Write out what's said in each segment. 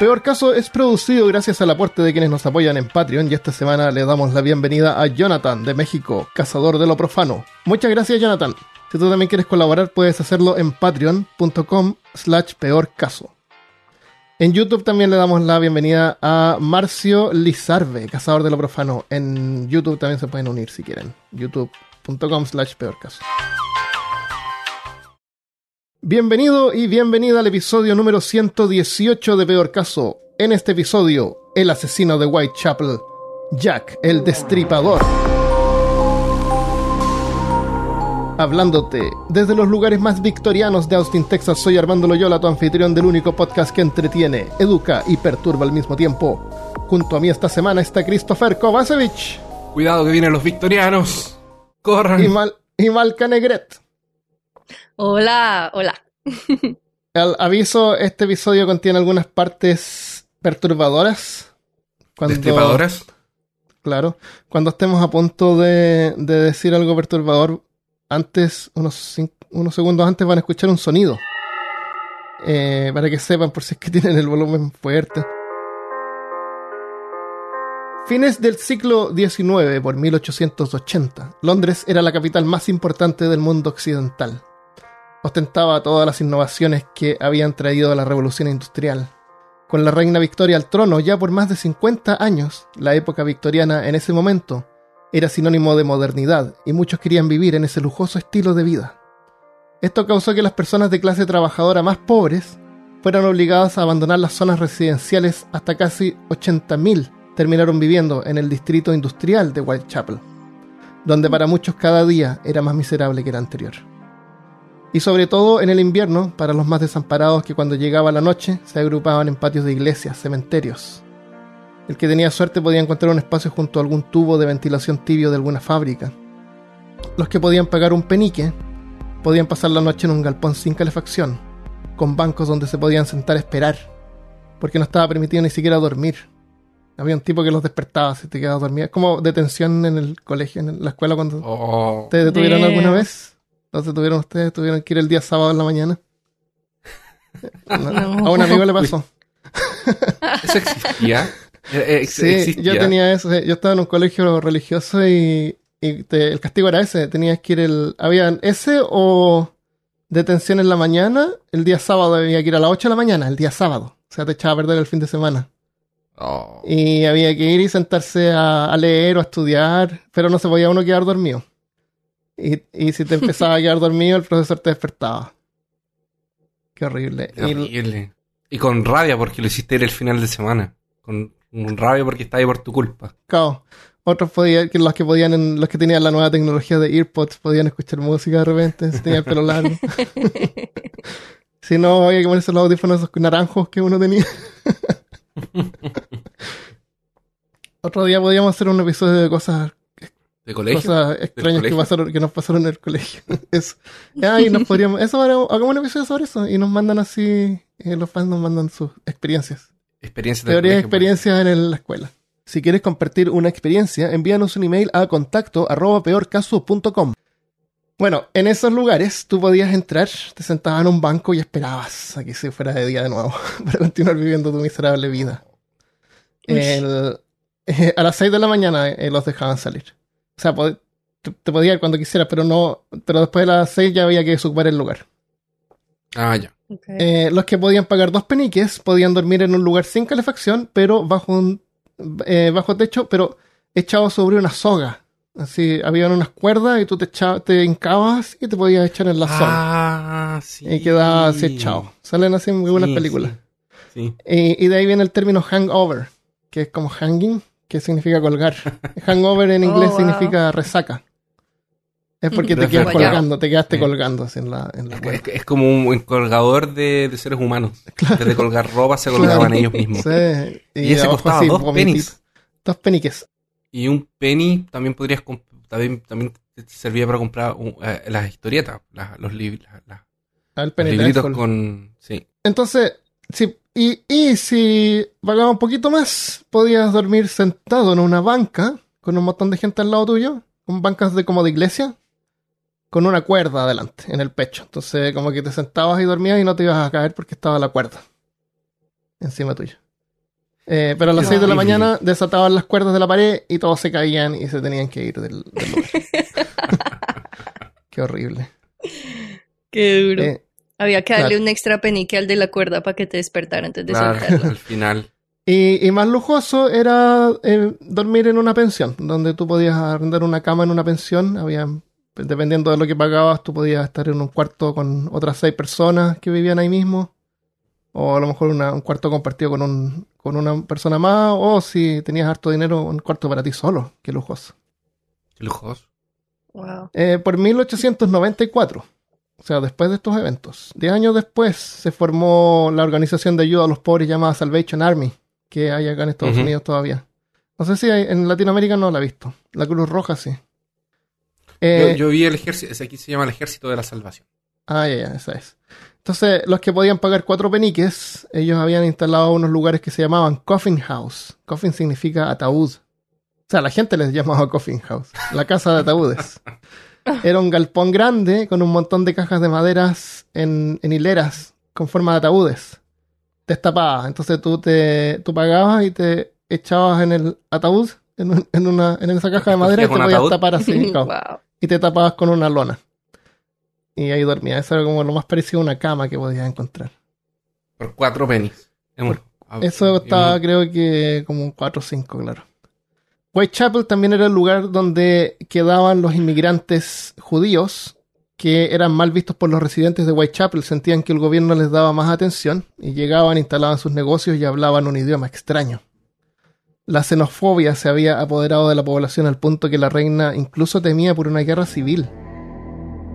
Peor Caso es producido gracias al aporte de quienes nos apoyan en Patreon y esta semana le damos la bienvenida a Jonathan de México, cazador de lo profano. Muchas gracias Jonathan. Si tú también quieres colaborar puedes hacerlo en patreon.com slash peor caso. En YouTube también le damos la bienvenida a Marcio Lizarbe, cazador de lo profano. En YouTube también se pueden unir si quieren. youtube.com slash peor caso. Bienvenido y bienvenida al episodio número 118 de Peor Caso. En este episodio, el asesino de Whitechapel, Jack el Destripador. Hablándote desde los lugares más victorianos de Austin, Texas, soy Armando Loyola, tu anfitrión del único podcast que entretiene, educa y perturba al mismo tiempo. Junto a mí esta semana está Christopher Kovacevic. Cuidado que vienen los victorianos. Corran. Y, Mal y Malca Negret. Hola, hola. Al aviso, este episodio contiene algunas partes perturbadoras. Cuando, ¿Destripadoras? Claro. Cuando estemos a punto de, de decir algo perturbador, antes, unos, unos segundos antes van a escuchar un sonido. Eh, para que sepan por si es que tienen el volumen fuerte. Fines del siglo XIX, por 1880, Londres era la capital más importante del mundo occidental. Ostentaba todas las innovaciones que habían traído la revolución industrial. Con la reina Victoria al trono ya por más de 50 años, la época victoriana en ese momento era sinónimo de modernidad y muchos querían vivir en ese lujoso estilo de vida. Esto causó que las personas de clase trabajadora más pobres fueran obligadas a abandonar las zonas residenciales hasta casi 80.000 terminaron viviendo en el distrito industrial de Whitechapel, donde para muchos cada día era más miserable que el anterior. Y sobre todo en el invierno, para los más desamparados que cuando llegaba la noche se agrupaban en patios de iglesias, cementerios, el que tenía suerte podía encontrar un espacio junto a algún tubo de ventilación tibio de alguna fábrica. Los que podían pagar un penique podían pasar la noche en un galpón sin calefacción, con bancos donde se podían sentar a esperar, porque no estaba permitido ni siquiera dormir. Había un tipo que los despertaba si te quedabas dormido. Es como detención en el colegio, en la escuela, cuando Oh, te detuvieron de- alguna vez. ¿No se detuvieron ustedes? ¿Tuvieron que ir el día sábado en la mañana? No, No. A un amigo le pasó. ¿Eso existía? Eh, eh, Sí, existía. yo tenía eso. Yo estaba en un colegio religioso y, y te- el castigo era ese. Tenías que ir el. Había ese o detención en la mañana. El día sábado había que ir a las 8 de la mañana, el día sábado. O sea, te echaba a perder el fin de semana. Oh. Y había que ir y sentarse a, a leer o a estudiar, pero no se podía uno quedar dormido. Y, y si te empezaba a quedar dormido, el profesor te despertaba. Qué horrible. Qué Y- horrible. Y con rabia porque lo hiciste el final de semana. Con, con rabia porque está ahí por tu culpa. Claro. Otros podían, que los que podían, los que tenían la nueva tecnología de AirPods podían escuchar música de repente, si tenían el pelo largo. si no, había que ponerse los audífonos esos naranjos que uno tenía. Otro día podíamos hacer un episodio de cosas, ¿De colegio? cosas extrañas que pasaron, que nos pasaron en el colegio. Eso. Ah, y nos podríamos, eso hagamos un episodio sobre eso y nos mandan así, eh, los fans nos mandan sus experiencias. Experiencia de Teorías experiencias en la escuela. Si quieres compartir una experiencia, envíanos un email a contacto arroba peorcaso.com. Bueno, en esos lugares tú podías entrar, te sentabas en un banco y esperabas a que se fuera de día de nuevo para continuar viviendo tu miserable vida. El- eh, a las 6 de la mañana eh, los dejaban salir. O sea, te, te podías ir cuando quisieras, pero no, pero después de las 6 ya había que ocupar el lugar. Ah, ya. Eh, los que podían pagar dos peniques podían dormir en un lugar sin calefacción, pero bajo un eh, bajo techo, pero echado sobre una soga. Así, habían unas cuerdas y tú te, echabas, te hincabas y te podías echar en la soga. Ah, sí. Y quedabas así echado. Salen así muy buenas Sí, películas. Sí. Y, y de ahí viene el término hangover, que es como hanging, que significa colgar. hangover en Oh, inglés wow. significa resaca. Es porque te quedas colgando, te quedaste Sí. colgando así en la, en la Es, es- como un colgador de, de seres humanos. En vez de colgar ropa, se Claro. colgaban ellos mismos. Sí. Y ese abajo costaba así, dos pennies. Dos peniques. Y un penny también podrías también, también te servía para comprar un- eh, las historietas, las- los, lib- las- los de libritos con... Sí. Entonces, sí, y, y si pagaba un poquito más, podías dormir sentado en una banca con un montón de gente al lado tuyo, con bancas de como de iglesia, con una cuerda adelante, en el pecho. Entonces, como que te sentabas y dormías y no te ibas a caer porque estaba la cuerda encima tuyo. Eh, pero a las Qué 6 de la mañana desataban las cuerdas de la pared y todos se caían y se tenían que ir del, del lugar. Qué horrible. Qué duro. Eh, Había que darle claro. un extra penique al de la cuerda para que te despertara antes de Claro, soltarlo. al final. y, y más lujoso era eh, dormir en una pensión, donde tú podías arrendar una cama en una pensión. Había, dependiendo de lo que pagabas, tú podías estar en un cuarto con otras seis personas que vivían ahí mismo. O a lo mejor una- un cuarto compartido con, un, con una persona más. O si tenías harto dinero, un cuarto para ti solo. Qué lujoso. Qué lujoso. Wow. Eh, por 1894, o sea, después de estos eventos, 10 años después, se formó la organización de ayuda a los pobres llamada Salvation Army, que hay acá en Estados. Unidos todavía. No sé si hay- en Latinoamérica no la he visto. La Cruz Roja sí. Eh, yo, yo vi el ejército, ese aquí se llama el ejército de la salvación. Ah, ya, ya, esa es. Entonces, los que podían pagar cuatro peniques, ellos habían instalado unos lugares que se llamaban Coffin House. Coffin significa ataúd. O sea, la gente les llamaba Coffin House, la casa de ataúdes. Era un galpón grande con un montón de cajas de maderas en, en hileras con forma de ataúdes. Destapadas. Entonces tú te tú pagabas y te echabas en el ataúd, en, un- en una, en esa caja de madera y te ¿Cogías un podías ataúd? tapar así. wow. y te tapabas con una lona. Y ahí dormía. Eso era como lo más parecido a una cama que podías encontrar. Por cuatro ah, Eso estaba, creo que, como 4 o 5, claro. Whitechapel también era el lugar donde quedaban los inmigrantes judíos que eran mal vistos por los residentes de Whitechapel. Sentían que el gobierno les daba más atención y llegaban, instalaban sus negocios y hablaban un idioma extraño. La xenofobia se había apoderado de la población al punto que la reina incluso temía por una guerra civil.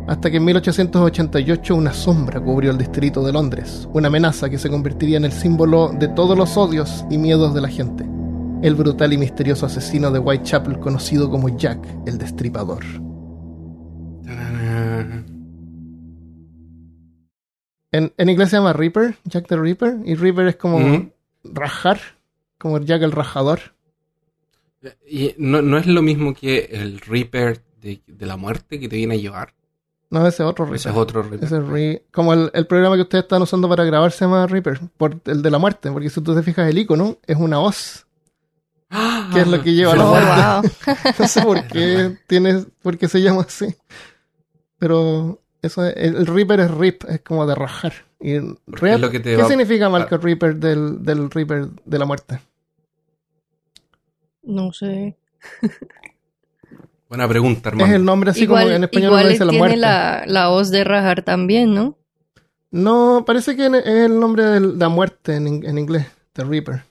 Hasta que en 1888 una sombra cubrió el distrito de Londres, una amenaza que se convertiría en el símbolo de todos los odios y miedos de la gente. El brutal y misterioso asesino de Whitechapel conocido como Jack el Destripador. En, en inglés se llama Reaper, Jack the Reaper, y Reaper es como Ujú. rajar, como Jack el rajador. Y no, no es lo mismo que el Reaper de, de la muerte que te viene a llevar. No, ese es otro Reaper. Ese es otro Reaper. Ese es Re- como el, el programa que ustedes están usando para grabar se llama Reaper, por el de la muerte, porque si tú te fijas el icono es una hoz, que es lo que lleva a la muerte. wow. No sé por qué tiene, por qué se llama así. Pero eso es- el, Reaper es rip, es como de rajar. Y Porque rip- es lo que te ¿Qué va- significa marca Reaper del, del Reaper de la muerte? No sé. Buena pregunta, hermano. Es el nombre así igual como en español igual uno dice la tiene muerte. la, la hoz de rajar también, ¿no? No, parece que es el nombre de la muerte en, en inglés, The Reaper.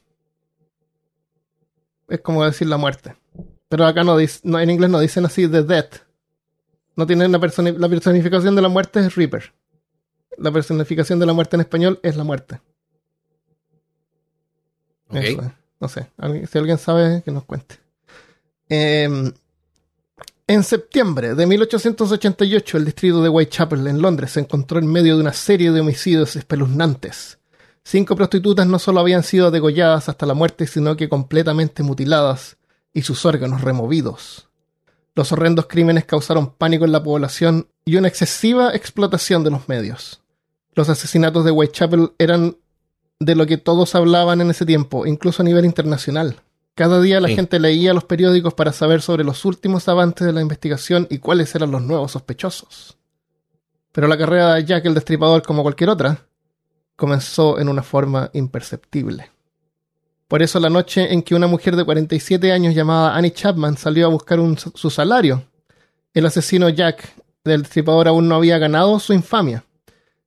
Es como decir la muerte. Pero acá no dice, no, en inglés no dicen así The Death. No tienen la, personi- la personificación de la muerte es Reaper. La personificación de la muerte en español es la muerte. Ok. Eso es. No sé. Si alguien sabe, que nos cuente. Eh, en septiembre de 1888, el distrito de Whitechapel, en Londres, se encontró en medio de una serie de homicidios espeluznantes. Cinco prostitutas no solo habían sido degolladas hasta la muerte, sino que completamente mutiladas y sus órganos removidos. Los horrendos crímenes causaron pánico en la población y una excesiva explotación de los medios. Los asesinatos de Whitechapel eran de lo que todos hablaban en ese tiempo, incluso a nivel internacional. Cada día la Sí. gente leía los periódicos para saber sobre los últimos avances de la investigación y cuáles eran los nuevos sospechosos. Pero la carrera de Jack el Destripador, como cualquier otra, comenzó en una forma imperceptible. Por eso la noche en que una mujer de 47 años llamada Annie Chapman salió a buscar un- su salario, el asesino Jack del Destripador aún no había ganado su infamia.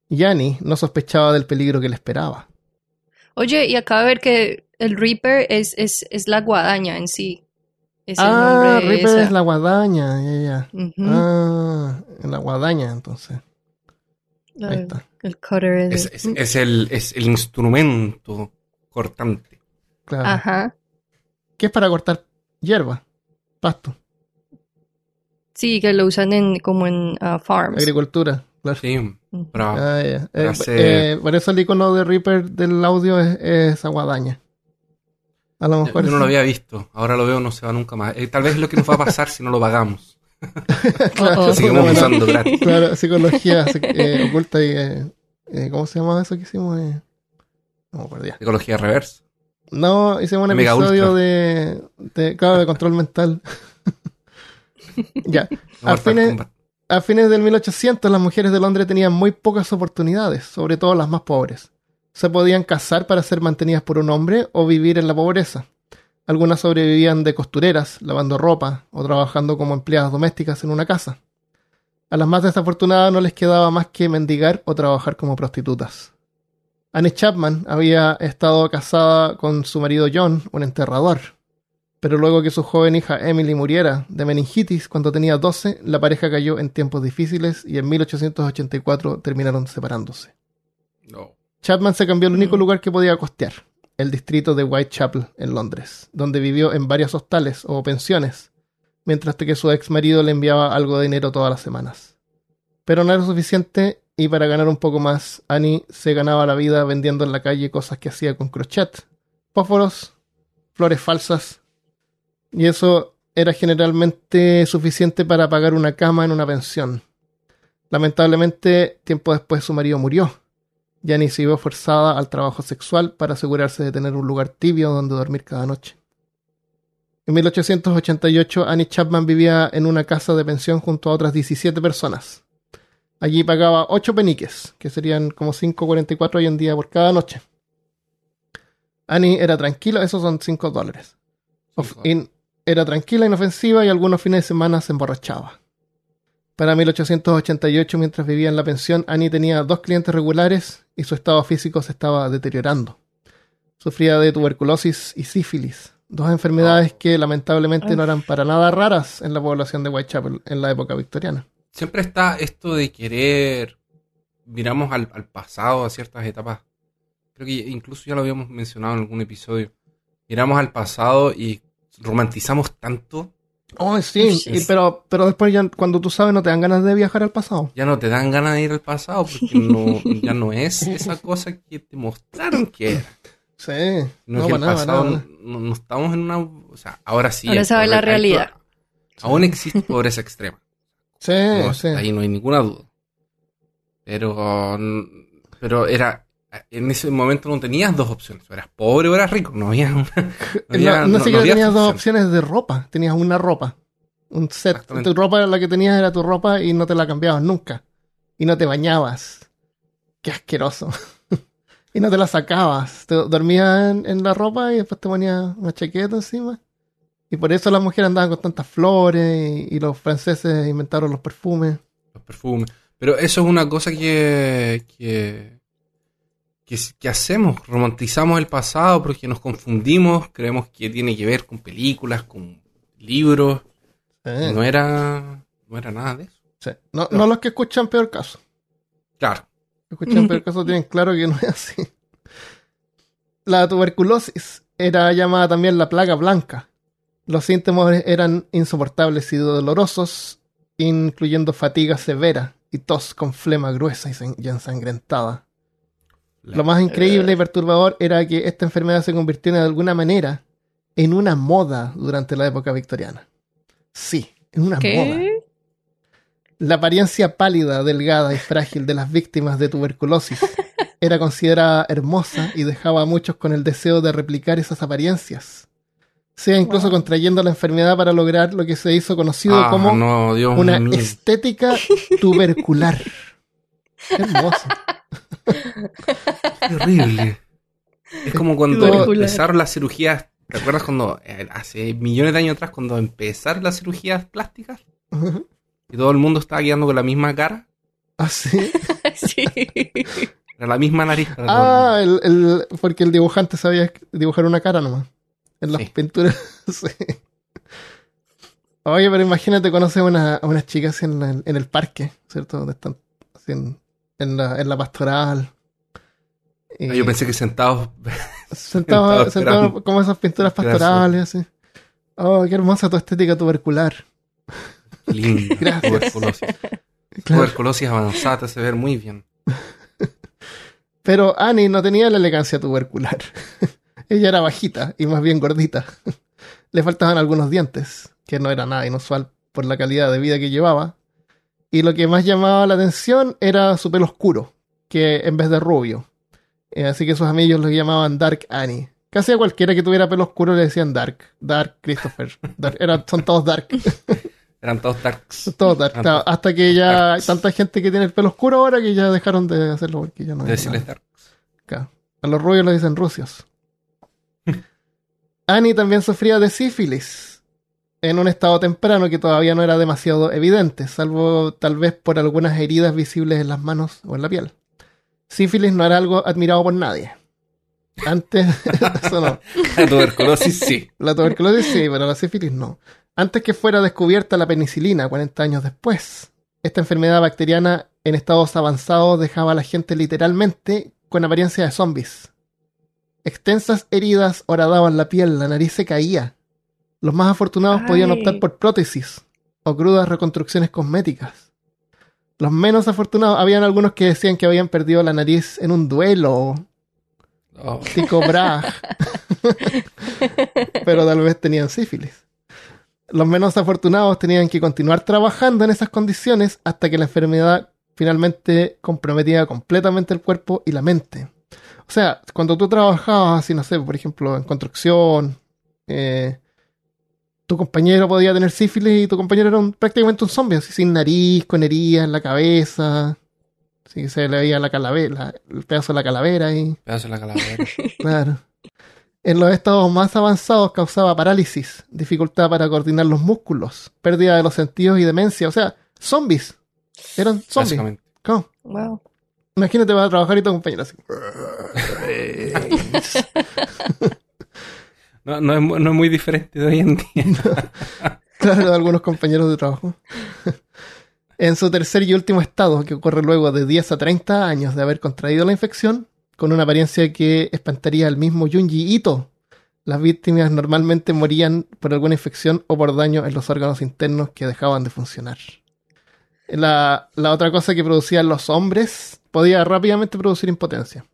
Y Annie no sospechaba del peligro que le esperaba. Oye, y acabo de ver que el Reaper es, es, es la guadaña en sí. Es el ah, de Reaper es la guadaña, ya, ya. Ujú. Ah, en la guadaña, entonces. Ahí está. El cutter Es, es, es- es el, es el instrumento cortante. Claro. Ajá. ¿Qué es para cortar hierba? Pasto, Sí, que lo usan en como en ah, farms. agricultura. Claro. Sí, pero Ah, ya. para Eh, hacer- eh, por eso el icono de Reaper del audio es, es esa guadaña. A lo yo, mejor yo no lo había visto. Ahora lo veo, no se va nunca más. Eh, tal vez es lo que nos va a pasar si no lo pagamos. Claro, Oh, oh. seguimos bueno, usando gratis. claro, psicología eh, oculta y... eh, ¿Cómo se llama eso que hicimos? Eh, no me acuerdo ya. Psicología reversa. No, hicimos un Mega episodio de, de, claro, de control mental. ya. A fines, a fines del 1800 las mujeres de Londres tenían muy pocas oportunidades, sobre todo las más pobres. Se podían casar para ser mantenidas por un hombre o vivir en la pobreza. Algunas sobrevivían de costureras, lavando ropa o trabajando como empleadas domésticas en una casa. A las más desafortunadas no les quedaba más que mendigar o trabajar como prostitutas. Annie Chapman había estado casada con su marido John, un enterrador. Pero luego que su joven hija Emily muriera de meningitis cuando tenía 12, la pareja cayó en tiempos difíciles y en 1884 terminaron separándose. No. Chapman se cambió al único Mm. lugar que podía costear, el distrito de Whitechapel en Londres, donde vivió en varios hostales o pensiones, mientras que su ex marido le enviaba algo de dinero todas las semanas. Pero no era suficiente y para ganar un poco más, Annie se ganaba la vida vendiendo en la calle cosas que hacía con crochet, fósforos, flores falsas, y eso era generalmente suficiente para pagar una cama en una pensión. Lamentablemente, tiempo después su marido murió. Annie se vio forzada al trabajo sexual para asegurarse de tener un lugar tibio donde dormir cada noche. En 1888, Annie Chapman vivía en una casa de pensión junto a otras 17 personas. Allí pagaba 8 peniques, que serían como 5.44 hoy en día por cada noche. Annie era tranquila, esos son 5 dólares. Of- in- era tranquila, inofensiva y algunos fines de semana se emborrachaba. Para 1888, mientras vivía en la pensión, Annie tenía dos clientes regulares y su estado físico se estaba deteriorando. Sufría de tuberculosis y sífilis, dos enfermedades que lamentablemente no eran para nada raras en la población de Whitechapel en la época victoriana. Siempre está esto de querer. Miramos al, al pasado, a ciertas etapas. Creo que incluso ya lo habíamos mencionado en algún episodio. Miramos al pasado y romantizamos tanto. Oh, sí, Sí. y- pero, pero después ya cuando tú sabes no te dan ganas de viajar al pasado. Ya no te dan ganas de ir al pasado porque no, ya no es esa cosa que te mostraron que era. Sí, No, no, es que para el nada, pasado nada. no, no estamos en una. O sea, ahora sí. Ahora sabe la realidad. Aún existe pobreza extrema. Sí, No, sí. Ahí no hay ninguna duda. Pero, pero era. En ese momento no tenías dos opciones. O eras pobre o eras rico. No había una. No, había- No, no no- sé no que había tenías dos opciones. opciones de ropa. Tenías una ropa. Un set. Tu ropa, la que tenías era tu ropa y no te la cambiabas nunca. Y no te bañabas. Qué asqueroso. Y no te la sacabas. Te dormías en, en la ropa y después te ponías una chaqueta encima. Y por eso las mujeres andaban con tantas flores y, y los franceses inventaron los perfumes. Los perfumes. Pero eso es una cosa que. que que, que hacemos, romantizamos el pasado porque nos confundimos, creemos que tiene que ver con películas, con libros, Sí, no era no era nada de eso. sí. No, no los que escuchan peor caso. Claro, Escuchan peor caso tienen claro que no es así. La tuberculosis era llamada también la plaga blanca. Los síntomas eran insoportables y dolorosos, incluyendo fatiga severa y tos con flema gruesa y sen- y ensangrentada. La- Lo más increíble y perturbador era que esta enfermedad se convirtió de alguna manera en una moda durante la época victoriana. Sí, en una moda. La apariencia pálida, delgada y frágil de las víctimas de tuberculosis era considerada hermosa y dejaba a muchos con el deseo de replicar esas apariencias, sea incluso Wow. contrayendo la enfermedad para lograr lo que se hizo conocido Ah, como no, Dios una mío. estética tubercular. Qué hermoso. Qué horrible. Es como cuando Tubercular. empezaron las cirugías. ¿Te acuerdas cuando eh, hace millones de años atrás cuando empezaron las cirugías plásticas y todo el mundo estaba quedando con la misma cara? ¿Ah, sí? sí. Era la misma nariz Ah, el, el- porque el dibujante sabía dibujar una cara nomás. En las Sí. pinturas. sí. Oye, pero imagínate, conoces a, una, a unas chicas en, la- en el parque, ¿cierto? Donde están así en, en la, en la pastoral. Y Ah, Yo pensé que sentados. sentado, estaba sentado esperando. como esas pinturas Gracias. pastorales, así. Oh, qué hermosa tu estética tubercular. Lindo. Gracias. Tuberculosis. Claro. Tuberculosis avanzada te hace ver muy bien. Pero Annie no tenía la elegancia tubercular. Ella era bajita y más bien gordita. Le faltaban algunos dientes, que no era nada inusual por la calidad de vida que llevaba. Y lo que más llamaba la atención era su pelo oscuro, que en vez de rubio. Eh, así que sus amigos lo llamaban Dark Annie, Casi a cualquiera que tuviera pelo oscuro le decían Dark. Dark Christopher. Dark- era- son todos Dark. Eran todos darks. todos Dark. Claro, hasta que ya hay tanta gente que tiene el pelo oscuro ahora que ya dejaron de hacerlo porque ya no De es decirles nada. darks. Claro. A los rubios le dicen rusios. Annie también sufría de sífilis en un estado temprano que todavía no era demasiado evidente, salvo tal vez por algunas heridas visibles en las manos o en la piel. Sífilis no era algo admirado por nadie. Antes, eso no. La tuberculosis sí. La tuberculosis sí, pero la sífilis no. Antes que fuera descubierta la penicilina, 40 años después, esta enfermedad bacteriana en estados avanzados dejaba a la gente literalmente con apariencia de zombies. Extensas heridas horadaban la piel, la nariz se caía. Los más afortunados podían optar por prótesis o crudas reconstrucciones cosméticas. Los menos afortunados, habían algunos que decían que habían perdido la nariz en un duelo, Oh, Tico. Pero tal vez tenían sífilis. Los menos afortunados tenían que continuar trabajando en esas condiciones hasta que la enfermedad finalmente comprometía completamente el cuerpo y la mente. O sea, cuando tú trabajabas así, no sé, por ejemplo, en construcción, eh, tu compañero podía tener sífilis y tu compañero era un- prácticamente un zombie, así sin nariz, con heridas en la cabeza. Así que se le veía la calavera, el pedazo de la calavera ahí. pedazo de la calavera. Claro. En los estados más avanzados causaba parálisis, dificultad para coordinar los músculos, pérdida de los sentidos y demencia. O sea, zombies. Eran zombies. ¿Cómo? Wow. Imagínate, vas a trabajar y tu compañero así. No, no, es, mu- no es muy diferente de hoy en día. Claro, de algunos compañeros de trabajo. en su tercer y último estado, que ocurre luego de 10 a 30 años de haber contraído la infección, con una apariencia que espantaría al mismo Junji Ito. Las víctimas normalmente morían por alguna infección o por daño en los órganos internos que dejaban de funcionar. La, otra cosa que producían los hombres podía rápidamente producir impotencia.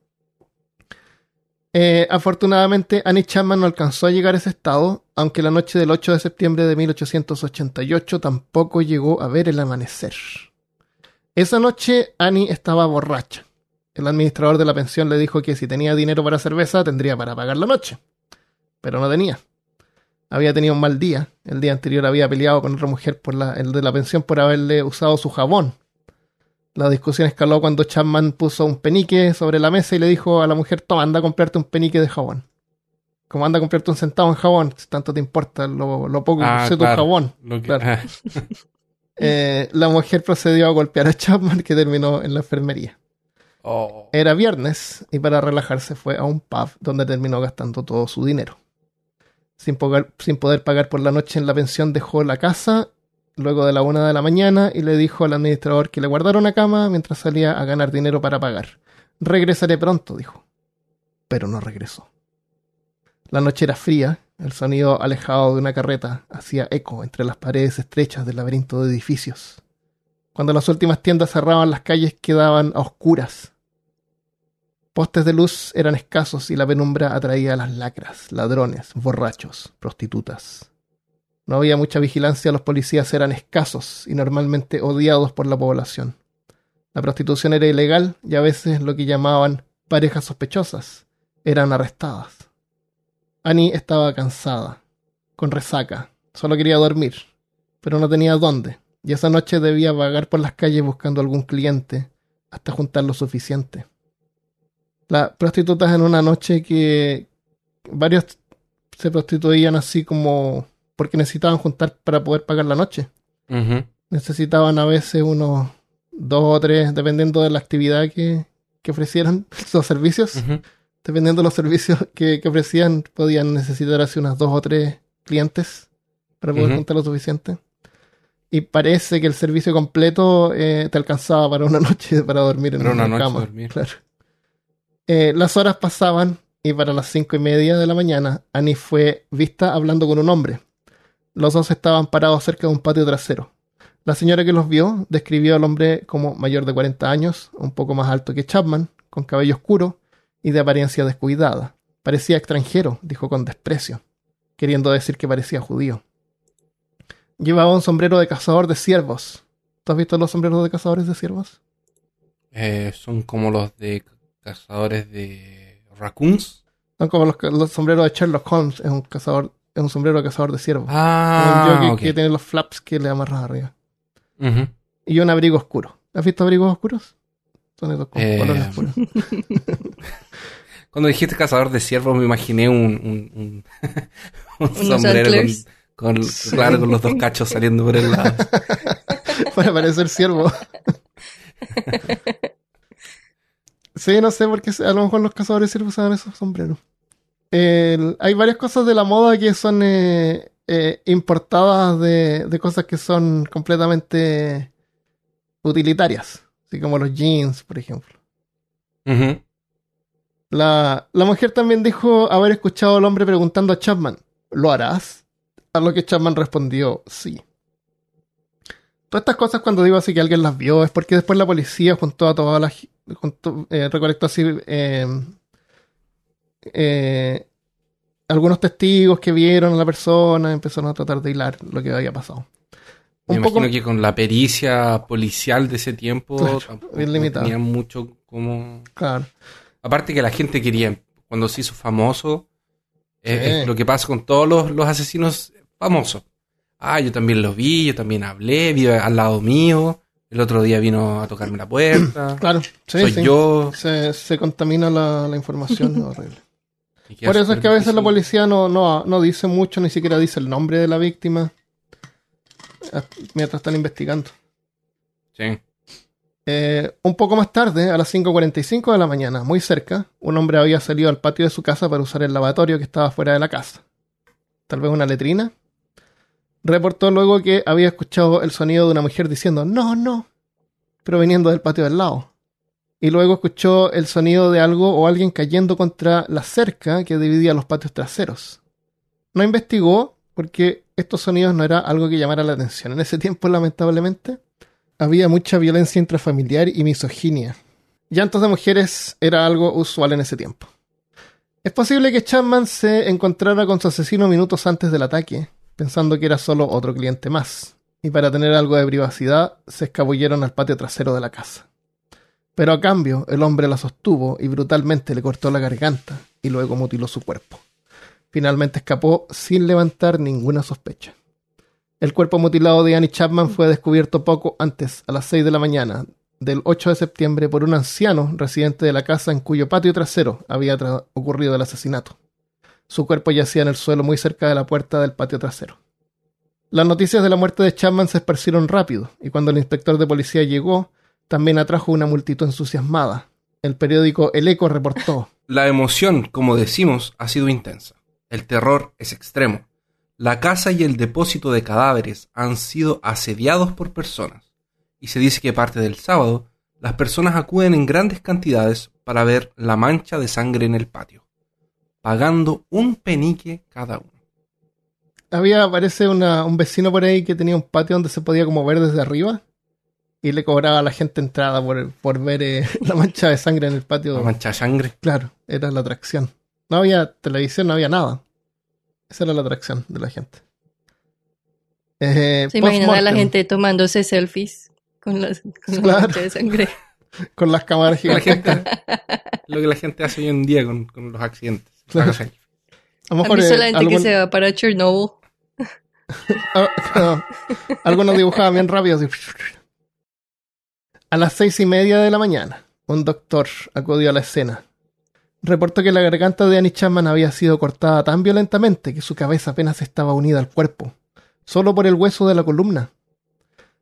Eh, afortunadamente, Annie Chapman no alcanzó a llegar a ese estado, aunque la noche del 8 de septiembre de 1888 tampoco llegó a ver el amanecer. Esa noche, Annie estaba borracha. El administrador de la pensión le dijo que si tenía dinero para cerveza tendría para pagar la noche. Pero no tenía. Había tenido un mal día. El día anterior había peleado con otra mujer por la, el de la pensión por haberle usado su jabón. La discusión escaló cuando Chapman puso un penique sobre la mesa y le dijo a la mujer, toma, anda a comprarte un penique de jabón. Como anda a comprarte un centavo en jabón, si tanto te importa lo, lo poco que Ah, use tu jabón. Lo que- Claro. ah, Eh, la mujer procedió a golpear a Chapman que terminó en la enfermería. Oh. Era viernes y para relajarse fue a un pub donde terminó gastando todo su dinero. Sin, pogar- sin poder pagar por la noche en la pensión dejó la casa luego de la una de la mañana y le dijo al administrador que le guardara una cama mientras salía a ganar dinero para pagar. Regresaré pronto, dijo. Pero no regresó. La noche era fría, el sonido alejado de una carreta hacía eco entre las paredes estrechas del laberinto de edificios. Cuando las últimas tiendas cerraban, las calles quedaban a oscuras. Postes de luz eran escasos y la penumbra atraía a las lacras, ladrones, borrachos, prostitutas. No había mucha vigilancia, los policías eran escasos y normalmente odiados por la población. La prostitución era ilegal y a veces lo que llamaban parejas sospechosas eran arrestadas. Annie estaba cansada, con resaca, solo quería dormir, pero no tenía dónde, y esa noche debía vagar por las calles buscando algún cliente hasta juntar lo suficiente. Las prostitutas en una noche que varios se prostituían así como porque necesitaban juntar para poder pagar la noche. Necesitaban a veces unos dos o tres, dependiendo de la actividad que, que ofrecieran los servicios. Dependiendo de los servicios que, que ofrecían, podían necesitar así unas dos o tres clientes para poder juntar lo suficiente. Y parece que el servicio completo eh, te alcanzaba para una noche para dormir en Para una una noche cama. dormir. Claro. Eh, las horas pasaban y para las cinco y media de la mañana, Annie fue vista hablando con un hombre. Los dos estaban parados cerca de un patio trasero. La señora que los vio describió al hombre como mayor de 40 años, un poco más alto que Chapman, con cabello oscuro y de apariencia descuidada. Parecía extranjero, dijo con desprecio, queriendo decir que parecía judío. Llevaba un sombrero de cazador de ciervos. ¿Tú has visto los sombreros de cazadores de ciervos? Eh, son como los de cazadores de raccoons. Son como los, los sombreros de Sherlock Holmes, es un cazador, es un sombrero de cazador de ciervos. Ah, un jockey que tiene los flaps que le amarras arriba. Ujú. Y un abrigo oscuro. ¿Has visto abrigos oscuros? Son esos con Eh, colores oscuros. Cuando dijiste cazador de ciervos me imaginé un, un, un, un Unos sombrero con, antlers. con, Sí. claro, con los dos cachos saliendo por el lado. Para parecer ciervo. Sí, no sé por qué a lo mejor los cazadores ciervos usaban esos sombreros. El- hay varias cosas de la moda que son eh, eh, importadas de, de cosas que son completamente utilitarias. Así como los jeans, por ejemplo. La, la mujer también dijo haber escuchado al hombre preguntando a Chapman, ¿lo harás? A lo que Chapman respondió, sí. Todas estas cosas cuando digo así que alguien las vio es porque después la policía juntó a todas las... eh, recolectó así eh, eh, algunos testigos que vieron a la persona, empezaron a tratar de hilar lo que había pasado. Me Un poco, imagino que con la pericia policial de ese tiempo Claro, bien tenían mucho como... claro, Aparte que la gente quería, cuando se hizo famoso, es lo que pasa con todos los, los asesinos famosos. Ah, yo también lo vi, yo también hablé, vive al lado mío, el otro día vino a tocarme la puerta, claro, sí, soy sí. yo. Se, se contamina la, la información, es horrible. Por eso es que a veces la policía no, no, no dice mucho, ni siquiera dice el nombre de la víctima mientras están investigando. Sí. Eh, un poco más tarde, a las 5.45 de la mañana, muy cerca, un hombre había salido al patio de su casa para usar el lavatorio que estaba fuera de la casa. Tal vez una letrina. Reportó luego que había escuchado el sonido de una mujer diciendo no, no, proveniendo del patio del lado. Y luego escuchó el sonido de algo o alguien cayendo contra la cerca que dividía los patios traseros. No investigó porque estos sonidos no era algo que llamara la atención. En ese tiempo, lamentablemente, había mucha violencia intrafamiliar y misoginia. Llantos de mujeres era algo usual en ese tiempo. Es posible que Chapman se encontrara con su asesino minutos antes del ataque, pensando que era solo otro cliente más, y para tener algo de privacidad se escabulleron al patio trasero de la casa. Pero a cambio, el hombre la sostuvo y brutalmente le cortó la garganta y luego mutiló su cuerpo. Finalmente escapó sin levantar ninguna sospecha. El cuerpo mutilado de Annie Chapman fue descubierto poco antes, a las 6 de la mañana del 8 de septiembre, por un anciano residente de la casa en cuyo patio trasero había ocurrido el asesinato. Su cuerpo yacía en el suelo muy cerca de la puerta del patio trasero. Las noticias de la muerte de Chapman se esparcieron rápido, y cuando el inspector de policía llegó, también atrajo una multitud entusiasmada. El periódico El Eco reportó La emoción, como decimos, ha sido intensa. El terror es extremo. La casa y el depósito de cadáveres han sido asediados por personas. Y se dice que parte del sábado, las personas acuden en grandes cantidades para ver la mancha de sangre en el patio, pagando un penique cada uno. Había, parece, una- un vecino por ahí que tenía un patio donde se podía como ver desde arriba y le cobraba a la gente entrada por, por ver eh, la mancha de sangre en el patio. La mancha de sangre. Claro, era la atracción. No había televisión, no había nada. Esa era la atracción de la gente. Eh, Se imagina a la gente tomándose selfies con, las, con la mancha de sangre. Con las cámaras La gigantescas. gente, lo que la gente hace hoy en día con, con los accidentes. Claro. A lo ¿Han mejor visto eh, la gente que se va para Chernobyl? Ah, no. Algunos dibujaban bien rápido. así. A las seis y media de la mañana, un doctor acudió a la escena. Reportó que la garganta de Annie Chapman había sido cortada tan violentamente que su cabeza apenas estaba unida al cuerpo, solo por el hueso de la columna.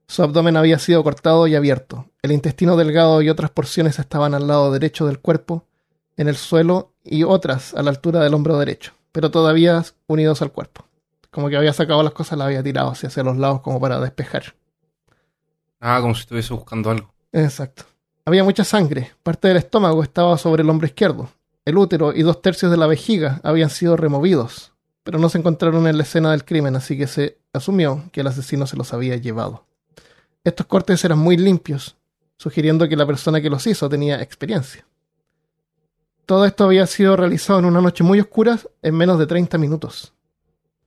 Su abdomen había sido cortado y abierto. El intestino delgado y otras porciones estaban al lado derecho del cuerpo, en el suelo, y otras a la altura del hombro derecho, pero todavía unidos al cuerpo. Como que había sacado las cosas, las había tirado hacia, hacia los lados como para despejar. Ah, como si estuviese buscando algo. Exacto. Había mucha sangre. Parte del estómago estaba sobre el hombro izquierdo. El útero y dos tercios de la vejiga habían sido removidos, pero no se encontraron en la escena del crimen, así que se asumió que el asesino se los había llevado. Estos cortes eran muy limpios, sugiriendo que la persona que los hizo tenía experiencia. Todo esto había sido realizado en una noche muy oscura en menos de 30 minutos.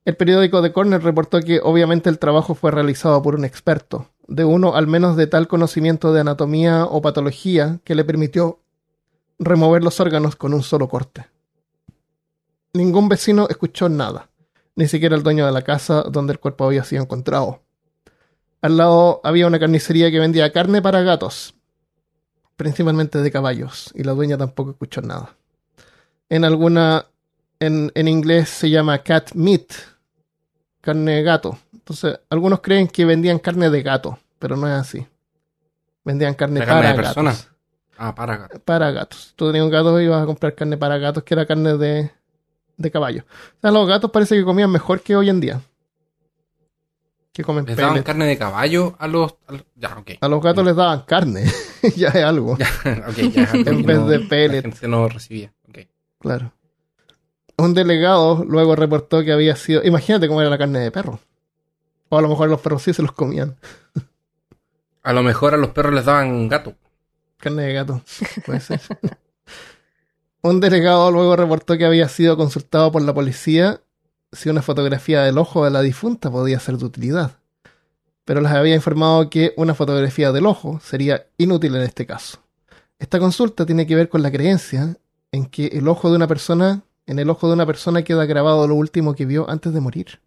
El periódico The Corner reportó que obviamente el trabajo fue realizado por un experto, de uno al menos de tal conocimiento de anatomía o patología que le permitió remover los órganos con un solo corte. Ningún vecino escuchó nada, ni siquiera el dueño de la casa donde el cuerpo había sido encontrado. Al lado había una carnicería que vendía carne para gatos, principalmente de caballos, y la dueña tampoco escuchó nada. En alguna, en, en inglés se llama cat meat, carne de gato. Entonces, algunos creen que vendían carne de gato, pero no es así. Vendían carne ¿La para carne de gatos. persona? Ah, para gato. Para gatos. Tú tenías un gato y ibas a comprar carne para gatos, que era carne de, de caballo. O sea, los gatos parece que comían mejor que hoy en día. Que comen ¿Les daban pellet. carne de caballo a los, a los- Ya, ok. A los gatos les daban carne. ya es algo. Ya, ya En vez no- de La pellet. gente no recibía. Claro. Un delegado luego reportó que había sido. Imagínate cómo era la carne de perro. O a lo mejor los perros sí se los comían. A lo mejor a los perros les daban gato. Carne de gato. Puede ser. Un delegado luego reportó que había sido consultado por la policía si una fotografía del ojo de la difunta podía ser de utilidad. Pero les había informado que una fotografía del ojo sería inútil en este caso. Esta consulta tiene que ver con la creencia en que el ojo de una persona, en el ojo de una persona queda grabado lo último que vio antes de morir.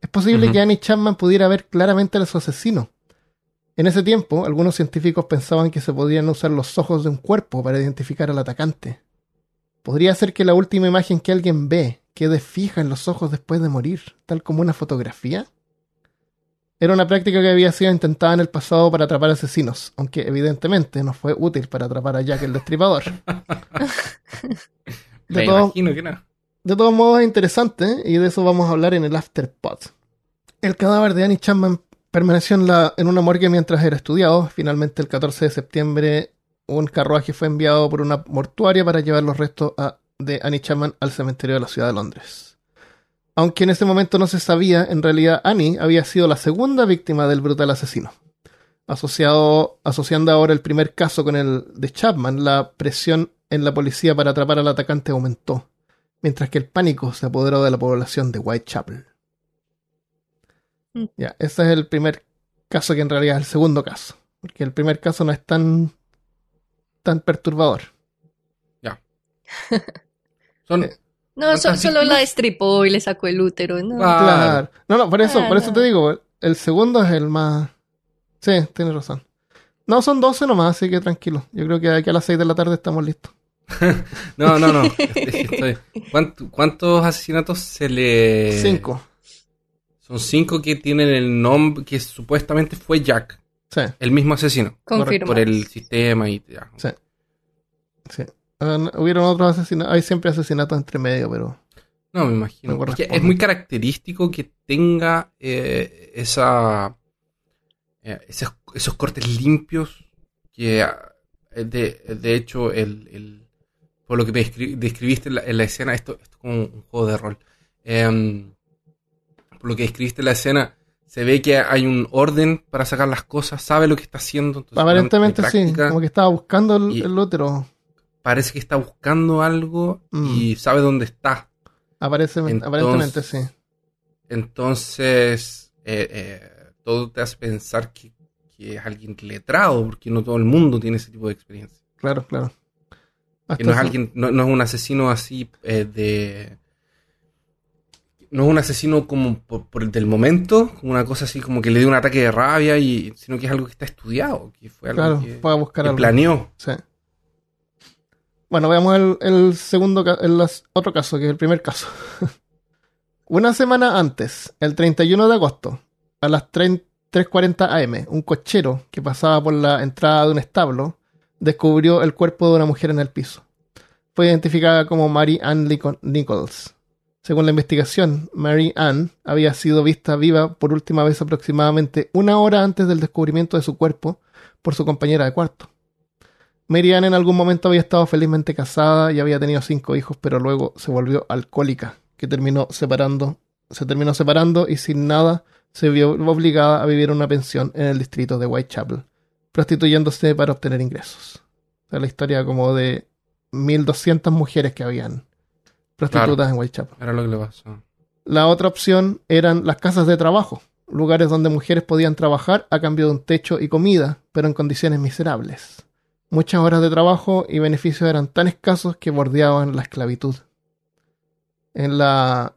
Es posible que Annie Chapman pudiera ver claramente a su asesino. En ese tiempo, algunos científicos pensaban que se podían usar los ojos de un cuerpo para identificar al atacante. Podría ser que la última imagen que alguien ve quede fija en los ojos después de morir, tal como una fotografía. Era una práctica que había sido intentada en el pasado para atrapar asesinos, aunque evidentemente no fue útil para atrapar a Jack el Destripador. De Me todo- imagino que no. de todos modos es interesante y de eso vamos a hablar en el Afterpod. El cadáver de Annie Chapman permaneció en, la, en una morgue mientras era estudiado. Finalmente, el 14 de septiembre, un carruaje fue enviado por una mortuaria para llevar los restos a- de Annie Chapman al cementerio de la ciudad de Londres. Aunque en ese momento no se sabía, en realidad Annie había sido la segunda víctima del brutal asesino. Asociado, asociando ahora el primer caso con el de Chapman, la presión en la policía para atrapar al atacante aumentó mientras que el pánico se apoderó de la población de Whitechapel. Mm. Ya, ese es el primer caso que en realidad es el segundo caso, porque el primer caso no es tan tan perturbador. Son, Eh, No, so- ¿Cuántas solo la destripó y le sacó el útero. No. Ah. Claro. No, no, por eso, por eso te digo, el segundo es el más Sí, tienes razón. No, son 12 nomás, así que tranquilo. Yo creo que aquí a las 6 de la tarde estamos listos. No, no, no. Estoy- estoy- ¿Cuánto- ¿Cuántos asesinatos se le. 5. Son cinco que tienen el nombre que supuestamente fue Jack, Sí, el mismo asesino. Confirmo. Por el sistema y ya. sí. sí. Hubieron otros asesinatos. Hay siempre asesinatos entre medio, pero. No, me imagino. Es, muy característico que tenga eh, esa eh, esos, esos cortes limpios que ah, de, de hecho el, el- por lo que me descri- describiste en la, en la escena esto, esto es como un juego de rol Em, por lo que describiste en la escena se ve que hay un orden para sacar las cosas sabe lo que está haciendo entonces, Aparentemente sí. Como que estaba buscando el, Y- el útero. Parece que está buscando algo y sabe dónde está Aparece, Entonces- aparentemente sí. Entonces, eh, eh, todo te hace pensar que, que es alguien letrado, porque no todo el mundo tiene ese tipo de experiencia. Claro, claro. Que no es alguien, no, no es un asesino así eh, de. No es un asesino como por, por el del momento, como una cosa así como que le dio un ataque de rabia, y, sino que es algo que está estudiado, que fue algo Claro, que, buscar que algo. planeó. Sí. Bueno, veamos el, segundo, el otro caso, que es el primer caso. Una semana antes, el 31 de agosto, a las 3 3.40 am, un cochero que pasaba por la entrada de un establo descubrió el cuerpo de una mujer en el piso. Fue identificada como Mary Ann Nichols. Según la investigación, Mary Ann había sido vista viva por última vez aproximadamente una hora antes del descubrimiento de su cuerpo por su compañera de cuarto. Mary Ann en algún momento había estado felizmente casada y había tenido cinco hijos, pero luego se volvió alcohólica, que terminó separando, se terminó separando y sin nada se vio obligada a vivir en una pensión en el distrito de Whitechapel, prostituyéndose para obtener ingresos. O sea, la historia como de 1200 mujeres que habían prostitutas Claro. en Whitechapel. Era lo que le pasó. La otra opción eran las casas de trabajo, lugares donde mujeres podían trabajar a cambio de un techo y comida, pero en condiciones miserables. Muchas horas de trabajo y beneficios eran tan escasos que bordeaban la esclavitud. En la,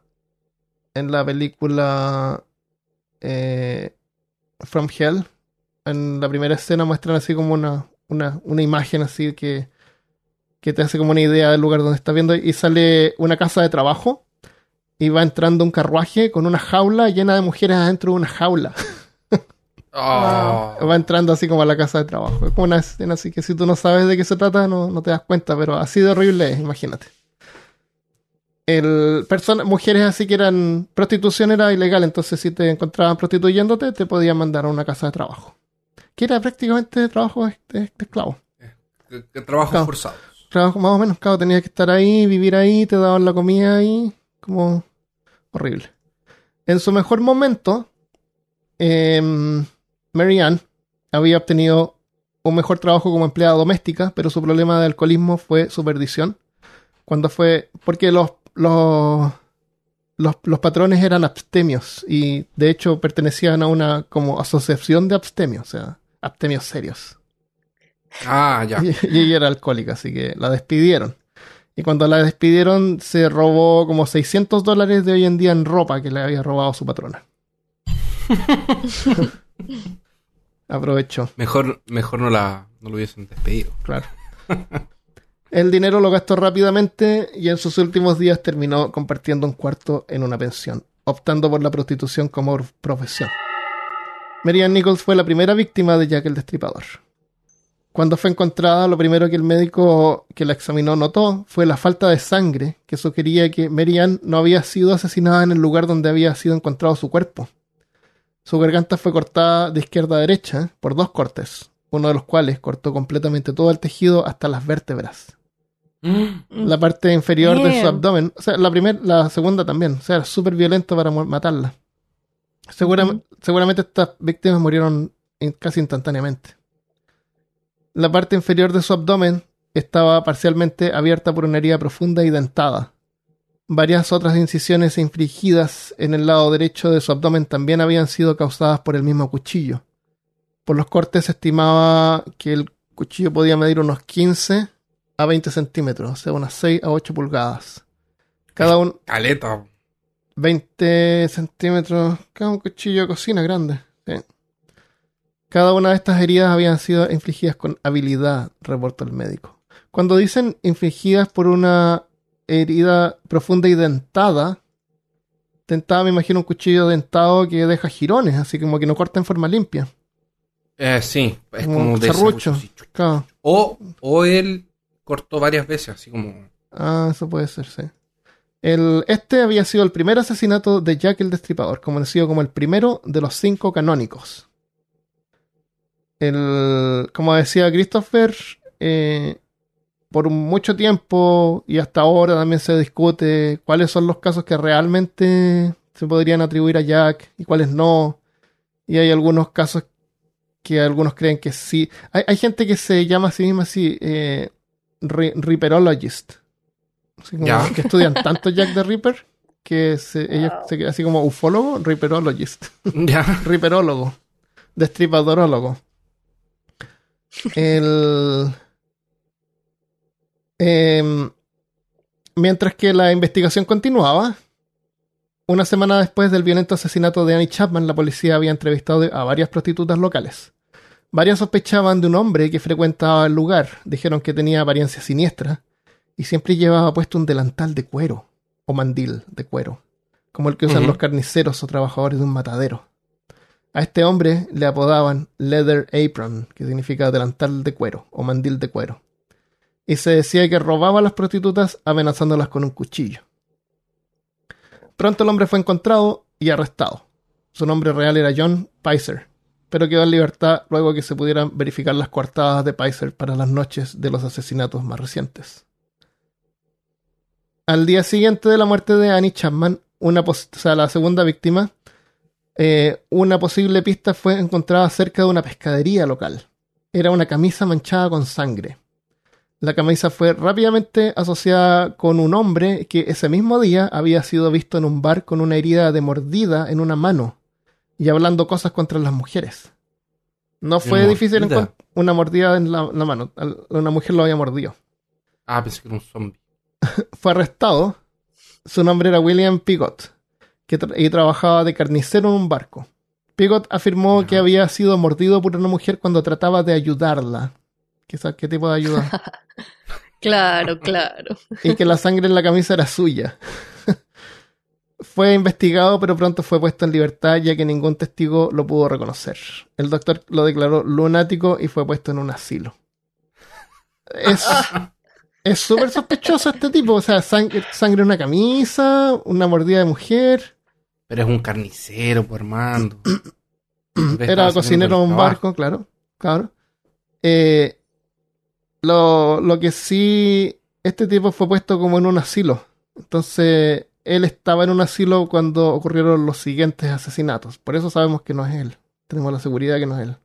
en la película eh, From Hell, en la primera escena muestran así como una, una, una imagen así que, que te hace como una idea del lugar donde estás viendo y sale una casa de trabajo y va entrando un carruaje con una jaula llena de mujeres adentro de una jaula. Oh. Va entrando así como a la casa de trabajo. Es como una escena así que si tú no sabes de qué se trata no, no te das cuenta, pero así de horrible es, imagínate. El persona, mujeres así que eran prostitución era ilegal, entonces si te encontraban prostituyéndote te podían mandar a una casa de trabajo. Que era prácticamente trabajo de, de- de esclavo. Trabajos Claro. forzados. Trabajo más o menos, claro, tenías que estar ahí, vivir ahí, te daban la comida ahí, como horrible. En su mejor momento, em, Mary Ann había obtenido un mejor trabajo como empleada doméstica, pero su problema de alcoholismo fue su perdición. Cuando fue, porque los, los, los, los patrones eran abstemios y de hecho pertenecían a una como asociación de abstemios, o sea, abstemios serios. Ah, ya. Y, y ella era alcohólica, así que la despidieron. Y cuando la despidieron, se robó como 600 dólares de hoy en día en ropa que le había robado su patrona. Aprovechó, Mejor, mejor no la no lo hubiesen despedido. claro. El dinero lo gastó rápidamente y en sus últimos días terminó compartiendo un cuarto en una pensión, optando por la prostitución como profesión. Marianne Nichols fue la primera víctima de Jack el Destripador. Cuando fue encontrada, lo primero que el médico que la examinó notó fue la falta de sangre que sugería que Marianne no había sido asesinada en el lugar donde había sido encontrado su cuerpo. Su garganta fue cortada de izquierda a derecha por dos cortes, uno de los cuales cortó completamente todo el tejido hasta las vértebras. La parte inferior de su abdomen, o sea, la primera, la segunda también, o sea, era súper violento para matarla. Segura- Seguramente estas víctimas murieron casi instantáneamente. La parte inferior de su abdomen estaba parcialmente abierta por una herida profunda y dentada. Varias otras incisiones infligidas en el lado derecho de su abdomen también habían sido causadas por el mismo cuchillo. Por los cortes se estimaba que el cuchillo podía medir unos 15 a 20 centímetros, o sea, unas 6 a 8 pulgadas. Cada un Caleta. 20 centímetros, cada un cuchillo de cocina grande. Cada una de estas heridas habían sido infligidas con habilidad, reportó el médico. Cuando dicen infligidas por una herida profunda y dentada, dentada me imagino un cuchillo dentado que deja jirones, así como que no corta en forma limpia. Eh, sí, es Como como de serrucho. Claro. O, o él cortó varias veces, así como. Ah, eso puede ser, sí. El, este había sido el primer asesinato de Jack el Destripador, conocido como el primero de los cinco canónicos. El, como decía Christopher, eh, por mucho tiempo y hasta ahora también se discute cuáles son los casos que realmente se podrían atribuir a Jack y cuáles no. Y hay algunos casos que algunos creen que sí. Hay, hay gente que se llama a sí misma así, eh, ri- Ripperologist. Así como Ya. que estudian tanto Jack the Ripper que se, ellos se quedan así como ufólogo, Ripperologist. Ya. Riperólogo. Destripadorólogo. El. Em, mientras que la investigación continuaba, una semana después del violento asesinato de Annie Chapman, la policía había entrevistado a varias prostitutas locales. Varias sospechaban de un hombre que frecuentaba el lugar. Dijeron que tenía apariencia siniestra y siempre llevaba puesto un delantal de cuero o mandil de cuero, como el que usan los carniceros o trabajadores de un matadero. A este hombre le apodaban Leather Apron, que significa delantal de cuero o mandil de cuero. Y se decía que robaba a las prostitutas amenazándolas con un cuchillo. Pronto el hombre fue encontrado y arrestado. Su nombre real era John Pizer, pero quedó en libertad luego que se pudieran verificar las coartadas de Pizer para las noches de los asesinatos más recientes. Al día siguiente de la muerte de Annie Chapman, una o sea, la segunda víctima, eh, una posible pista fue encontrada cerca de una pescadería local. Era una camisa manchada con sangre. La camisa fue rápidamente asociada con un hombre que ese mismo día había sido visto en un bar con una herida de mordida en una mano y hablando cosas contra las mujeres. No fue ¿Una difícil encontrar una mordida en la, la mano. Una mujer lo había mordido. Ah, pensé que era un zombie. Fue arrestado Su nombre era William Pigot que tra- y trabajaba de carnicero en un barco. Pigot afirmó que había sido mordido por una mujer cuando trataba de ayudarla. ¿Qué, sa- qué tipo de ayuda? Claro, claro. y que la sangre en la camisa era suya. fue investigado, pero pronto fue puesto en libertad ya que ningún testigo lo pudo reconocer. El doctor lo declaró lunático y fue puesto en un asilo. Es es súper sospechoso este tipo, o sea, sang- sangre en una camisa, una mordida de mujer, Pero es un carnicero, por hermano. era cocinero en un barco, claro, claro. Eh, lo, lo que sí, este tipo fue puesto como en un asilo. Entonces, él estaba en un asilo cuando ocurrieron los siguientes asesinatos. Por eso sabemos que no es él. Tenemos la seguridad que no es él.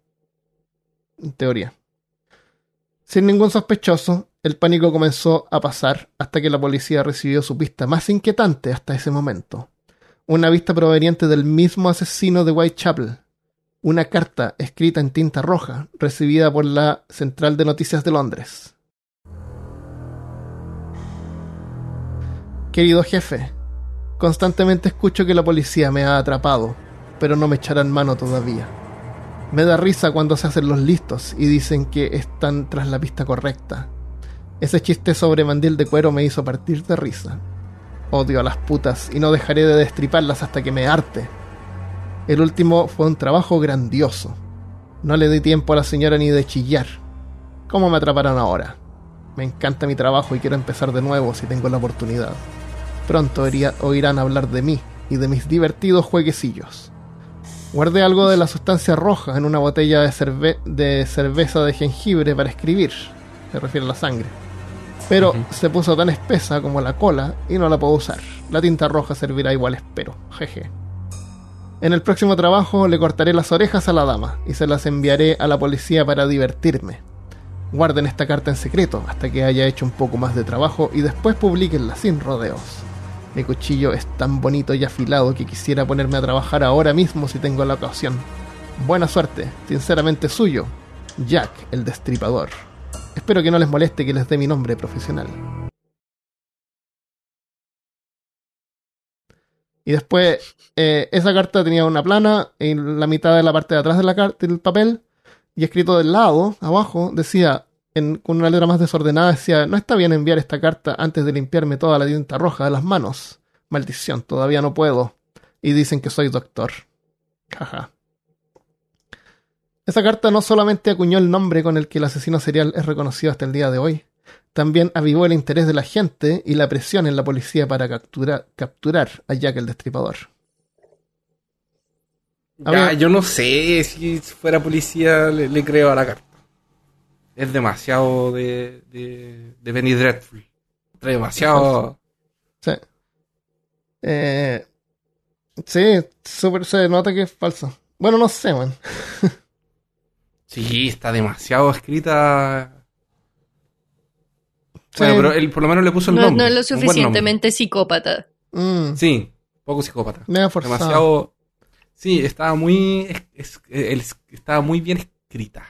En teoría. Sin ningún sospechoso, el pánico comenzó a pasar hasta que la policía recibió su pista más inquietante hasta ese momento. Una vista proveniente del mismo asesino de Whitechapel. Una carta escrita en tinta roja recibida por la Central de Noticias de Londres. Querido jefe, constantemente escucho que la policía me ha atrapado, pero no me echarán mano todavía. Me da risa cuando se hacen los listos y dicen que están tras la pista correcta. Ese chiste sobre mandil de cuero me hizo partir de risa. Odio a las putas y no dejaré de destriparlas hasta que me harte. El último fue un trabajo grandioso. No le di tiempo a la señora ni de chillar. ¿Cómo me atraparon ahora? Me encanta mi trabajo y quiero empezar de nuevo si tengo la oportunidad. Pronto oirán hablar de mí y de mis divertidos jueguecillos. Guardé algo de la sustancia roja en una botella de, cerve- de cerveza de jengibre para escribir. Se refiere a la sangre. Pero se puso tan espesa como la cola y no la puedo usar. La tinta roja servirá igual, espero. Jeje. En el próximo trabajo le cortaré las orejas a la dama y se las enviaré a la policía para divertirme. Guarden esta carta en secreto hasta que haya hecho un poco más de trabajo y después publiquenla sin rodeos. Mi cuchillo es tan bonito y afilado que quisiera ponerme a trabajar ahora mismo si tengo la ocasión. Buena suerte, sinceramente suyo, Jack el Destripador. Espero que no les moleste que les dé mi nombre profesional. Y después, eh, esa carta tenía una plana en la mitad de la parte de atrás de la carta, del papel, y escrito del lado, abajo, decía, en- con una letra más desordenada, decía, no está bien enviar esta carta antes de limpiarme toda la tinta roja de las manos. Maldición, todavía no puedo. Y dicen que soy doctor. Jaja. Esa carta no solamente acuñó el nombre con el que el asesino serial es reconocido hasta el día de hoy, también avivó el interés de la gente y la presión en la policía para capturar, capturar a Jack el Destripador. Ya, yo no sé si fuera policía le, le creo a la carta. Es demasiado de, de, de Penny Dreadful. Demasiado. Sí. Eh, sí, súper se nota que es falso. Bueno, no sé, man. Sí, está demasiado escrita. Bueno, pero él por lo menos le puso el No, no nombre. es lo suficientemente psicópata. Mm, Sí, poco psicópata. medio forzado. Demasiado. Sí, estaba muy. es- estaba muy bien escrita.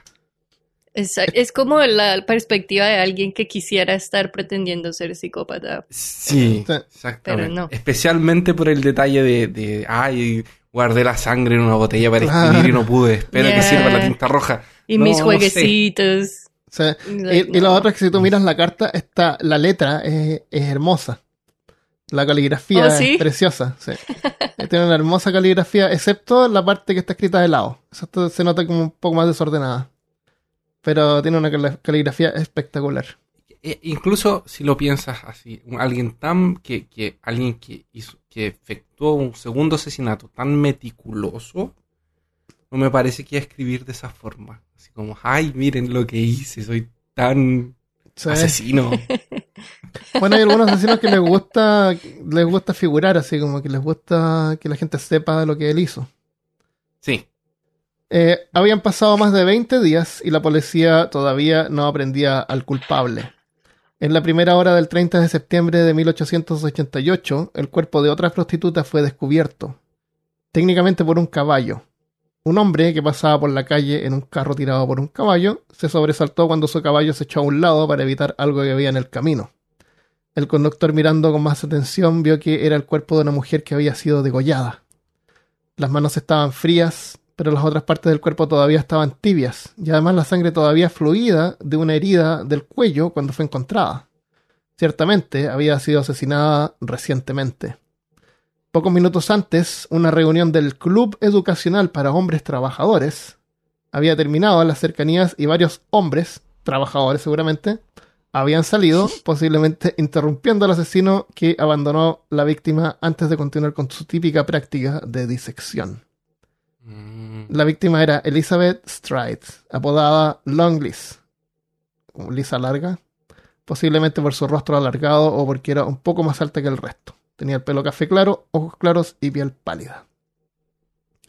Es, es como la perspectiva de alguien que quisiera estar pretendiendo ser psicópata. Sí, exactamente. Pero no. Especialmente por el detalle de, de, ay, guardé la sangre en una botella para escribir y no pude. Espero que Yeah. sirva la tinta roja. Y No, mis no sé. Y, y lo otro es que si tú miras la carta, está, la letra es, es hermosa. La caligrafía ¿Oh, sí? es preciosa. Sí. Tiene una hermosa caligrafía, excepto la parte que está escrita de lado. Esa se nota como un poco más desordenada. Pero tiene una cali- caligrafía espectacular. E- incluso si lo piensas así, alguien tan que, que alguien que hizo, que efectuó un segundo asesinato tan meticuloso, no me parece que iba a escribir de esa forma. Así como, ay, miren lo que hice, soy tan Sí. asesino. Bueno, hay algunos asesinos que les gusta, les gusta figurar así, como que les gusta que la gente sepa lo que él hizo. Sí. Eh, habían pasado más de 20 días y la policía todavía no aprendía al culpable. En la primera hora del 30 de septiembre de 1888, el cuerpo de otra prostituta fue descubierto, técnicamente por un caballo. Un hombre que pasaba por la calle en un carro tirado por un caballo se sobresaltó cuando su caballo se echó a un lado para evitar algo que había en el camino. El conductor mirando con más atención vio que era el cuerpo de una mujer que había sido degollada. Las manos estaban frías, pero las otras partes del cuerpo todavía estaban tibias, y además la sangre todavía fluida de una herida del cuello cuando fue encontrada. Ciertamente había sido asesinada recientemente. Pocos minutos antes, una reunión del Club Educacional para Hombres Trabajadores había terminado en las cercanías y varios hombres, trabajadores seguramente, habían salido, posiblemente interrumpiendo al asesino que abandonó la víctima antes de continuar con su típica práctica de disección. Mm, La víctima era Elizabeth Stride, apodada Longlis, como Lisa larga, posiblemente por su rostro alargado o porque era un poco más alta que el resto. Tenía el pelo café claro, ojos claros y piel pálida.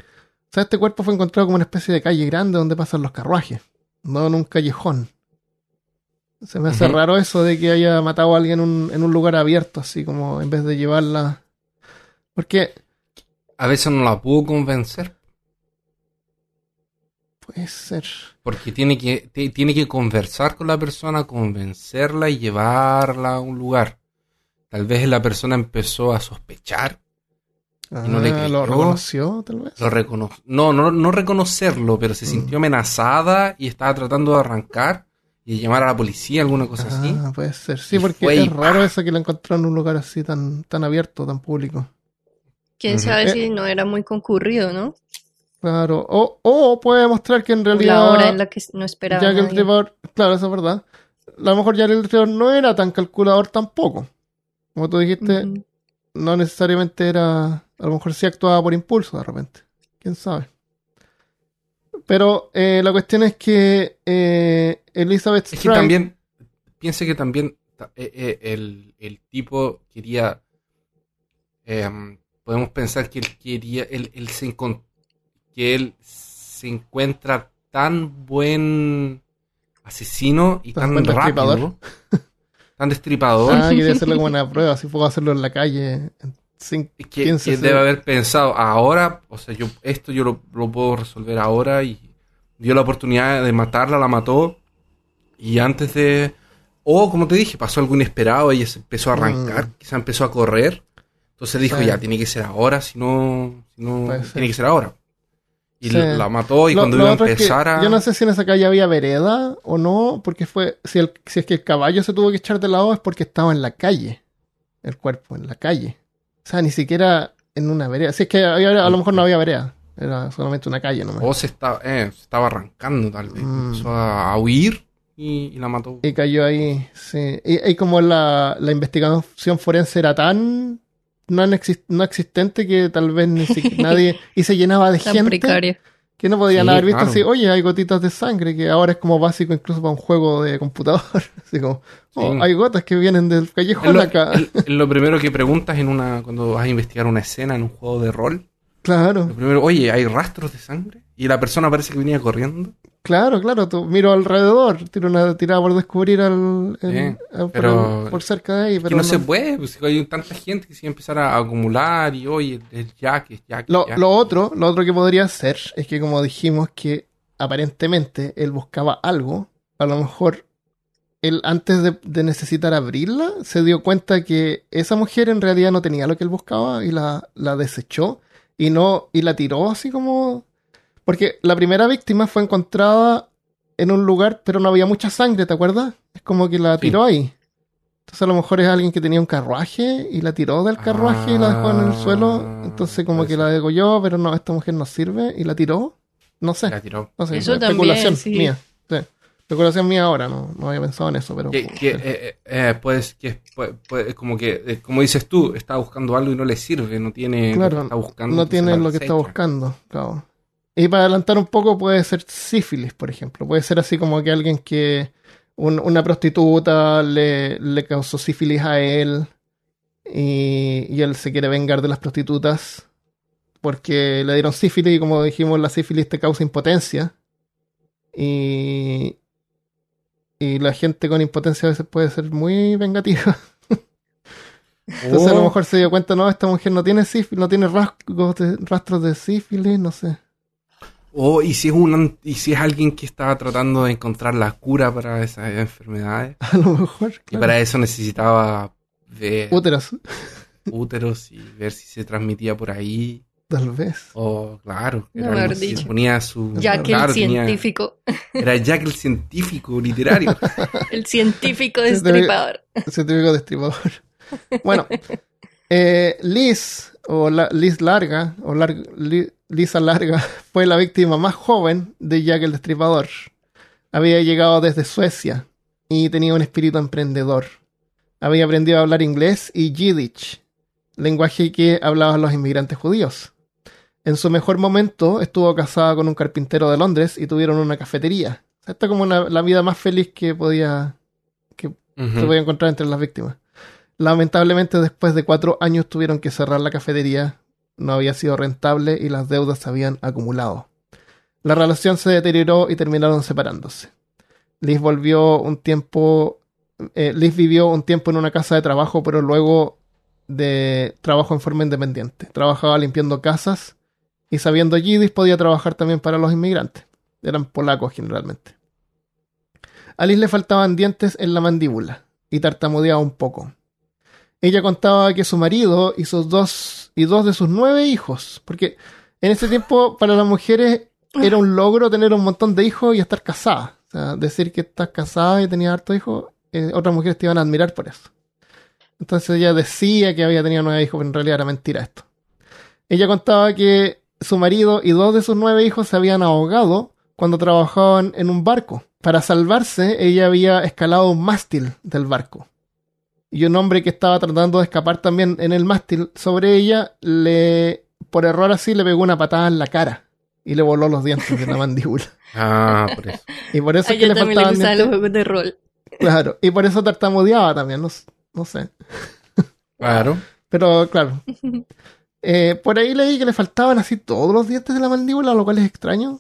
O sea, este cuerpo fue encontrado como una especie de calle grande donde pasan los carruajes, no en un callejón. Se me hace raro eso de que haya matado a alguien en un, en un lugar abierto, así como en vez de llevarla. Porque A veces no la pudo convencer. puede ser. Porque tiene que, tiene que conversar con la persona, convencerla y llevarla a un lugar. Tal vez la persona empezó a sospechar, Y no le Ah, lo reconoció, tal vez. lo recono no, no, no reconocerlo, pero se Mm. sintió amenazada y estaba tratando de arrancar y llamar a la policía, alguna cosa así. Ah, puede ser. Sí, Y porque es raro eso que lo encontró en un lugar así tan, tan abierto, tan público. Quién sabe Eh. si no era muy concurrido, ¿no? Claro. O, o puede mostrar que en realidad. la hora en la que no esperaba. Jack el nadie. Destripador. Claro, eso es verdad. A lo mejor Jack el Destripador no era tan calculador tampoco. Como tú dijiste, no necesariamente era. A lo mejor sí actuaba por impulso de repente. Quién sabe. Pero eh, la cuestión es que eh, Elizabeth Es que Stride- también, piense que también ta- eh, eh, el, el tipo quería, em, podemos pensar que él quería, él, él se que él se encuentra tan buen asesino y Tan tan, rápido, tan destripador, Ah, quería hacerlo como una prueba, si puedo hacerlo en la calle. que, que 15 debe haber pensado ahora, o sea, yo esto yo lo, lo puedo resolver ahora y dio la oportunidad de matarla, la mató y antes de o como te dije, pasó algo inesperado, ella se empezó a arrancar, Mm. quizá empezó a correr, entonces dijo Sí. ya tiene que ser ahora, si no, si no tiene que ser ahora. Y Sí. la mató y Lo- cuando lo iba a es que empezar a Yo no sé si en esa calle había vereda o no, porque fue. Si, el, si es que el caballo se tuvo que echar de lado es porque estaba en la calle. El cuerpo, en la calle. O sea, ni siquiera en una vereda. Si es que había- a lo mejor no había vereda. Era solamente una calle nomás. o se estaba, eh, se estaba arrancando tal vez, Mm. empezó a, a huir y, y la mató. Y cayó ahí, sí. Y, y como la, la investigación forense era tan no, exist- no existente que tal vez ni siquiera nadie... Y se llenaba de Tan gente precaria. que no podían Sí, haber visto claro. así, oye, hay gotitas de sangre, que ahora es como básico incluso para un juego de computador. así como, oh, Sí. hay gotas que vienen del callejón lo, acá. lo primero que preguntas en una cuando vas a investigar una escena en un juego de rol. Claro, Lo primero, oye, ¿hay rastros de sangre? Y la persona parece que venía corriendo. Claro, claro. Tú, miro alrededor, tiro una tirada por descubrir al, el- al- por, pero- el- por cerca de ahí. Que Pero no, se puede, pues hay tanta gente que se va a empezar a acumular y oye, es Jack, es Jack, Lo, Jack. lo otro, lo otro que podría ser es que como dijimos que aparentemente él buscaba algo, a lo mejor él antes de, de necesitar abrirla se dio cuenta que esa mujer en realidad no tenía lo que él buscaba y la, la desechó y no y la tiró así como porque la primera víctima fue encontrada en un lugar pero no había mucha sangre, ¿te acuerdas? Es como que la Sí. tiró ahí. Entonces a lo mejor es alguien que tenía un carruaje y la tiró del carruaje y la dejó en el suelo. Ah, Entonces como que la degolló, pero no, esta mujer no sirve y la tiró. No sé, La tiró. no sé. Eso especulación también, sí. mía. Sí. Especulación mía ahora, no, no había pensado en eso, pero... Que, que, eh, eh, eh, puedes, que puede- como que, eh, como dices tú, está buscando algo y no le sirve, no tiene lo Claro, que está buscando. no tiene lo que está buscando, claro. Y para adelantar un poco puede ser sífilis, por ejemplo. Puede ser así como que alguien que un- una prostituta le, le causó sífilis a él y, y él se quiere vengar de las prostitutas porque le dieron sífilis y como dijimos la sífilis te causa impotencia y, y la gente con impotencia a veces puede ser muy vengativa. Entonces a lo Oh, mejor se dio cuenta, no, esta mujer no tiene sífilis, no tiene rasgos de, rastros de sífilis, no sé. Oh, y si es un, y si es alguien que estaba tratando de encontrar la cura para esas enfermedades, A lo mejor. y para eso necesitaba ver Úteros, úteros y ver si se transmitía por ahí. tal vez. O, claro, No era algo así, dicho. ponía su. Jack claro, el tenía- científico. era Jack el científico literario. El científico destripador. Ese típico destripador. Bueno, eh, Liz, o la- Liz Larga, o Lar- Li- Lisa Larga, fue la víctima más joven de Jack el Destripador. Había llegado desde Suecia y tenía un espíritu emprendedor. Había aprendido a hablar inglés y Yiddish, lenguaje que hablaban los inmigrantes judíos. En su mejor momento estuvo casada con un carpintero de Londres y tuvieron una cafetería. Esta es como una- la vida más feliz que podía se Ujú. podía encontrar entre las víctimas. Lamentablemente, después de cuatro años tuvieron que cerrar la cafetería. No había sido rentable y las deudas se habían acumulado. La relación se deterioró y terminaron separándose. Liz volvió un tiempo. eh, Liz vivió un tiempo en una casa de trabajo, pero luego de trabajo en forma independiente. Trabajaba limpiando casas y sabiendo yiddish podía trabajar también para los inmigrantes. Eran polacos generalmente. A Liz le faltaban dientes en la mandíbula y tartamudeaba un poco. Ella contaba que su marido y sus dos y dos de sus nueve hijos, porque en ese tiempo para las mujeres era un logro tener un montón de hijos y estar casada. O sea, decir que estás casada y tenías hartos hijos, eh, otras mujeres te iban a admirar por eso. Entonces ella decía que había tenido nueve hijos, pero en realidad era mentira esto. Ella contaba que su marido y dos de sus nueve hijos se habían ahogado cuando trabajaban en un barco. Para salvarse, ella había escalado un mástil del barco. Y un hombre que estaba tratando de escapar también en el mástil sobre ella, le, por error así, le pegó una patada en la cara y le voló los dientes de la mandíbula. Ah, por eso. Y por eso A es que le también le faltaban gustaban los juegos de rol. Claro, y por eso tartamudeaba también, no sé. Claro. Pero claro. Eh, por ahí leí que le faltaban así todos los dientes de la mandíbula, lo cual es extraño.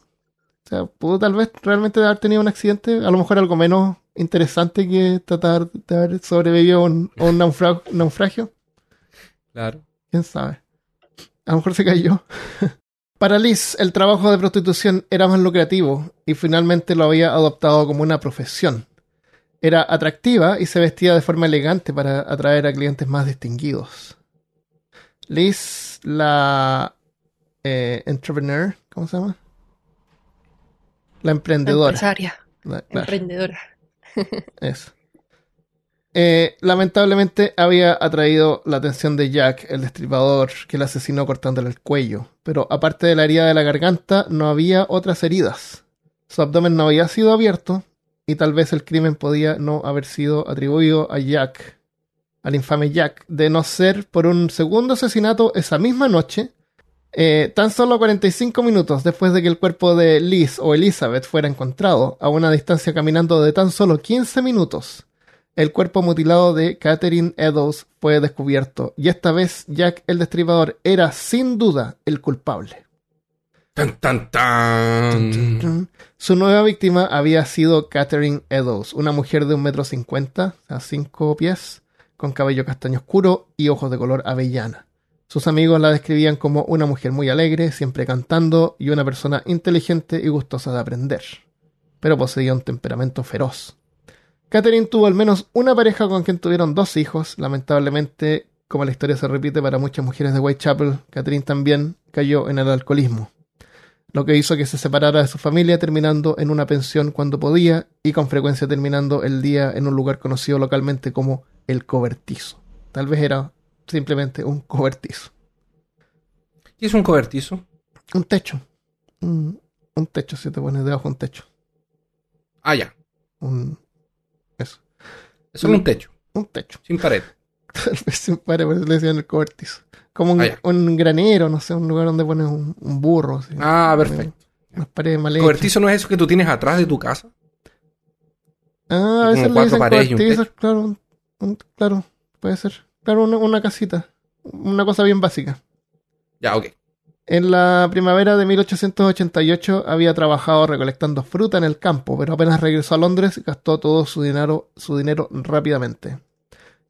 O sea, pudo tal vez realmente haber tenido un accidente, a lo mejor algo menos interesante que tratar de haber sobrevivido a un, a un naufra- naufragio. Claro. ¿Quién sabe? A lo mejor se cayó. Para Liz, el trabajo de prostitución era más lucrativo y finalmente lo había adoptado como una profesión. Era atractiva y se vestía de forma elegante para atraer a clientes más distinguidos. Liz, la eh, entrepreneur, ¿cómo se llama? La emprendedora. Empresaria, La- claro. emprendedora. Eso. Eh, lamentablemente había atraído la atención de Jack, el destripador, que la asesinó cortándole el cuello. Pero aparte de la herida de la garganta, no había otras heridas. Su abdomen no había sido abierto y tal vez el crimen podía no haber sido atribuido a Jack, al infame Jack, de no ser por un segundo asesinato esa misma noche. Eh, tan solo 45 minutos después de que el cuerpo de Liz o Elizabeth fuera encontrado, a una distancia caminando de tan solo 15 minutos, el cuerpo mutilado de Catherine Eddowes fue descubierto, y esta vez Jack el Destripador era sin duda el culpable. Tan, tan, tan. Su nueva víctima había sido Catherine Eddowes, una mujer de un metro cincuenta, a cinco pies, con cabello castaño oscuro y ojos de color avellana. Sus amigos la describían como una mujer muy alegre, siempre cantando, y una persona inteligente y gustosa de aprender. Pero poseía un temperamento feroz. Catherine tuvo al menos una pareja con quien tuvieron dos hijos. Lamentablemente, como la historia se repite para muchas mujeres de Whitechapel, Catherine también cayó en el alcoholismo lo que hizo que se separara de su familia terminando en una pensión cuando podía y con frecuencia terminando el día en un lugar conocido localmente como el cobertizo. Tal vez era simplemente un cobertizo. ¿Qué es un cobertizo? Un techo. Un, un techo, si te pones debajo de un techo. Ah, ya. Un, eso. Es solo un techo, Un techo. sin pared. Tal vez sin pared, por eso le decían el cobertizo. Como un, Ah, un granero, no sé, un lugar donde pones un, un burro. así. Ah, perfecto. Unas paredes mal hechas. ¿Cobertizo no es eso que tú tienes atrás de tu casa? Ah, a veces le dicen un cobertizos, claro, un- un- claro, puede ser. Claro, una, una casita, una cosa bien básica. Ya, ok. En la primavera de 1888 había trabajado recolectando fruta en el campo, pero apenas regresó a Londres gastó todo su dinero, su dinero rápidamente.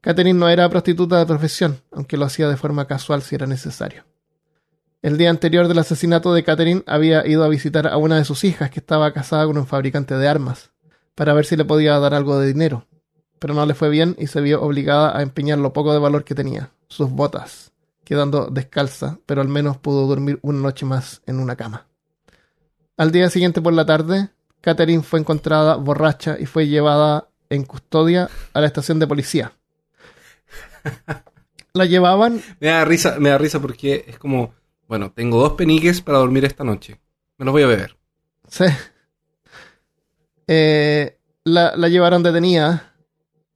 Catherine no era prostituta de profesión, aunque lo hacía de forma casual si era necesario. El día anterior del asesinato de Catherine había ido a visitar a una de sus hijas que estaba casada con un fabricante de armas, para ver si le podía dar algo de dinero. Pero no le fue bien y se vio obligada a empeñar lo poco de valor que tenía, sus botas, quedando descalza, pero al menos pudo dormir una noche más en una cama. Al día siguiente por la tarde, Catherine fue encontrada borracha y fue llevada en custodia a la estación de policía. La llevaban, Me da risa, me da risa porque es como, bueno, tengo dos peniques para dormir esta noche. Me los voy a beber. sí. Eh, la, la llevaron detenida.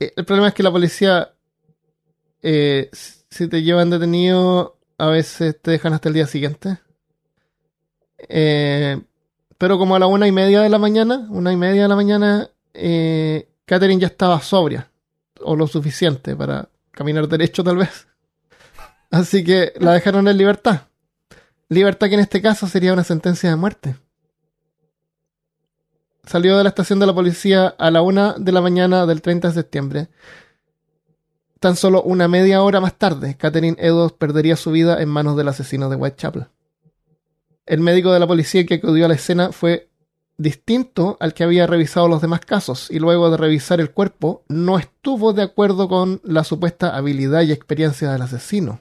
Eh, El problema es que la policía, eh, si te llevan detenido, a veces te dejan hasta el día siguiente. Eh, pero como a la una y media de la mañana, una y media de la mañana, eh, Catherine ya estaba sobria, o lo suficiente para caminar derecho tal vez. Así que la dejaron en libertad. Libertad que en este caso sería una sentencia de muerte. Salió de la estación de la policía a la una de la mañana del 30 de septiembre. Tan solo una media hora más tarde, Catherine Edos perdería su vida en manos del asesino de Whitechapel. El médico de la policía que acudió a la escena fue distinto al que había revisado los demás casos y luego de revisar el cuerpo no estuvo de acuerdo con la supuesta habilidad y experiencia del asesino,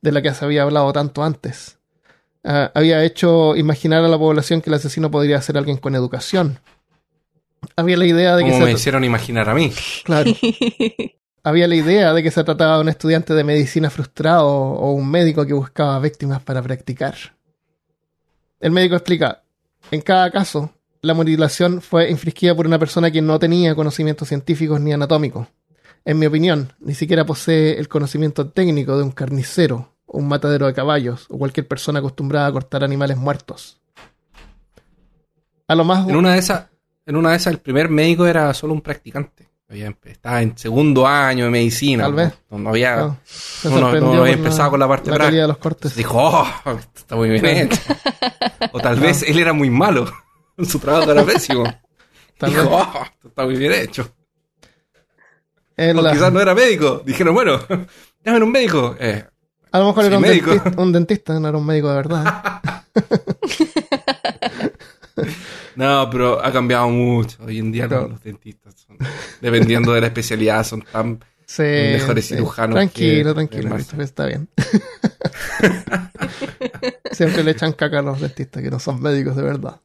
de la que se había hablado tanto antes. Ah, había hecho imaginar a la población que el asesino podría ser alguien con educación. Había la idea de que Como me se, hicieron imaginar a mí. claro, había la idea de que se trataba de un estudiante de medicina frustrado o un médico que buscaba víctimas para practicar. El médico explica, en cada caso, la mutilación fue infringida por una persona que no tenía conocimientos científicos ni anatómicos. En mi opinión, ni siquiera posee el conocimiento técnico de un carnicero, o un matadero de caballos, o cualquier persona acostumbrada a cortar animales muertos. A lo más En una de esas, en una de esas, el primer médico era solo un practicante. Estaba en segundo año de medicina. Tal vez. No, había, no, se no, no, sorprendió no había empezado con la parte la práctica. de los cortes. Dijo, oh, esto está muy bien Claro. hecho. O tal vez él era muy malo. Su trabajo era pésimo. Tal Dijo, vez. oh, esto está muy bien hecho. O la- quizás no era médico. Dijeron, bueno, llamen un médico. Eh, A lo mejor Sí, era un médico. dentista, un dentista, no era un médico de verdad. No, pero ha cambiado mucho. Hoy en día los dentistas, son, dependiendo de la especialidad, son tan... Sí, Mejores sí. cirujanos Tranquilo, que tranquilo, está bien. Siempre le echan caca a los dentistas que no son médicos de verdad.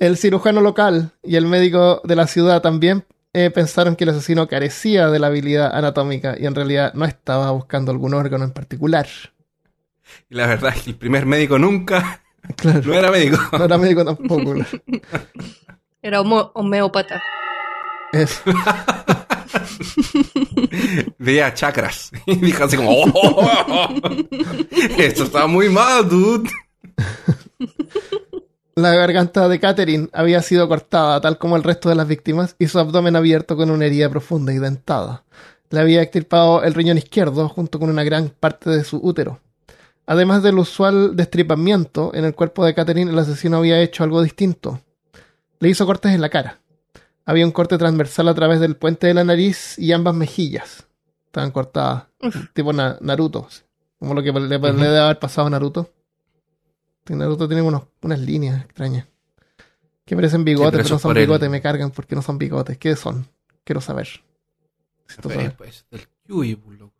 el cirujano local y el médico de la ciudad también eh, pensaron que el asesino carecía de la habilidad anatómica y en realidad no estaba buscando algún órgano en particular. Y la verdad es que el primer médico nunca Claro, no era médico. no era médico tampoco. Era homo- homeópata. Eso. Veía chakras. Y dijo así como, oh, esto está muy mal, dude. La garganta de Catherine había sido cortada, tal como el resto de las víctimas, y su abdomen abierto con una herida profunda y dentada. Le había extirpado el riñón izquierdo junto con una gran parte de su útero. Además del usual destripamiento en el cuerpo de Catherine, el asesino había hecho algo distinto. Le hizo cortes en la cara. Había un corte transversal a través del puente de la nariz y ambas mejillas. Estaban cortadas, tipo Na- Naruto, como lo que le, debe haber pasado a Naruto. Naruto tiene unos- unas líneas extrañas. Que parecen bigotes, pero no son bigotes, me cargan porque no son bigotes. ¿Qué son? Quiero saber. Pues, del Yui, pues, loco.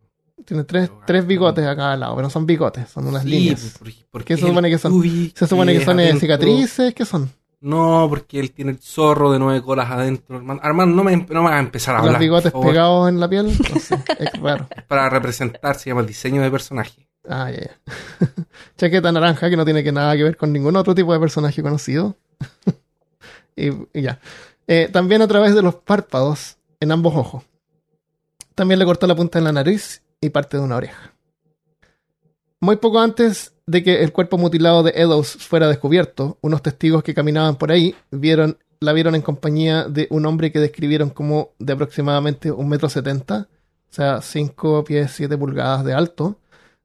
Tiene tres, tres bigotes a cada lado, pero no son bigotes, son unas Sí, líneas. pues, porque ¿Qué se supone el que son? Se supone que son eh, adentro- cicatrices, ¿qué son? No, porque él tiene el zorro de nueve colas adentro. Armando, Armando, no, me, no me hagas empezar a hablar. Los bigotes por pegados en la piel. No sé, es raro. Para representar, se llama diseño de personaje. Ah, ya, ya. Chaqueta naranja que no tiene que nada que ver con ningún otro tipo de personaje conocido. y, y ya. Eh, también a través de los párpados en ambos ojos. También le cortó la punta de la nariz y parte de una oreja. Muy poco antes de que el cuerpo mutilado de Eddowes fuera descubierto, unos testigos que caminaban por ahí vieron, la vieron en compañía de un hombre que describieron como de aproximadamente un metro setenta, o sea, 5 pies 7 pulgadas de alto,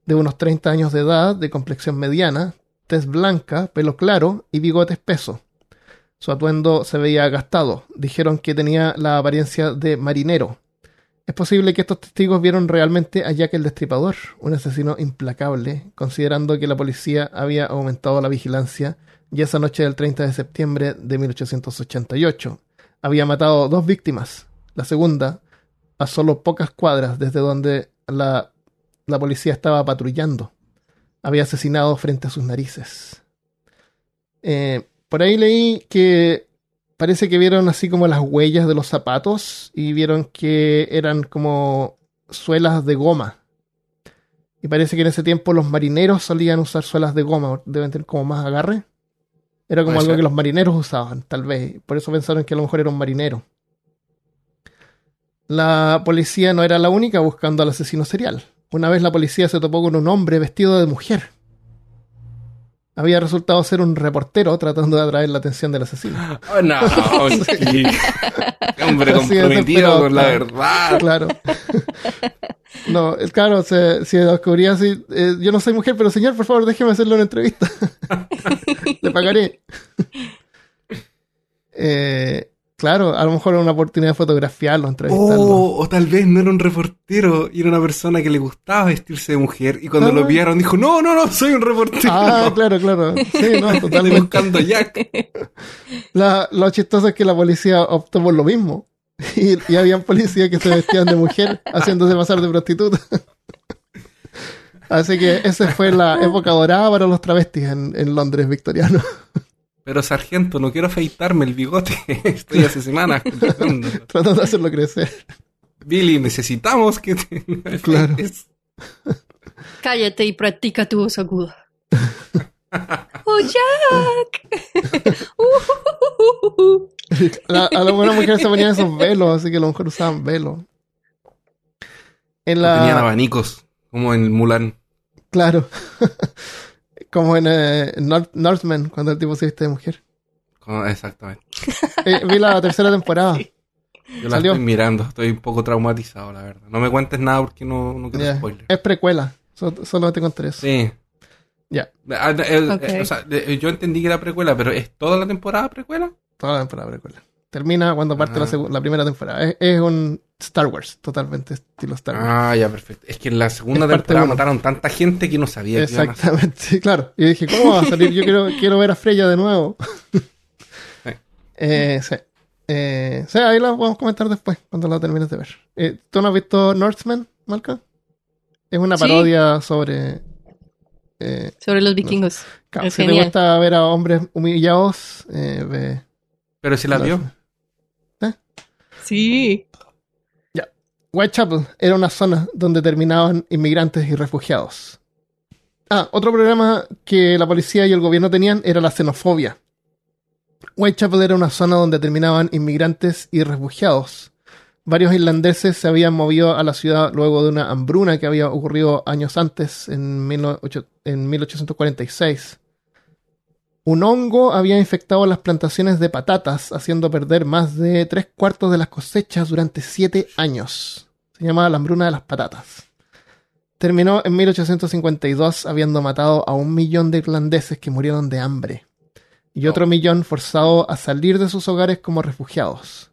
de unos 30 años de edad, de complexión mediana, tez blanca, pelo claro y bigote espeso. Su atuendo se veía gastado. Dijeron que tenía la apariencia de marinero. Es posible que estos testigos vieron realmente a Jack el Destripador, un asesino implacable, considerando que la policía había aumentado la vigilancia y esa noche del 30 de septiembre de 1888 había matado dos víctimas, la segunda, a solo pocas cuadras desde donde la, la policía estaba patrullando. Había asesinado frente a sus narices. Eh, por ahí leí que parece que vieron así como las huellas de los zapatos y vieron que eran como suelas de goma. Y parece que en ese tiempo los marineros solían usar suelas de goma, deben tener como más agarre. Era como Puede algo ser. que los marineros usaban, tal vez. Por eso pensaron que a lo mejor era un marinero. La policía no era la única buscando al asesino serial. Una vez la policía se topó con un hombre vestido de mujer. Había resultado ser un reportero tratando de atraer la atención del asesino. Oh, no, sí. Hombre comprometido con la claro. verdad. Claro. No, el- claro, se, si descubría así, eh, yo no soy mujer, pero señor, por favor, déjeme hacerle una entrevista. Le pagaré. Eh, claro, a lo mejor era una oportunidad de fotografiarlo, entrevistarlo. Oh, o tal vez no era un reportero y era una persona que le gustaba vestirse de mujer y cuando Ah. lo pillaron dijo, no, no, no, soy un reportero. Ah, claro, claro. Sí, no, totalmente. buscando a Jack. La- lo chistoso es que la policía optó por lo mismo. Y, y habían policías que se vestían de mujer haciéndose pasar de prostituta. Así que esa fue la época dorada para los travestis en, en Londres victoriano. Pero sargento, no quiero afeitarme el bigote. Estoy hace semanas. Tratando de hacerlo crecer. Billy, necesitamos que te Claro. Cállate y practica tu voz aguda. ¡Oh, Jack! Uh, La- a las buenas mujeres se ponían esos velos, así que a lo mejor usaban velos. En Tenían abanicos, como en Mulan. Claro. Como en eh, North- Northman, cuando el tipo se viste de mujer. Como- Exactamente. Eh, vi la tercera temporada. Yo la Salió. estoy mirando, estoy un poco traumatizado, la verdad. No me cuentes nada porque no, no quiero Ya. spoiler. Es precuela. So- solo te contaré eso. Sí. Ya. Eh, eh, o sea, yo entendí que era precuela, pero ¿es toda la temporada precuela? Toda la temporada precuela. Termina cuando parte Ah. la, la primera temporada. Es, es un Star Wars, totalmente estilo Star Wars. Ah, ya, perfecto. Es que en la segunda Es parte temporada mataron tanta gente que no sabía que a. Exactamente, claro. Y dije, ¿cómo va a salir? Yo quiero, quiero ver a Freya de nuevo. Sí. eh, sí. Eh, sí, ahí la podemos comentar después, cuando la termines de ver. Eh, ¿Tú no has visto Northman, Malcolm? Es una Sí. parodia sobre... eh, Sobre los vikingos. claro, Es si te genial. gusta ver a hombres humillados, eh, ve... Pero si la vio. Sí. Whitechapel era una zona donde terminaban inmigrantes y refugiados. Ah, otro problema que la policía y el gobierno tenían era la xenofobia. Whitechapel era una zona donde terminaban inmigrantes y refugiados. Varios irlandeses se habían movido a la ciudad luego de una hambruna que había ocurrido años antes, en, 18 en 1846. Un hongo había infectado las plantaciones de patatas, haciendo perder más de tres cuartos de las cosechas durante siete años. Se llamaba la hambruna de las patatas. Terminó en 1852 habiendo matado a un millón de irlandeses que murieron de hambre y otro millón forzado a salir de sus hogares como refugiados.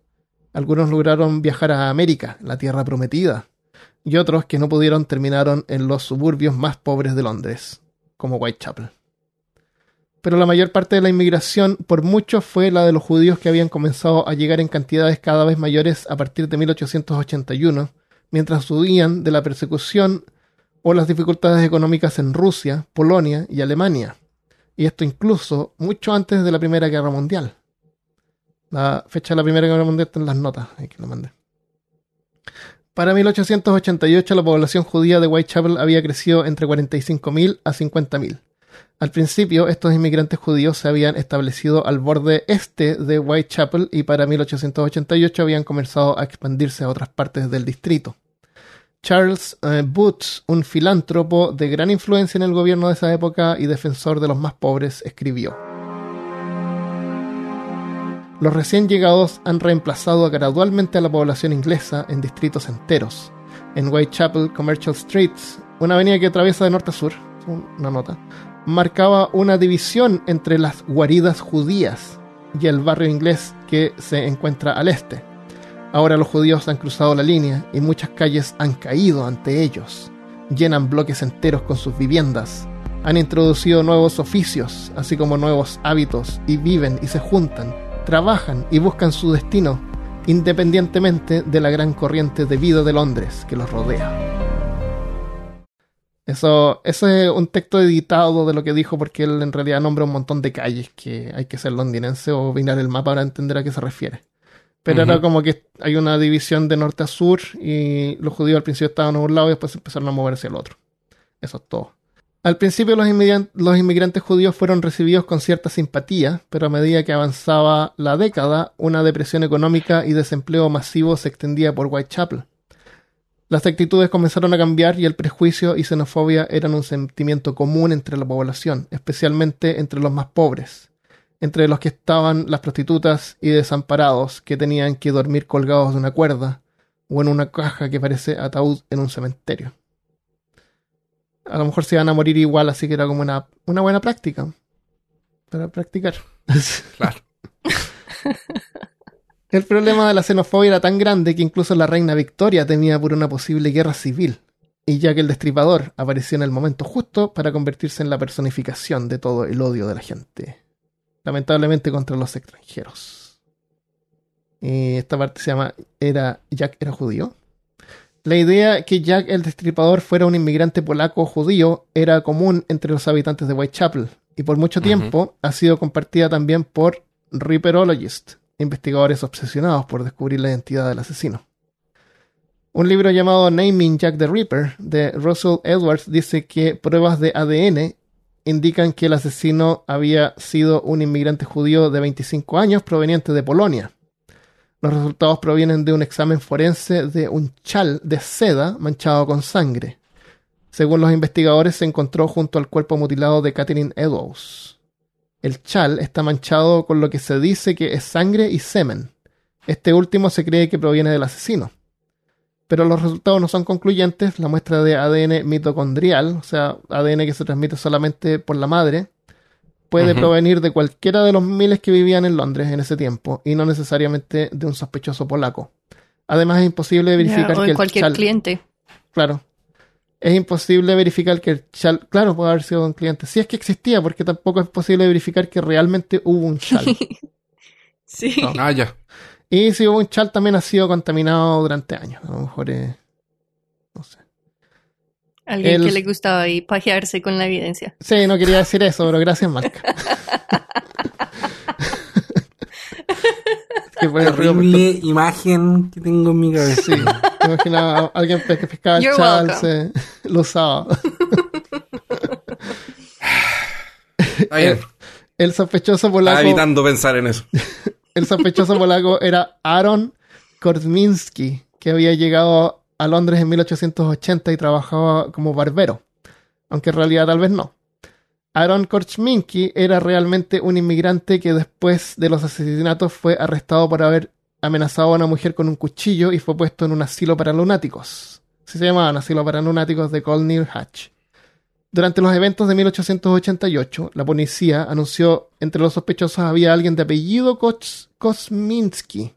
Algunos lograron viajar a América, la tierra prometida, y otros que no pudieron terminaron en los suburbios más pobres de Londres, como Whitechapel. Pero la mayor parte de la inmigración, por mucho, fue la de los judíos que habían comenzado a llegar en cantidades cada vez mayores a partir de 1881, mientras huían de la persecución o las dificultades económicas en Rusia, Polonia y Alemania. Y esto incluso mucho antes de la Primera Guerra Mundial. La fecha de la Primera Guerra Mundial está en las notas, ahí que lo mandé. Para 1888 la población judía de Whitechapel había crecido entre 45.000 a 50.000. Al principio, estos inmigrantes judíos se habían establecido al borde este de Whitechapel y para 1888 habían comenzado a expandirse a otras partes del distrito. Charles eh, Booth, un filántropo de gran influencia en el gobierno de esa época y defensor de los más pobres, escribió. Los recién llegados han reemplazado gradualmente a la población inglesa en distritos enteros. En Whitechapel Commercial Streets, una avenida que atraviesa de norte a sur, una nota, marcaba una división entre las guaridas judías y el barrio inglés que se encuentra al este. Ahora los judíos han cruzado la línea y muchas calles han caído ante ellos. Llenan bloques enteros con sus viviendas. Han introducido nuevos oficios, así como nuevos hábitos, y viven y se juntan, trabajan y buscan su destino independientemente de la gran corriente de vida de Londres que los rodea. Eso, eso es un texto editado de lo que dijo porque él en realidad nombra un montón de calles que hay que ser londinense o mirar el mapa para entender a qué se refiere. Pero era como que hay una división de norte a sur y los judíos al principio estaban a un lado y después empezaron a mover hacia el otro. Eso es todo. Al principio los inmigrantes judíos fueron recibidos con cierta simpatía, pero a medida que avanzaba la década, una depresión económica y desempleo masivo se extendía por Whitechapel. Las actitudes comenzaron a cambiar y el prejuicio y xenofobia eran un sentimiento común entre la población, especialmente entre los más pobres, entre los que estaban las prostitutas y desamparados que tenían que dormir colgados de una cuerda o en una caja que parece ataúd en un cementerio. A lo mejor se iban a morir igual, así que era como una, una buena práctica para practicar. Claro. El problema de la xenofobia era tan grande que incluso la reina Victoria temía por una posible guerra civil, y ya que el destripador apareció en el momento justo para convertirse en la personificación de todo el odio de la gente, lamentablemente contra los extranjeros. Y esta parte se llama era Jack era judío. La idea que Jack el destripador fuera un inmigrante polaco judío era común entre los habitantes de Whitechapel y por mucho tiempo ha sido compartida también por Ripperologists, investigadores obsesionados por descubrir la identidad del asesino. Un libro llamado Naming Jack the Ripper de Russell Edwards dice que pruebas de ADN indican que el asesino había sido un inmigrante judío de 25 años proveniente de Polonia. Los resultados provienen de un examen forense de un chal de seda manchado con sangre. Según los investigadores, se encontró junto al cuerpo mutilado de Catherine Eddowes. El chal está manchado con lo que se dice que es sangre y semen. Este último se cree que proviene del asesino. Pero los resultados no son concluyentes. La muestra de ADN mitocondrial, o sea, ADN que se transmite solamente por la madre, puede provenir de cualquiera de los miles que vivían en Londres en ese tiempo y no necesariamente de un sospechoso polaco. Además, es imposible verificar o que de el cualquier chal, cliente. Claro. Es imposible verificar que el chal. Claro, puede haber sido un cliente. Si es que existía, porque tampoco es posible verificar que realmente hubo un chal. Sí. No. Ah, ya. y si hubo un chal, también ha sido contaminado durante años. A lo mejor es. No sé. Alguien El- que le gustaba ahí pajearse con la evidencia. Sí, no quería decir eso, pero gracias, Marca. Es que fue Horrible imagen que tengo en mi cabeza. Sí, imaginaba a alguien que pescaba el You're chal, welcome. se, lo usaba. Está bien. El sospechoso Estaba polaco, evitando pensar en eso. el sospechoso polaco era Aaron Korzminski, que había llegado a Londres en 1880 y trabajaba como barbero, aunque en realidad tal vez no. Aaron Korzminski era realmente un inmigrante que después de los asesinatos fue arrestado por haber amenazado a una mujer con un cuchillo y fue puesto en un asilo para lunáticos. Así se llamaban asilo para lunáticos de Colney Hatch. Durante los eventos de 1888, la policía anunció entre los sospechosos había alguien de apellido Koz- Kosminski,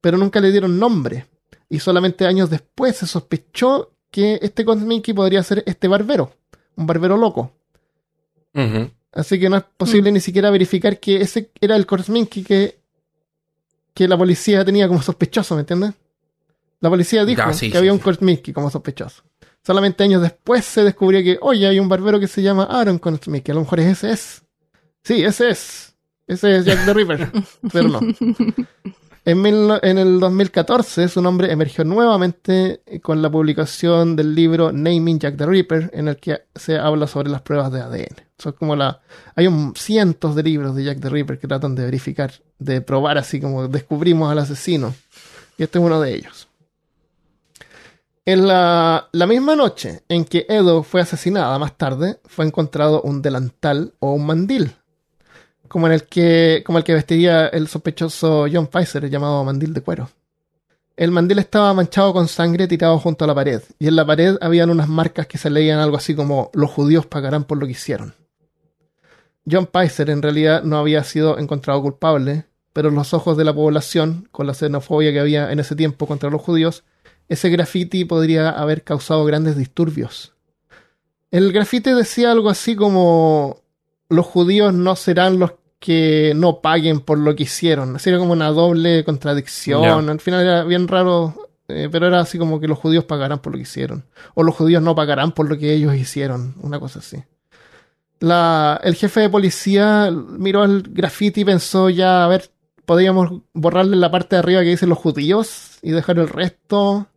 pero nunca le dieron nombre. Y solamente años después se sospechó que este Kosminski podría ser este barbero, un barbero loco. Así que no es posible ni siquiera verificar que ese era el Korsminski que, que la policía tenía como sospechoso, ¿me entiendes? La policía dijo Ya, sí, que sí, había sí. un Korsminski como sospechoso. Solamente años después se descubrió que, oye, hay un barbero que se llama Aaron Korsminski. A lo mejor es ese es. Sí, ese es. Ese es Jack the Ripper. pero no. En, mil- en el 2014 su nombre emergió nuevamente con la publicación del libro Naming Jack the Ripper, en el que se habla sobre las pruebas de ADN. Es como la, hay un, cientos de libros de Jack the Ripper que tratan de verificar, de probar así como descubrimos al asesino. Y este es uno de ellos. En la, la misma noche en que Edo fue asesinada más tarde, fue encontrado un delantal o un mandil como en el que como el que vestiría el sospechoso John Pfizer llamado mandil de cuero. El mandil estaba manchado con sangre tirado junto a la pared, y en la pared habían unas marcas que se leían algo así como los judíos pagarán por lo que hicieron. John Pfizer en realidad no había sido encontrado culpable, pero en los ojos de la población, con la xenofobia que había en ese tiempo contra los judíos, ese graffiti podría haber causado grandes disturbios. El graffiti decía algo así como los judíos no serán los que no paguen por lo que hicieron. Así era como una doble contradicción. Al final era bien raro, eh, pero era así como que los judíos pagarán por lo que hicieron. O los judíos no pagarán por lo que ellos hicieron. Una cosa así. La, el jefe de policía miró el graffiti y pensó ya, a ver, podríamos borrarle la parte de arriba que dice los judíos y dejar el resto.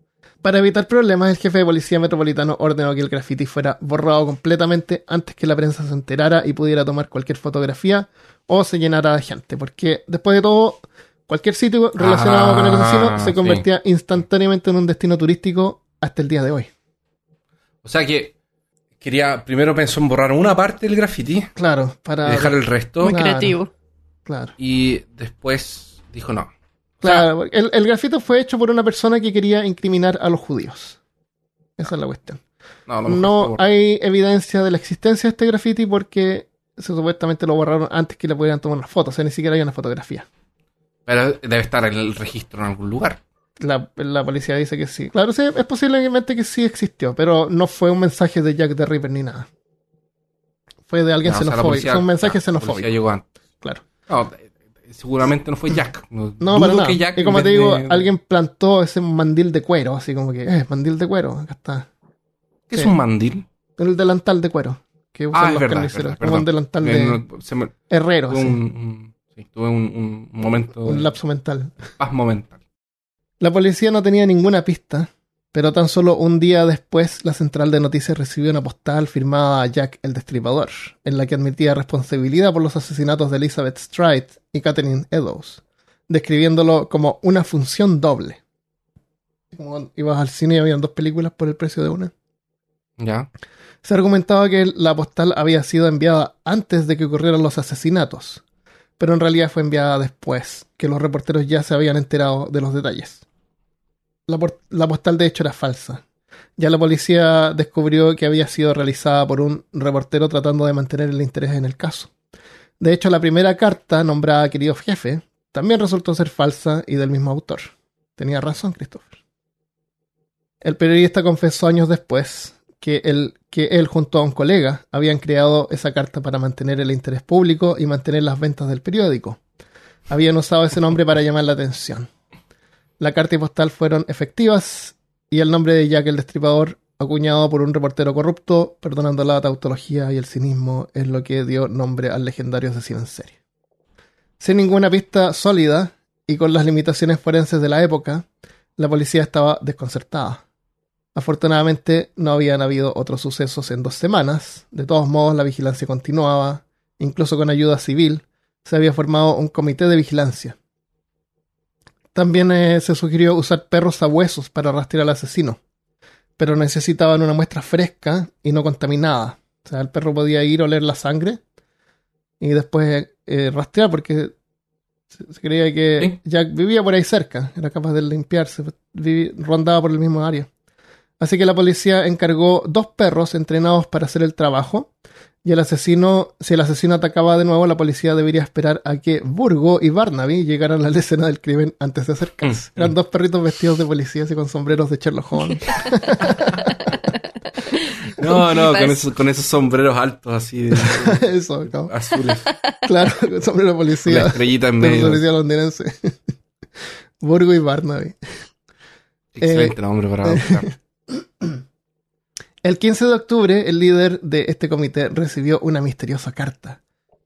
Para evitar problemas, el jefe de policía metropolitano ordenó que el graffiti fuera borrado completamente antes que la prensa se enterara y pudiera tomar cualquier fotografía o se llenara de gente. Porque después de todo, cualquier sitio relacionado Ah, con el asesino se sí. convertía instantáneamente en un destino turístico hasta el día de hoy. O sea que quería, primero pensó en borrar una parte del graffiti Claro, para... dejar el resto. Muy Claro. creativo. Claro. Y después dijo no. Claro, el, el grafito fue hecho por una persona que quería incriminar a los judíos. Esa es la cuestión. No, mejor No hay evidencia de la existencia de este graffiti porque se supuestamente lo borraron antes que le pudieran tomar una foto. O sea, ni siquiera hay una fotografía. Pero debe estar en el registro en algún lugar. La, la policía dice que sí. Claro, sí, es posiblemente que sí existió, pero no fue un mensaje de Jack the Ripper ni nada. Fue de alguien No, o sea, xenofóbico. policía- fue un mensaje la xenofóbico. llegó antes. Claro. No, seguramente no fue Jack. No, No, para nada. que Jack, y como te digo, de- alguien plantó ese mandil de cuero, así como que, eh, mandil de cuero, acá está. ¿Qué es un mandil? El delantal de cuero que usan Ah, es los verdad, carniceros. es verdad, como un delantal de me- herrero, tuve así, un, un- sí, tuve un, un momento un lapso mental. paz mental. La policía no tenía ninguna pista, pero tan solo un día después la central de noticias recibió una postal firmada a Jack el Destripador, en la que admitía responsabilidad por los asesinatos de Elizabeth Stride y Catherine Eddowes, describiéndolo como una función doble. Como ibas al cine y habían dos películas por el precio de una. Ya. Se argumentaba que la postal había sido enviada antes de que ocurrieran los asesinatos, pero en realidad fue enviada después, que los reporteros ya se habían enterado de los detalles. La, postal de hecho era falsa. Ya la policía descubrió que había sido realizada por un reportero tratando de mantener el interés en el caso. De hecho, la primera carta, nombrada querido jefe, también resultó ser falsa y del mismo autor. Tenía razón, Christopher. El periodista confesó años después que él, que él junto a un colega habían creado esa carta para mantener el interés público y mantener las ventas del periódico. Habían usado ese nombre para llamar la atención. La carta y postal fueron efectivas y el nombre de Jack el Destripador, acuñado por un reportero corrupto, perdonando la tautología y el cinismo, es lo que dio nombre al legendario asesino en serie. Sin ninguna pista sólida y con las limitaciones forenses de la época, la policía estaba desconcertada. Afortunadamente no habían habido otros sucesos en dos semanas. De todos modos, la vigilancia continuaba. Incluso con ayuda civil, se había formado un comité de vigilancia. También eh, se sugirió usar perros a huesos para rastrear al asesino, pero necesitaban una muestra fresca y no contaminada. O sea, el perro podía ir a oler la sangre y después eh, rastrear porque se, creía que Sí. Jack vivía por ahí cerca, era capaz de limpiarse, rondaba por el mismo área. Así que la policía encargó dos perros entrenados para hacer el trabajo. Y el asesino, si el asesino atacaba de nuevo, la policía debería esperar a que Burgo y Barnaby llegaran a la escena del crimen antes de acercarse. Mm, Eran mm. dos perritos vestidos de policías y con sombreros de Sherlock Holmes. No, no, con esos, con esos sombreros altos así de- Eso, ¿no? azules. claro, con sombrero de Con la policía. estrellita en De medio. policía londinense. Burgo y Barnaby. Excelente nombre para buscar. El 15 de octubre, el líder de este comité recibió una misteriosa carta.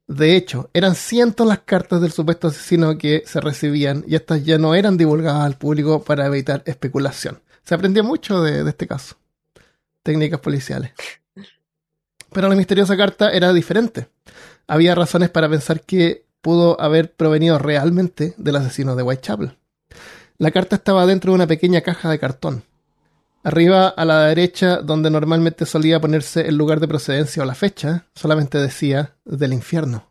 De hecho, eran cientos las cartas del supuesto asesino que se recibían y estas ya no eran divulgadas al público para evitar especulación. Se aprendió mucho de, este caso. Técnicas policiales. Pero la misteriosa carta era diferente. Había razones para pensar que pudo haber provenido realmente del asesino de Whitechapel. La carta estaba dentro de una pequeña caja de cartón. Arriba a la derecha, donde normalmente solía ponerse el lugar de procedencia o la fecha, solamente decía del infierno.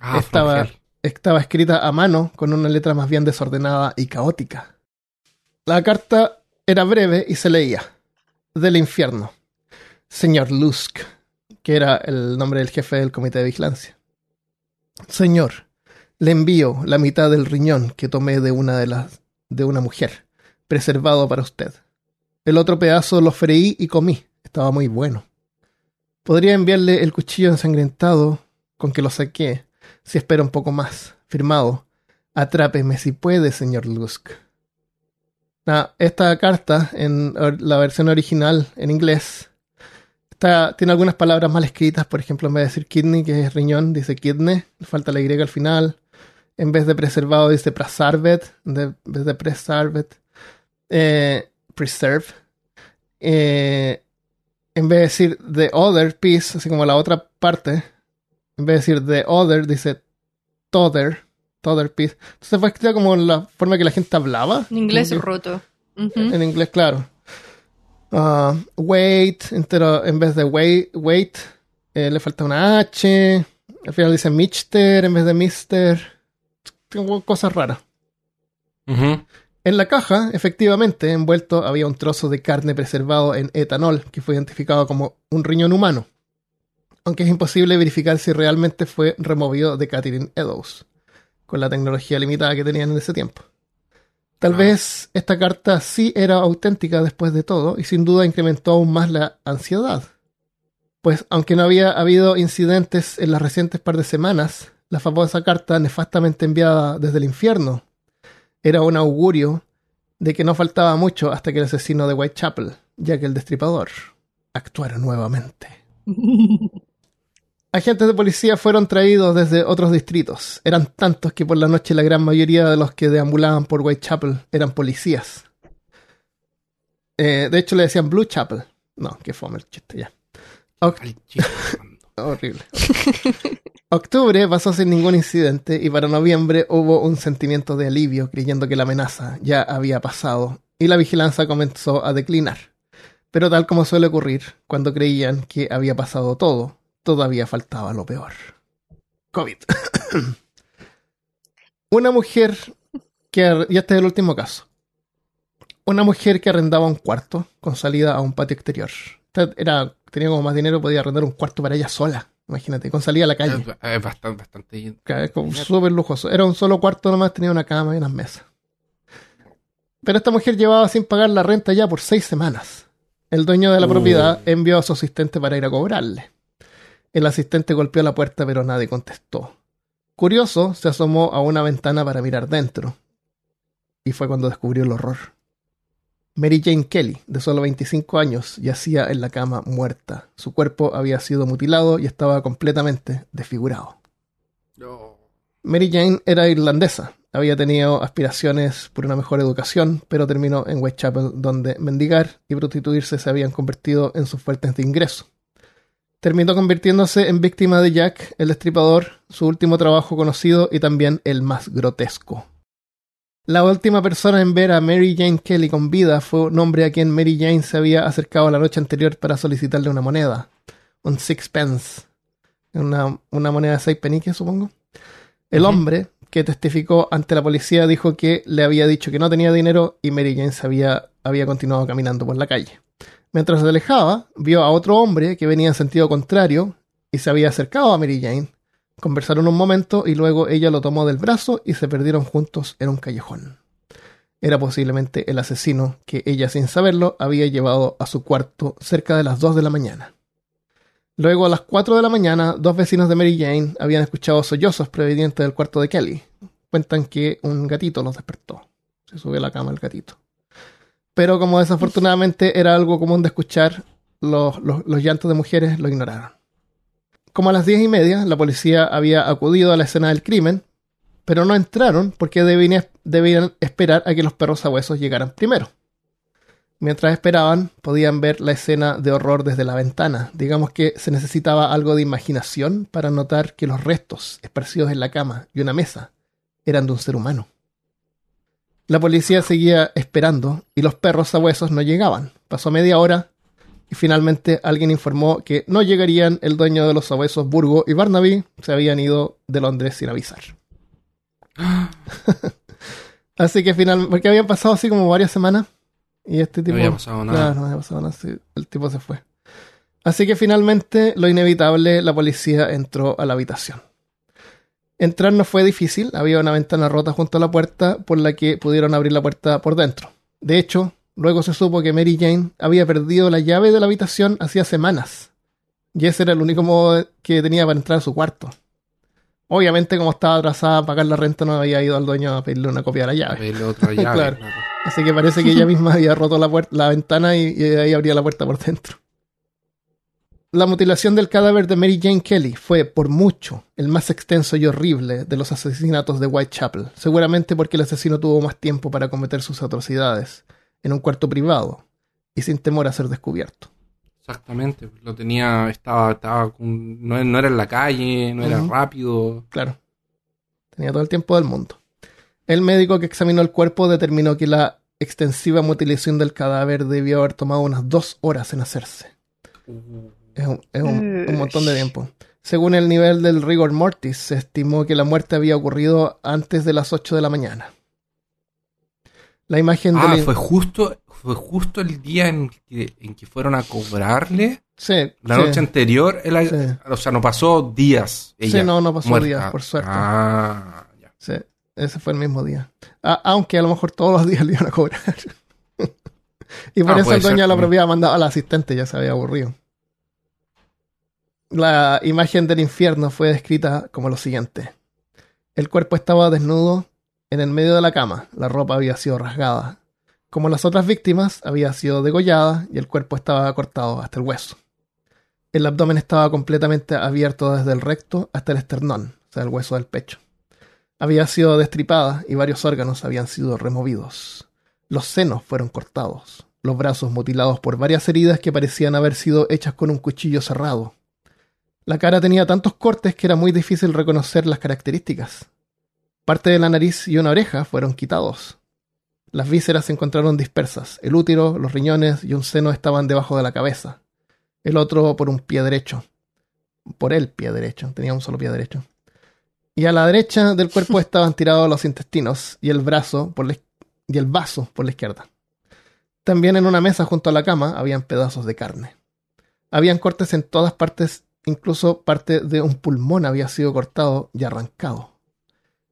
Ah, Estaba- Frangel. Estaba escrita a mano con una letra más bien desordenada y caótica. La carta era breve y se leía: Del infierno. Señor Lusk, que era el nombre del jefe del comité de vigilancia. Señor, le envío la mitad del riñón que tomé de una de las de una mujer, preservado para usted. El otro pedazo lo freí y comí. Estaba muy bueno. Podría enviarle el cuchillo ensangrentado con que lo saqué, si espera un poco más. Firmado. Atrápeme si puede, señor Lusk. Ah, esta carta, en la versión original en inglés, tiene algunas palabras mal escritas. Por ejemplo, en vez de decir kidney, que es riñón, dice kidney. Falta la Y al final. En vez de preservado, dice preserved. de- En vez de preserved, eh, preserve. Eh, en vez de decir the other piece, así como la otra parte, en vez de decir the other, dice t'other, t'other piece. Entonces fue escrita como la forma que la gente hablaba. En inglés roto. En inglés, claro. Ah, wait, entero, en vez de wait, wait eh, le falta una H. Al final dice Mister en vez de Mister. Tengo cosas raras. Ujú. En la caja, efectivamente, envuelto había un trozo de carne preservado en etanol que fue identificado como un riñón humano, aunque es imposible verificar si realmente fue removido de Catherine Eddowes, con la tecnología limitada que tenían en ese tiempo. Tal Ah. vez esta carta sí era auténtica después de todo y sin duda incrementó aún más la ansiedad. Pues aunque no había habido incidentes en las recientes par de semanas, la famosa carta nefastamente enviada desde el infierno era un augurio de que no faltaba mucho hasta que el asesino de Whitechapel, Jack el Destripador, actuara nuevamente. Agentes de policía fueron traídos desde otros distritos. Eran tantos que por la noche la gran mayoría de los que deambulaban por Whitechapel eran policías. Eh, de hecho le decían Blue Chapel. No, que fome el chiste ya. Horrible. Octubre pasó sin ningún incidente y para noviembre hubo un sentimiento de alivio creyendo que la amenaza ya había pasado y la vigilancia comenzó a declinar. Pero tal como suele ocurrir, cuando creían que había pasado todo, todavía faltaba lo peor. COVID. Una mujer que... Y este es el último caso. Una mujer que arrendaba un cuarto con salida a un patio exterior. Era, tenía como más dinero, podía arrendar un cuarto para ella sola. Imagínate, con salida a la calle. Es, bastante, bastante. Claro, es como súper lujoso. Era un solo cuarto nomás, tenía una cama y unas mesas. Pero esta mujer llevaba sin pagar la renta ya por seis semanas. El dueño de la Uh. propiedad envió a su asistente para ir a cobrarle. El asistente golpeó la puerta pero nadie contestó. Curioso, se asomó a una ventana para mirar dentro. Y fue cuando descubrió el horror. Mary Jane Kelly, de solo 25 años, yacía en la cama muerta. Su cuerpo había sido mutilado y estaba completamente desfigurado. No. Mary Jane era irlandesa. Había tenido aspiraciones por una mejor educación, pero terminó en Whitechapel, donde mendigar y prostituirse se habían convertido en sus fuentes de ingreso. Terminó convirtiéndose en víctima de Jack, el destripador, su último trabajo conocido y también el más grotesco. La última persona en ver a Mary Jane Kelly con vida fue un hombre a quien Mary Jane se había acercado la noche anterior para solicitarle una moneda, un sixpence, una, una moneda de seis peniques, supongo. El hombre que testificó ante la policía dijo que le había dicho que no tenía dinero y Mary Jane se había, había continuado caminando por la calle. Mientras se alejaba, vio a otro hombre que venía en sentido contrario y se había acercado a Mary Jane. Conversaron un momento y luego ella lo tomó del brazo y se perdieron juntos en un callejón. Era posiblemente el asesino que ella, sin saberlo, había llevado a su cuarto cerca de las 2 de la mañana. Luego, a las 4 de la mañana, dos vecinos de Mary Jane habían escuchado sollozos provenientes del cuarto de Kelly. Cuentan que un gatito los despertó. Se subió a la cama el gatito. Pero como desafortunadamente era algo común de escuchar, los, los- los llantos de mujeres lo ignoraron. Como a las diez y media, la policía había acudido a la escena del crimen, pero no entraron porque debían, esperar a que los perros sabuesos llegaran primero. Mientras esperaban, podían ver la escena de horror desde la ventana. Digamos que se necesitaba algo de imaginación para notar que los restos esparcidos en la cama y una mesa eran de un ser humano. La policía seguía esperando y los perros sabuesos no llegaban. Pasó media hora y finalmente alguien informó que no llegarían el dueño de los sabuesos Burgo y Barnaby se habían ido de Londres sin avisar. así que finalmente, porque habían pasado así como varias semanas y este No tipo... había pasado nada. No había pasado nada, sí, el tipo se fue. Así que finalmente, lo inevitable, la policía entró a la habitación. Entrar no fue difícil, había una ventana rota junto a la puerta por la que pudieron abrir la puerta por dentro. De hecho, luego se supo que Mary Jane había perdido la llave de la habitación hacía semanas. Y ese era el único modo que tenía para entrar a su cuarto. Obviamente, como estaba atrasada a pagar la renta, no había ido al dueño a pedirle una copia de la A llave. pedirle otra llave. Claro. claro. Así que parece que ella misma había roto la, puer- la ventana y, y ahí abría la puerta por dentro. La mutilación del cadáver de Mary Jane Kelly fue, por mucho, el más extenso y horrible de los asesinatos de Whitechapel, seguramente porque el asesino tuvo más tiempo para cometer sus atrocidades en un cuarto privado y sin temor a ser descubierto. Exactamente. Lo tenía, estaba, estaba con- no, no era en la calle, no era rápido. Claro. Tenía todo el tiempo del mundo. El médico que examinó el cuerpo determinó que la extensiva mutilación del cadáver debió haber tomado unas dos horas en hacerse. Es un, es un- un montón de tiempo. Según el nivel del rigor mortis, se estimó que la muerte había ocurrido antes de las 8 de la mañana. La imagen Ah, del... fue justo, fue justo el día en que, en que fueron a cobrarle. Sí, La sí, noche anterior, Sí. o sea, no pasó días. Ella, Sí, no, no pasó muerta. días, por suerte. Ah, ya. Sí, ese fue el mismo día. Ah, aunque a lo mejor todos los días le iban a cobrar. y por Ah, eso el dueño de la propiedad mandaba al asistente, ya se había aburrido. La imagen del infierno fue descrita como lo siguiente. El cuerpo estaba desnudo en el medio de la cama, la ropa había sido rasgada. Como las otras víctimas, había sido degollada y el cuerpo estaba cortado hasta el hueso. El abdomen estaba completamente abierto desde el recto hasta el esternón, o sea, el hueso del pecho había sido destripada y varios órganos habían sido removidos. Los senos fueron cortados, los brazos mutilados por varias heridas que parecían haber sido hechas con un cuchillo cerrado. La cara tenía tantos cortes que era muy difícil reconocer las características. Parte de la nariz y una oreja fueron quitados. Las vísceras se encontraron dispersas. El útero, los riñones y un seno estaban debajo de la cabeza. El otro por un pie derecho. Por el pie derecho. Tenía un solo pie derecho. Y a la derecha del cuerpo estaban tirados los intestinos y el brazo por la, y el vaso por la izquierda. También en una mesa junto a la cama habían pedazos de carne. Habían cortes en todas partes, incluso parte de un pulmón había sido cortado y arrancado.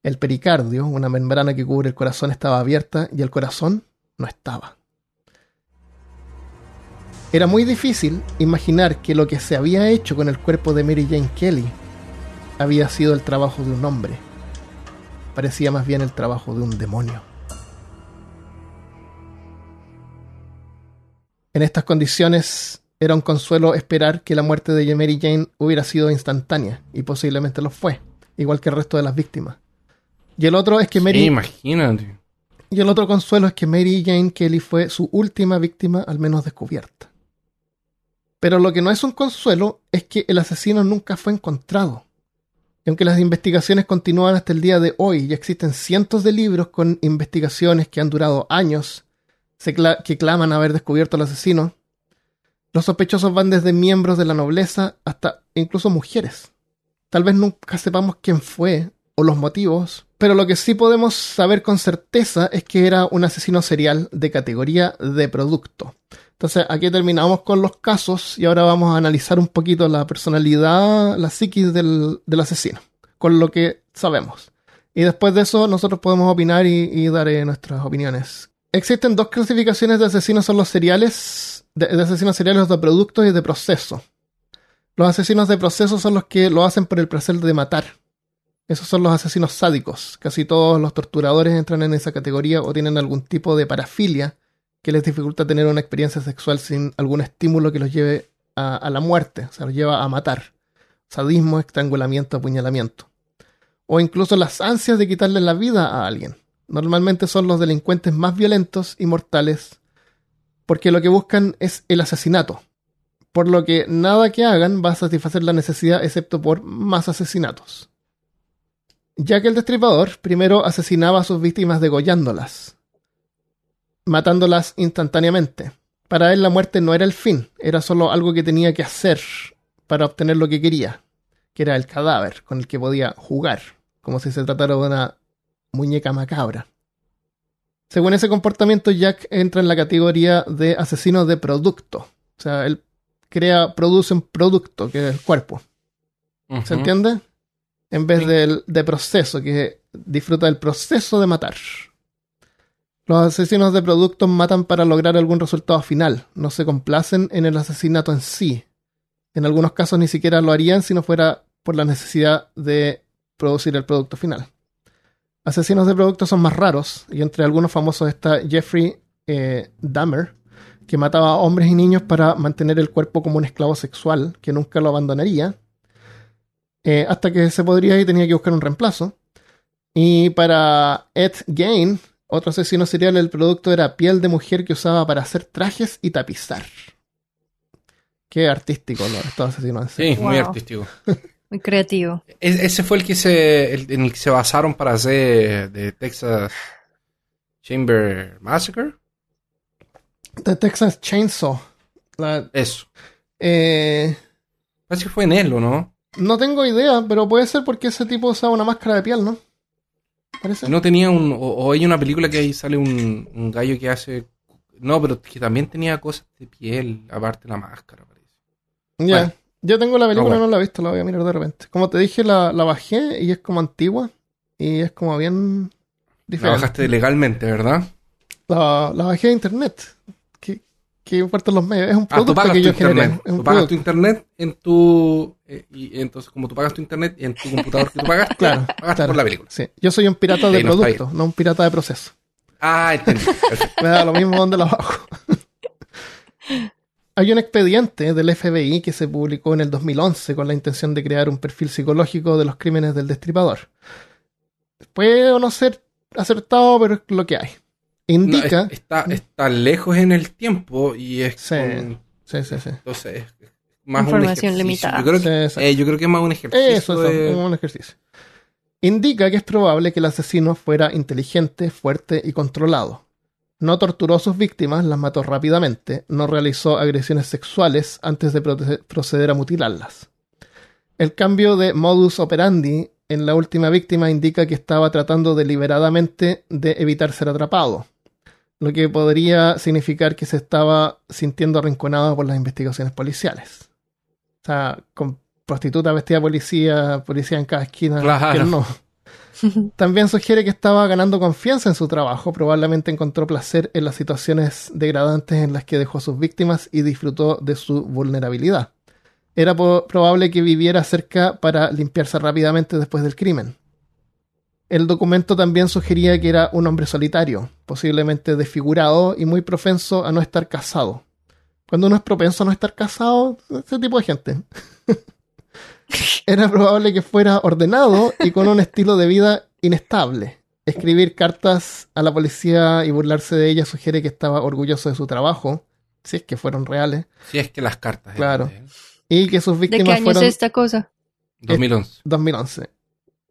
El pericardio, una membrana que cubre el corazón, estaba abierta y el corazón no estaba. Era muy difícil imaginar que lo que se había hecho con el cuerpo de Mary Jane Kelly había sido el trabajo de un hombre. Parecía más bien el trabajo de un demonio. En estas condiciones era un consuelo esperar que la muerte de Mary Jane hubiera sido instantánea, y posiblemente lo fue, igual que el resto de las víctimas. Y el otro es que Mary Sí, imagínate. y el otro consuelo es que Mary Jane Kelly fue su última víctima al menos descubierta. Pero lo que no es un consuelo es que el asesino nunca fue encontrado. Y aunque las investigaciones continúan hasta el día de hoy y existen cientos de libros con investigaciones que han durado años que claman haber descubierto al asesino, los sospechosos van desde miembros de la nobleza hasta incluso mujeres. Tal vez nunca sepamos quién fue o los motivos, pero lo que sí podemos saber con certeza es que era un asesino serial de categoría de producto. Entonces aquí terminamos con los casos y ahora vamos a analizar un poquito la personalidad, la psiquis del, del asesino, con lo que sabemos. Y después de eso nosotros podemos opinar y, y dar eh, nuestras opiniones. Existen dos clasificaciones de asesinos, son los seriales, de, de asesinos seriales de producto y de proceso. Los asesinos de proceso son los que lo hacen por el placer de matar. Esos son los asesinos sádicos. Casi todos los torturadores entran en esa categoría o tienen algún tipo de parafilia que les dificulta tener una experiencia sexual sin algún estímulo que los lleve a, la muerte, o sea, los lleva a matar. Sadismo, estrangulamiento, apuñalamiento. O incluso las ansias de quitarle la vida a alguien. Normalmente son los delincuentes más violentos y mortales porque lo que buscan es el asesinato. Por lo que nada que hagan va a satisfacer la necesidad excepto por más asesinatos. Ya que el destripador primero asesinaba a sus víctimas degollándolas, matándolas instantáneamente. Para él la muerte no era el fin, era solo algo que tenía que hacer para obtener lo que quería, que era el cadáver con el que podía jugar, como si se tratara de una muñeca macabra. Según ese comportamiento, Jack entra en la categoría de asesino de producto. O sea, él crea, produce un producto, que es el cuerpo. ¿Se entiende? En vez Sí. del de proceso, que disfruta del proceso de matar. Los asesinos de productos matan para lograr algún resultado final, no se complacen en el asesinato en sí. En algunos casos ni siquiera lo harían si no fuera por la necesidad de producir el producto final. Asesinos de productos son más raros, y entre algunos famosos está Jeffrey eh, Dahmer, que mataba a hombres y niños para mantener el cuerpo como un esclavo sexual, que nunca lo abandonaría, eh, hasta que se podría y tenía que buscar un reemplazo. Y para Ed Gain, otro asesino serial, el producto era piel de mujer que usaba para hacer trajes y tapizar. Qué artístico, ¿no? Estos asesinos. en serie. Sí, muy Wow. artístico. Muy creativo. E- ese fue el que se, el- en el que se basaron para hacer de Texas Chamber Massacre. The Texas Chainsaw. La- Eso. eh, Parece que fue en él, ¿o no? No tengo idea, pero puede ser porque ese tipo usaba una máscara de piel, ¿no? Parece. No tenía un. O, o hay una película que ahí sale un, un gallo que hace. No, pero que también tenía cosas de piel, aparte de la máscara, parece. Ya. Bueno. Yo tengo la película, bueno. no la he visto, la voy a mirar de repente. Como te dije, la, la bajé y es como antigua. Y es como bien La diferente. bajaste legalmente, ¿verdad? La, la bajé de internet. Que, parten los medios. Es un Ah, producto pagas que. Es un Tú pagas tu internet en tu. eh, y entonces, como tú pagas tu internet en tu computador que tú pagaste, Claro, pagaste claro. por la película. Sí. Yo soy un pirata de no producto, no un pirata de proceso. Ah, entendí. Me da lo mismo donde la bajo. Hay un expediente del FBI que se publicó en el 2011 con la intención de crear un perfil psicológico de los crímenes del destripador. Puede o no ser acertado, pero es lo que hay. Indica. es- está, está lejos en el tiempo y es. Sí. con- Sí, sí, sí. entonces, es más un Información ejercicio. limitada. Yo creo, que, Sí, exacto. eh, yo creo que es más un ejercicio. Eso, eso, de- es un ejercicio. Indica que es probable que el asesino fuera inteligente, fuerte y controlado. No torturó a sus víctimas, las mató rápidamente, no realizó agresiones sexuales antes de proceder a mutilarlas. El cambio de modus operandi en la última víctima indica que estaba tratando deliberadamente de evitar ser atrapado, lo que podría significar que se estaba sintiendo arrinconado por las investigaciones policiales. O sea, con prostituta vestida de policía, policía en cada esquina, Claro. que no. También sugiere que estaba ganando confianza en su trabajo, probablemente encontró placer en las situaciones degradantes en las que dejó a sus víctimas y disfrutó de su vulnerabilidad. Era probable que viviera cerca para limpiarse rápidamente después del crimen. El documento también sugería que era un hombre solitario, posiblemente desfigurado y muy propenso a no estar casado. Cuando uno es propenso a no estar casado, ese tipo de gente. Era probable que fuera ordenado y con un estilo de vida inestable. Escribir cartas a la policía y burlarse de ella sugiere que estaba orgulloso de su trabajo, si es que fueron reales, Si es que las cartas. eran Claro. y que sus ¿De qué víctimas año fueron es esta cosa? 2011. 2011.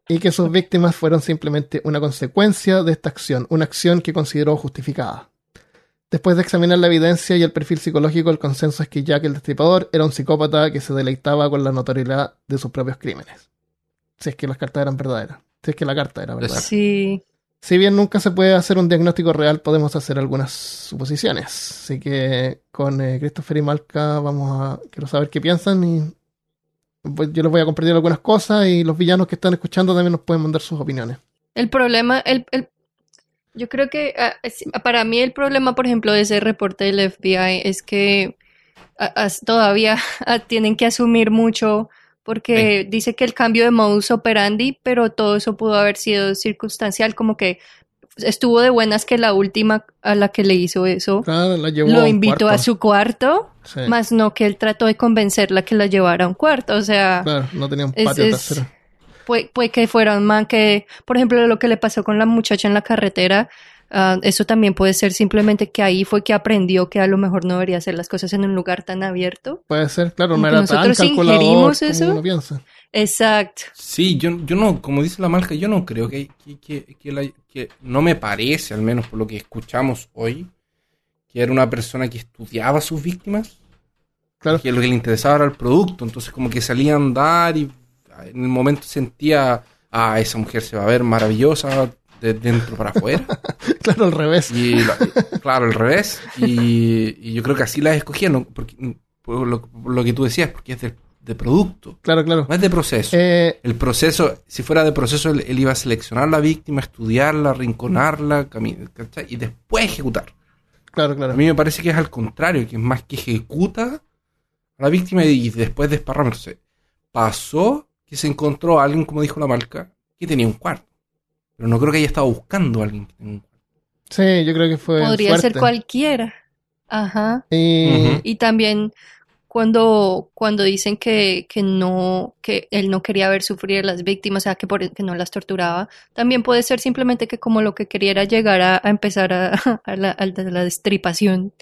Y que sus víctimas fueron simplemente una consecuencia de esta acción, una acción que consideró justificada. Después de examinar la evidencia y el perfil psicológico, el consenso es que Jack el Destripador era un psicópata que se deleitaba con la notoriedad de sus propios crímenes. Si es que las cartas eran verdaderas. Si es que la carta era verdadera. Sí. Si bien nunca se puede hacer un diagnóstico real, podemos hacer algunas suposiciones. Así que con eh, Christopher y Malca vamos a... Quiero saber qué piensan y yo les voy a compartir algunas cosas y los villanos que están escuchando también nos pueden mandar sus opiniones. El problema, el, el- yo creo que ah, para mí el problema, por ejemplo, de ese reporte del FBI es que ah, todavía ah, tienen que asumir mucho porque dice que el cambio de modus operandi, pero todo eso pudo haber sido circunstancial, como que estuvo de buenas que la última a la que le hizo eso Claro, la llevó a lo invitó a su cuarto, Sí, más no que él trató de convencerla que la llevara a un cuarto, o sea... Claro, no tenía un patio es- trasero. Que fuera un man que, por ejemplo, lo que le pasó con la muchacha en la carretera, ah, eso también puede ser simplemente que ahí fue que aprendió que a lo mejor no debería hacer las cosas en un lugar tan abierto. Puede ser, claro, no era tan calculador ingerimos como eso. uno piensa. Exacto. Sí, yo, yo no, como dice la Malca, yo no creo que, que, que- que la- que no me parece, al menos por lo que escuchamos hoy, que era una persona que estudiaba a sus víctimas, Claro. que lo que le interesaba era el producto, entonces como que salía a andar y en el momento sentía, ah, esa mujer se va a ver maravillosa de dentro para afuera, Claro, al revés. y la- claro, al revés, y, y yo creo que así las escogieron, porque, por lo, por lo que tú decías, porque es de, de producto, Claro, claro. no es de proceso. Eh, El proceso, si fuera de proceso, él, él iba a seleccionar la víctima, estudiarla, rinconarla, cami- ¿cachai? y después ejecutar. claro, A claro. mí me parece que es al contrario, que es más que ejecuta a la víctima y después desparrama. Entonces, pasó que se encontró a alguien, como dijo la marca, que tenía un cuarto. Pero no creo que haya estado buscando a alguien que tenía un cuarto. Sí, yo creo que fue Podría suerte. ser cualquiera. Ajá. Y también cuando, cuando dicen que, que no, que él no quería ver sufrir a las víctimas, o sea, que, por, que no las torturaba, también puede ser simplemente que como lo que quería era llegar a, a empezar a, a la, a la destripación.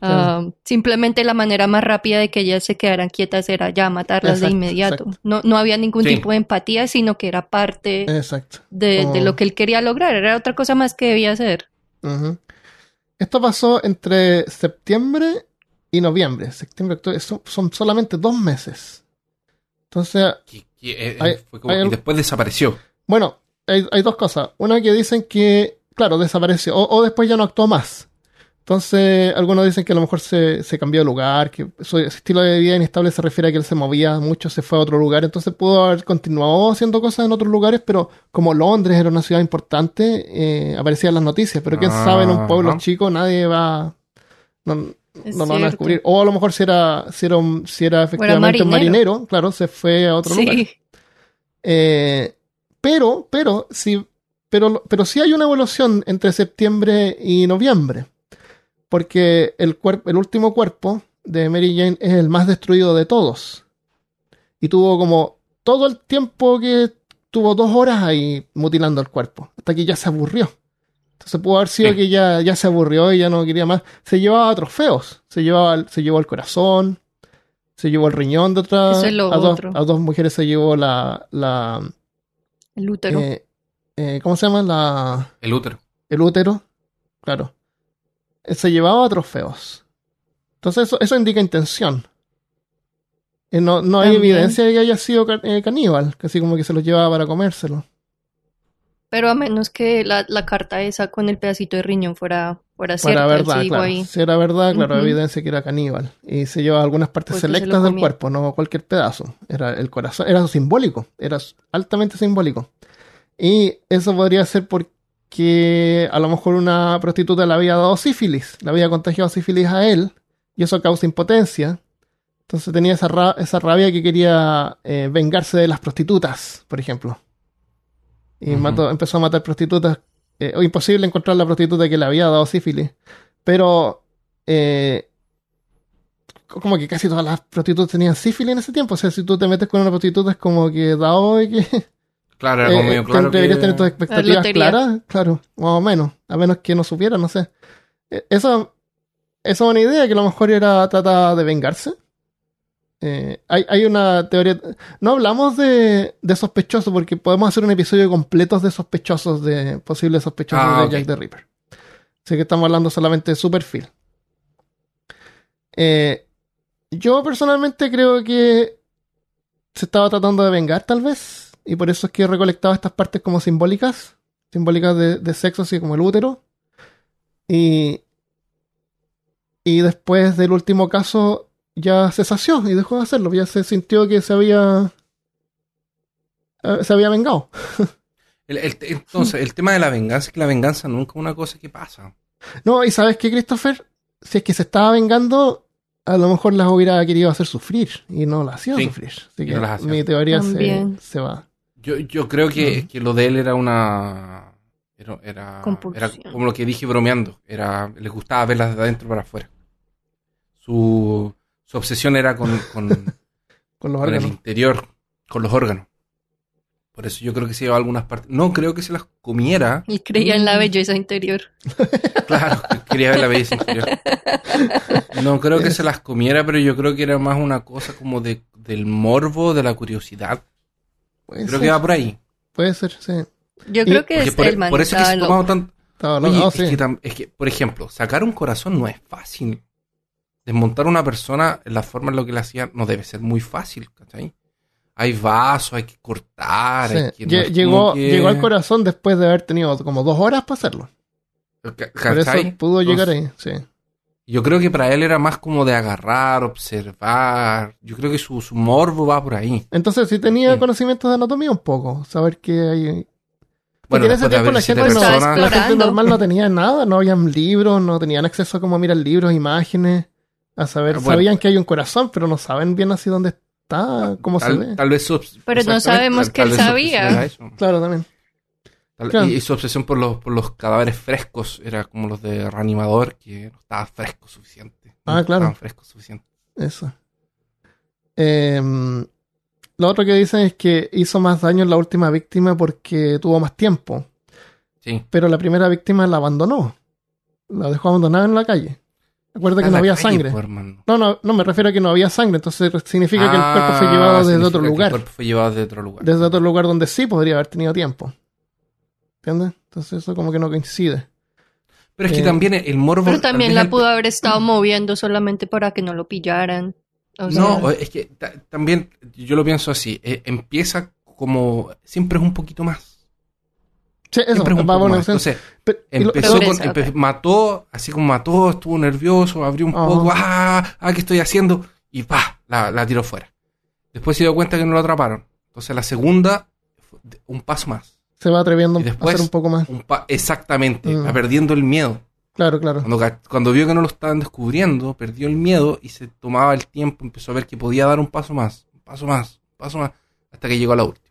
Ah, simplemente la manera más rápida de que ellas se quedaran quietas era ya matarlas de inmediato. exacto. No, no había ningún Sí. tipo de empatía, sino que era parte de, lo que él quería lograr. Era otra cosa más que debía hacer. Esto pasó entre septiembre y noviembre. Septiembre, octubre, son, son solamente dos meses. Entonces, eh, Hay- fue como hay después desapareció. bueno, hay, hay dos cosas. Una que dicen que, claro, desapareció o, o después ya no actuó más. Entonces, algunos dicen que a lo mejor se, se cambió de lugar, que su estilo de vida inestable se refiere a que él se movía mucho, se fue a otro lugar, entonces pudo haber continuado haciendo cosas en otros lugares, pero como Londres era una ciudad importante, eh, aparecían las noticias, pero quién sabe, en un pueblo Ajá. chico nadie va... No, Es no lo van a descubrir. O a lo mejor si era, si era, un- si era efectivamente un marinero. marinero, claro, se fue a otro lugar. Eh, pero, pero, sí, pero, pero sí hay una evolución entre septiembre y noviembre. Porque el, el último cuerpo de Mary Jane es el más destruido de todos. Y tuvo como todo el tiempo que tuvo dos horas ahí mutilando el cuerpo. Hasta que ya se aburrió. Entonces pudo haber sido Sí. que ya, ya se aburrió y ya no quería más. Se llevaba trofeos. Se llevaba, el- se llevó el corazón. Se llevó el riñón de otra. Eso es lo a, dos, otro. a dos mujeres se llevó la, la El útero. eh, eh, ¿Cómo se llama? La, El útero. el útero. Claro. Eh, Se llevaba trofeos. Entonces eso, eso indica intención. Eh, no, no hay También. evidencia de que haya sido ca- eh, caníbal, casi como que se los llevaba para comérselo. Pero a menos que la, la carta esa con el pedacito de riñón fuera, fuera cierta. Verdad, sí claro. ahí. Si era verdad, claro, Ujú. evidencia que era caníbal. Y se llevaba algunas partes se selectas del cuerpo, no cualquier pedazo. Era el corazón, era simbólico, era altamente simbólico. Y eso podría ser porque a lo mejor una prostituta le había dado sífilis, le había contagiado sífilis a él, y eso causa impotencia. Entonces tenía esa, ra- esa rabia que quería eh, vengarse de las prostitutas, por ejemplo. Y mató- empezó a matar prostitutas. Eh, o imposible encontrar la prostituta que le había dado sífilis. Pero eh, como que casi todas las prostitutas tenían sífilis en ese tiempo. O sea, si tú te metes con una prostituta es como que dado de que Claro, era eh, como medio eh, claro deberías que- tener tus expectativas claras. Claro, más o menos. A menos que no supiera, no sé. Eh, Eso, esa es una idea que a lo mejor era trata de vengarse. Eh, hay, hay una teoría. No hablamos de, de sospechosos porque podemos hacer un episodio completo de sospechosos, de posibles sospechosos Ah, de. Jack the Ripper. Así que estamos hablando solamente de su perfil. Eh, yo personalmente creo que se estaba tratando de vengar, tal vez. Y por eso es que he recolectado estas partes como simbólicas. Simbólicas de, de sexo, así como el útero. Y. Y después del último caso, ya se sació y dejó de hacerlo. Ya se sintió que se había. eh, Se había vengado. El- el- entonces, el tema de la venganza es que la venganza nunca es una cosa que pasa. No, y sabes qué, Christopher, si es que se estaba vengando, a lo mejor las hubiera querido hacer sufrir y no las hacía Sí, sufrir. Así que no mi teoría se, También. se va. Yo, yo creo que, que lo de él era una. Era, era, era como lo que dije bromeando. Era, les gustaba verlas de adentro para afuera. Su, su obsesión era con, con, Con los con el órganos. interior, con los órganos. Por eso yo creo que se llevaba algunas partes. No creo que se las comiera. Y creía en la Mm. belleza interior. Claro, que quería ver la belleza interior. No creo que se las comiera, pero yo creo que era más una cosa como de, del morbo, de la curiosidad. Puede Creo ser, que va por ahí. puede ser, sí. Yo Y- creo que es por, el man por eso es que se loco. tomaba tan, Estaba Oye, loco. No, es, sí. que tam- es que, por ejemplo, sacar un corazón no es fácil. Desmontar una persona en la forma en la que la hacía no debe ser muy fácil, ¿cachai? Hay vasos, hay que cortar, Sí. hay que... Lle- como llegó, que- llegó al corazón después de haber tenido como dos horas para hacerlo. Por eso pudo llegar ahí, sí. Yo creo que para él era más como de agarrar, observar. Yo creo que su, su morbo va por ahí. Entonces sí tenía Sí. conocimientos de anatomía un poco. Saber que hay... Bueno, Porque en ese tiempo la gente, no- la normal no tenía nada, no habían libros, no tenían acceso a cómo mirar libros, imágenes, a saber, Ah, bueno. sabían que hay un corazón, pero no saben bien así dónde, está como se Tal, ve. tal vez Pero no sabemos tal- que tal él sabía. Claro, también. Tal- Claro. Y, y su obsesión por los, por los cadáveres frescos era como los de reanimador, que no estaba fresco suficiente. Ah, No claro. estaban frescos suficiente. Eso. Em, lo otro que dicen es que hizo más daño en la última víctima porque tuvo más tiempo. Sí. Pero la primera víctima la abandonó. La dejó abandonada en la calle. Recuerda que Está no había calle, sangre. po, hermano. No, no, no, me refiero a que no había sangre. Entonces significa que el Ah, cuerpo fue llevado desde otro que El lugar. cuerpo fue llevado desde otro lugar. Desde otro lugar donde sí podría haber tenido tiempo. ¿Entiendes? Entonces eso como que no coincide. Pero es que Eh, también el morbo. Pero también la el- pudo haber estado moviendo solamente para que no lo pillaran. O sea, No, es que ta- también yo lo pienso así. eh, empieza como. Siempre es un poquito más. Sí, eso. Va Entonces, empezó con. Empe- mató, así como mató, estuvo nervioso, abrió un poco. ¡Ah! ¡Ah! ¿Qué estoy haciendo? Y ¡pa! La, la tiró fuera. Después se dio cuenta que no lo atraparon. Entonces, la segunda, un paso más. se va atreviendo Y a después- hacer un poco más. Un exactamente, Mm. va perdiendo el miedo. Claro, claro. Cuando, cuando vio que no lo estaban descubriendo, perdió el miedo y se tomaba el tiempo, empezó a ver que podía dar un paso más, un paso más, un paso más, hasta que llegó a la última.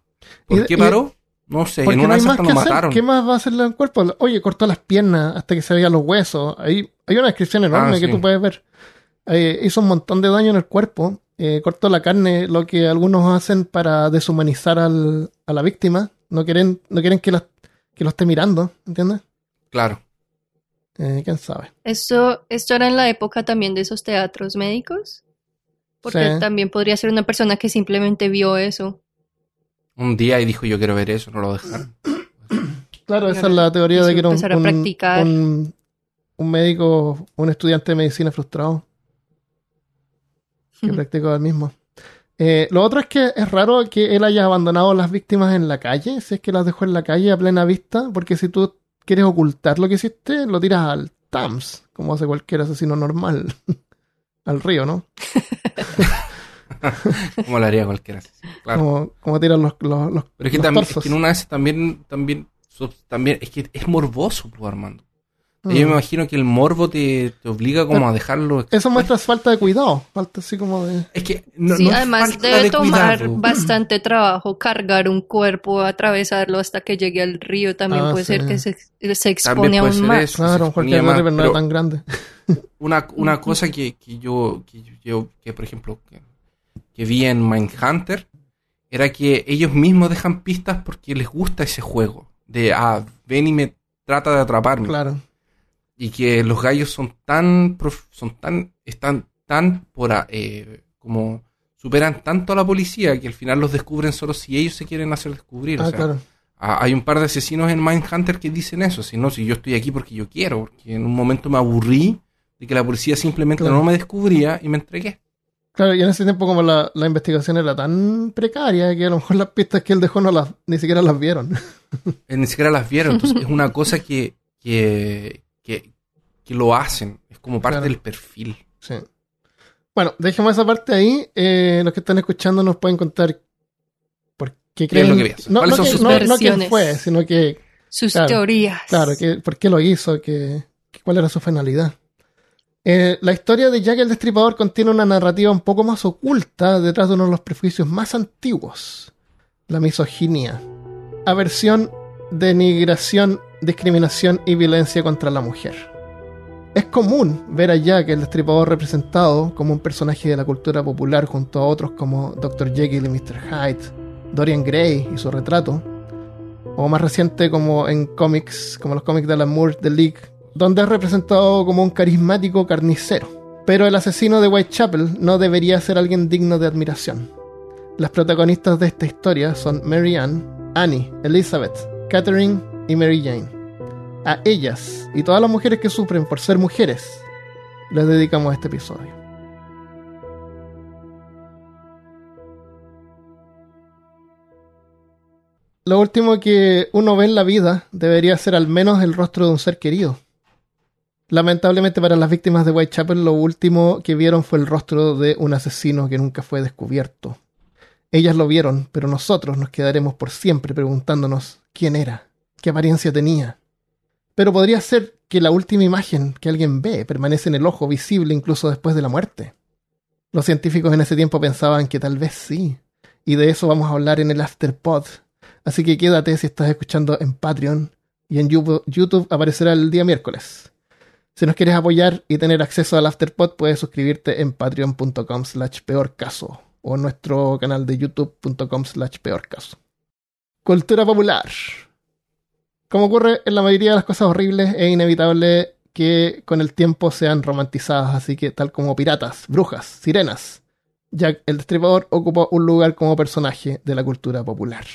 Y- ¿Por qué paró? No sé, Porque en no una hay de más que lo hacer. mataron. ¿Qué más va a hacerle al cuerpo? Oye, cortó las piernas hasta que se veían los huesos. Ahí hay una descripción enorme Ah, que sí. tú puedes ver. Eh, hizo un montón de daño en el cuerpo. eh, cortó la carne, lo que algunos hacen para deshumanizar al- a la víctima. No quieren, no quieren que, la- que lo esté mirando, ¿entiendes? Claro. Eh, ¿Quién sabe? Esto, esto era en la época también de esos teatros médicos. Porque Sí. también podría ser una persona que simplemente vio eso. Un día y dijo yo quiero ver eso, no lo dejaron. Claro, esa Claro, es la teoría de que era un, empezar a un- practicar. un- un médico, un estudiante de medicina frustrado que Ujú. practicó el mismo. Eh, lo otro es que es raro que él haya abandonado a las víctimas en la calle, si es que las dejó en la calle a plena vista, porque si tú quieres ocultar lo que hiciste, lo tiras al Tams, como hace cualquier asesino normal. al río, ¿no? Como lo haría cualquiera. Claro. Como, como tiran los, los, los- Pero es que los también, es que en una vez también, también, so- también, es que es morboso, pues, Armando. Mm. Yo me imagino que el morbo te, te obliga como Pero- a dejarlo. Eso muestra falta de cuidado, falta así como de... Es que no, sí, no es además falta debe de tomar cuidado. bastante trabajo cargar un cuerpo, atravesarlo hasta que llegue al río. También Ah, puede sí. ser que se, se expone aún más. eso. Claro, cualquier más, River no era tan grande. Una, una cosa que, que yo, que yo, que por ejemplo, que, que vi en Mindhunter, era que ellos mismos dejan pistas porque les gusta ese juego. De, ah, ven y me trata de atraparme. Claro. Y que los gallos son tan, son tan, están tan por, eh, como, superan tanto a la policía que al final los descubren solo si ellos se quieren hacer descubrir. o Ah, sea, claro. a- hay un par de asesinos en Mindhunter que dicen eso, si no, si yo estoy aquí porque yo quiero, porque en un momento me aburrí de que la policía simplemente Claro. no me descubría y me entregué. Claro, y en ese tiempo como la, la investigación era tan precaria que a lo mejor las pistas que él dejó no las, ni siquiera las vieron. Eh, Ni siquiera las vieron, entonces es una cosa que, que, que, que lo hacen, es como parte Claro. del perfil. Sí. Bueno, dejemos esa parte ahí. Eh, los que están escuchando nos pueden contar por qué ¿Qué es creen... lo que piensan? No, ¿Cuáles no son que- sus no- no quién fue, sino que, Sus Claro, teorías. claro, que, por qué lo hizo, que, que cuál era su finalidad. Eh, la historia de Jack el Destripador contiene una narrativa un poco más oculta detrás de uno de los prejuicios más antiguos, la misoginia, aversión, denigración, discriminación y violencia contra la mujer. Es común ver a Jack el Destripador representado como un personaje de la cultura popular junto a otros como Dr. Jekyll y Mr. Hyde, Dorian Gray y su retrato, o más reciente como en cómics, como los cómics de Alan Moore, The League, donde es representado como un carismático carnicero. Pero el asesino de Whitechapel no debería ser alguien digno de admiración. Las protagonistas de esta historia son Mary Ann, Annie, Elizabeth, Catherine y Mary Jane. A ellas y todas las mujeres que sufren por ser mujeres, les dedicamos este episodio. Lo último que uno ve en la vida debería ser al menos el rostro de un ser querido. Lamentablemente para las víctimas de Whitechapel lo último que vieron fue el rostro de un asesino que nunca fue descubierto. Ellas lo vieron, pero nosotros nos quedaremos por siempre preguntándonos quién era, qué apariencia tenía. Pero podría ser que la última imagen que alguien ve permanece en el ojo visible incluso después de la muerte. Los científicos en ese tiempo pensaban que tal vez sí. Y de eso vamos a hablar en el Afterpod. Así que quédate si estás escuchando en Patreon y en YouTube, aparecerá el día miércoles. Si nos quieres apoyar y tener acceso al Afterpod, puedes suscribirte en patreon.com slash peorcaso o en nuestro canal de youtube.com slash peorcaso. Cultura popular. Como ocurre en la mayoría de las cosas horribles, es inevitable que con el tiempo sean romantizadas, así que tal como piratas, brujas, sirenas, Jack el Destripador ocupa un lugar como personaje de la cultura popular.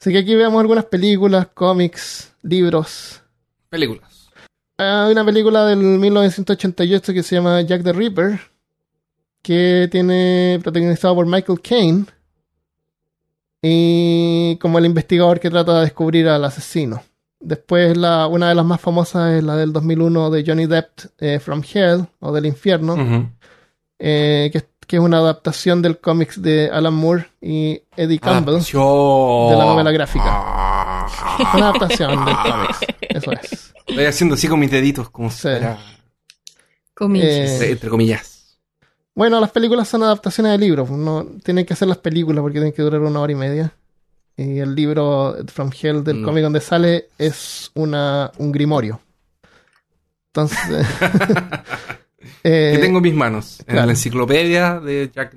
Así que aquí vemos algunas películas, cómics, libros. Películas. Hay una película del 1988 que se llama Jack the Ripper, que tiene protagonizado por Michael Caine y como el investigador que trata de descubrir al asesino. Después la, una de las más famosas es la del 2001 de Johnny Depp, eh, From Hell, o del infierno, eh, que, que es una adaptación del cómics de Alan Moore y Eddie Campbell. Adaptación. de la novela gráfica. Ah. Una adaptación del cómics, eso es. Estoy haciendo así con mis deditos, como si Sí. fuera- Comillas. Eh, entre, entre comillas. Bueno, las películas son adaptaciones de libros. No, tienen que hacer las películas porque tienen que durar una hora y media. Y el libro From Hell del No. cómic donde sale es una, un grimorio. Entonces. eh, que tengo en mis manos. En la enciclopedia de Jack.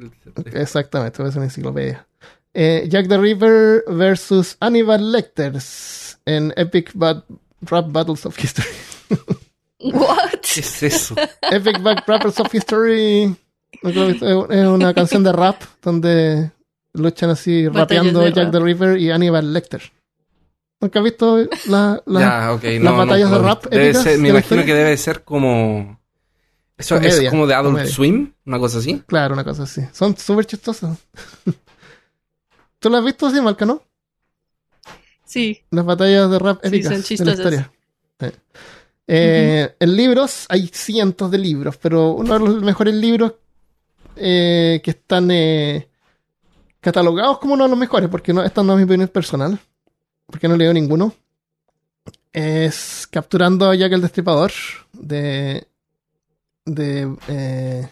Exactamente, es una enciclopedia. Eh, Jack the Ripper versus Hannibal Lecter en Epic Bat- Rap Battles of History. What? ¿Qué es eso? Epic Back Rappers of History. No creo que es una canción de rap donde luchan así Batallas rapeando Jack rap. the Ripper y Hannibal Lecter. ¿Nunca has visto la, la- ya. No, batallas no, de rap Debe épicas ser- me la imagino historia? que debe ser como. Eso Comedia, es como de Adult comedia. Swim, una cosa así. Claro, una cosa así. Son súper chistosas. ¿Tú las has visto así, Marca, no? Sí. Las batallas de rap Sí, épicas son de la historia. Sí. Eh, En libros hay cientos de libros, pero uno de los mejores libros eh, que están eh, catalogados como uno de los mejores, porque no, esta no es mi opinión personal, porque no leo ninguno, es Capturando a Jack el Destripador de de, eh,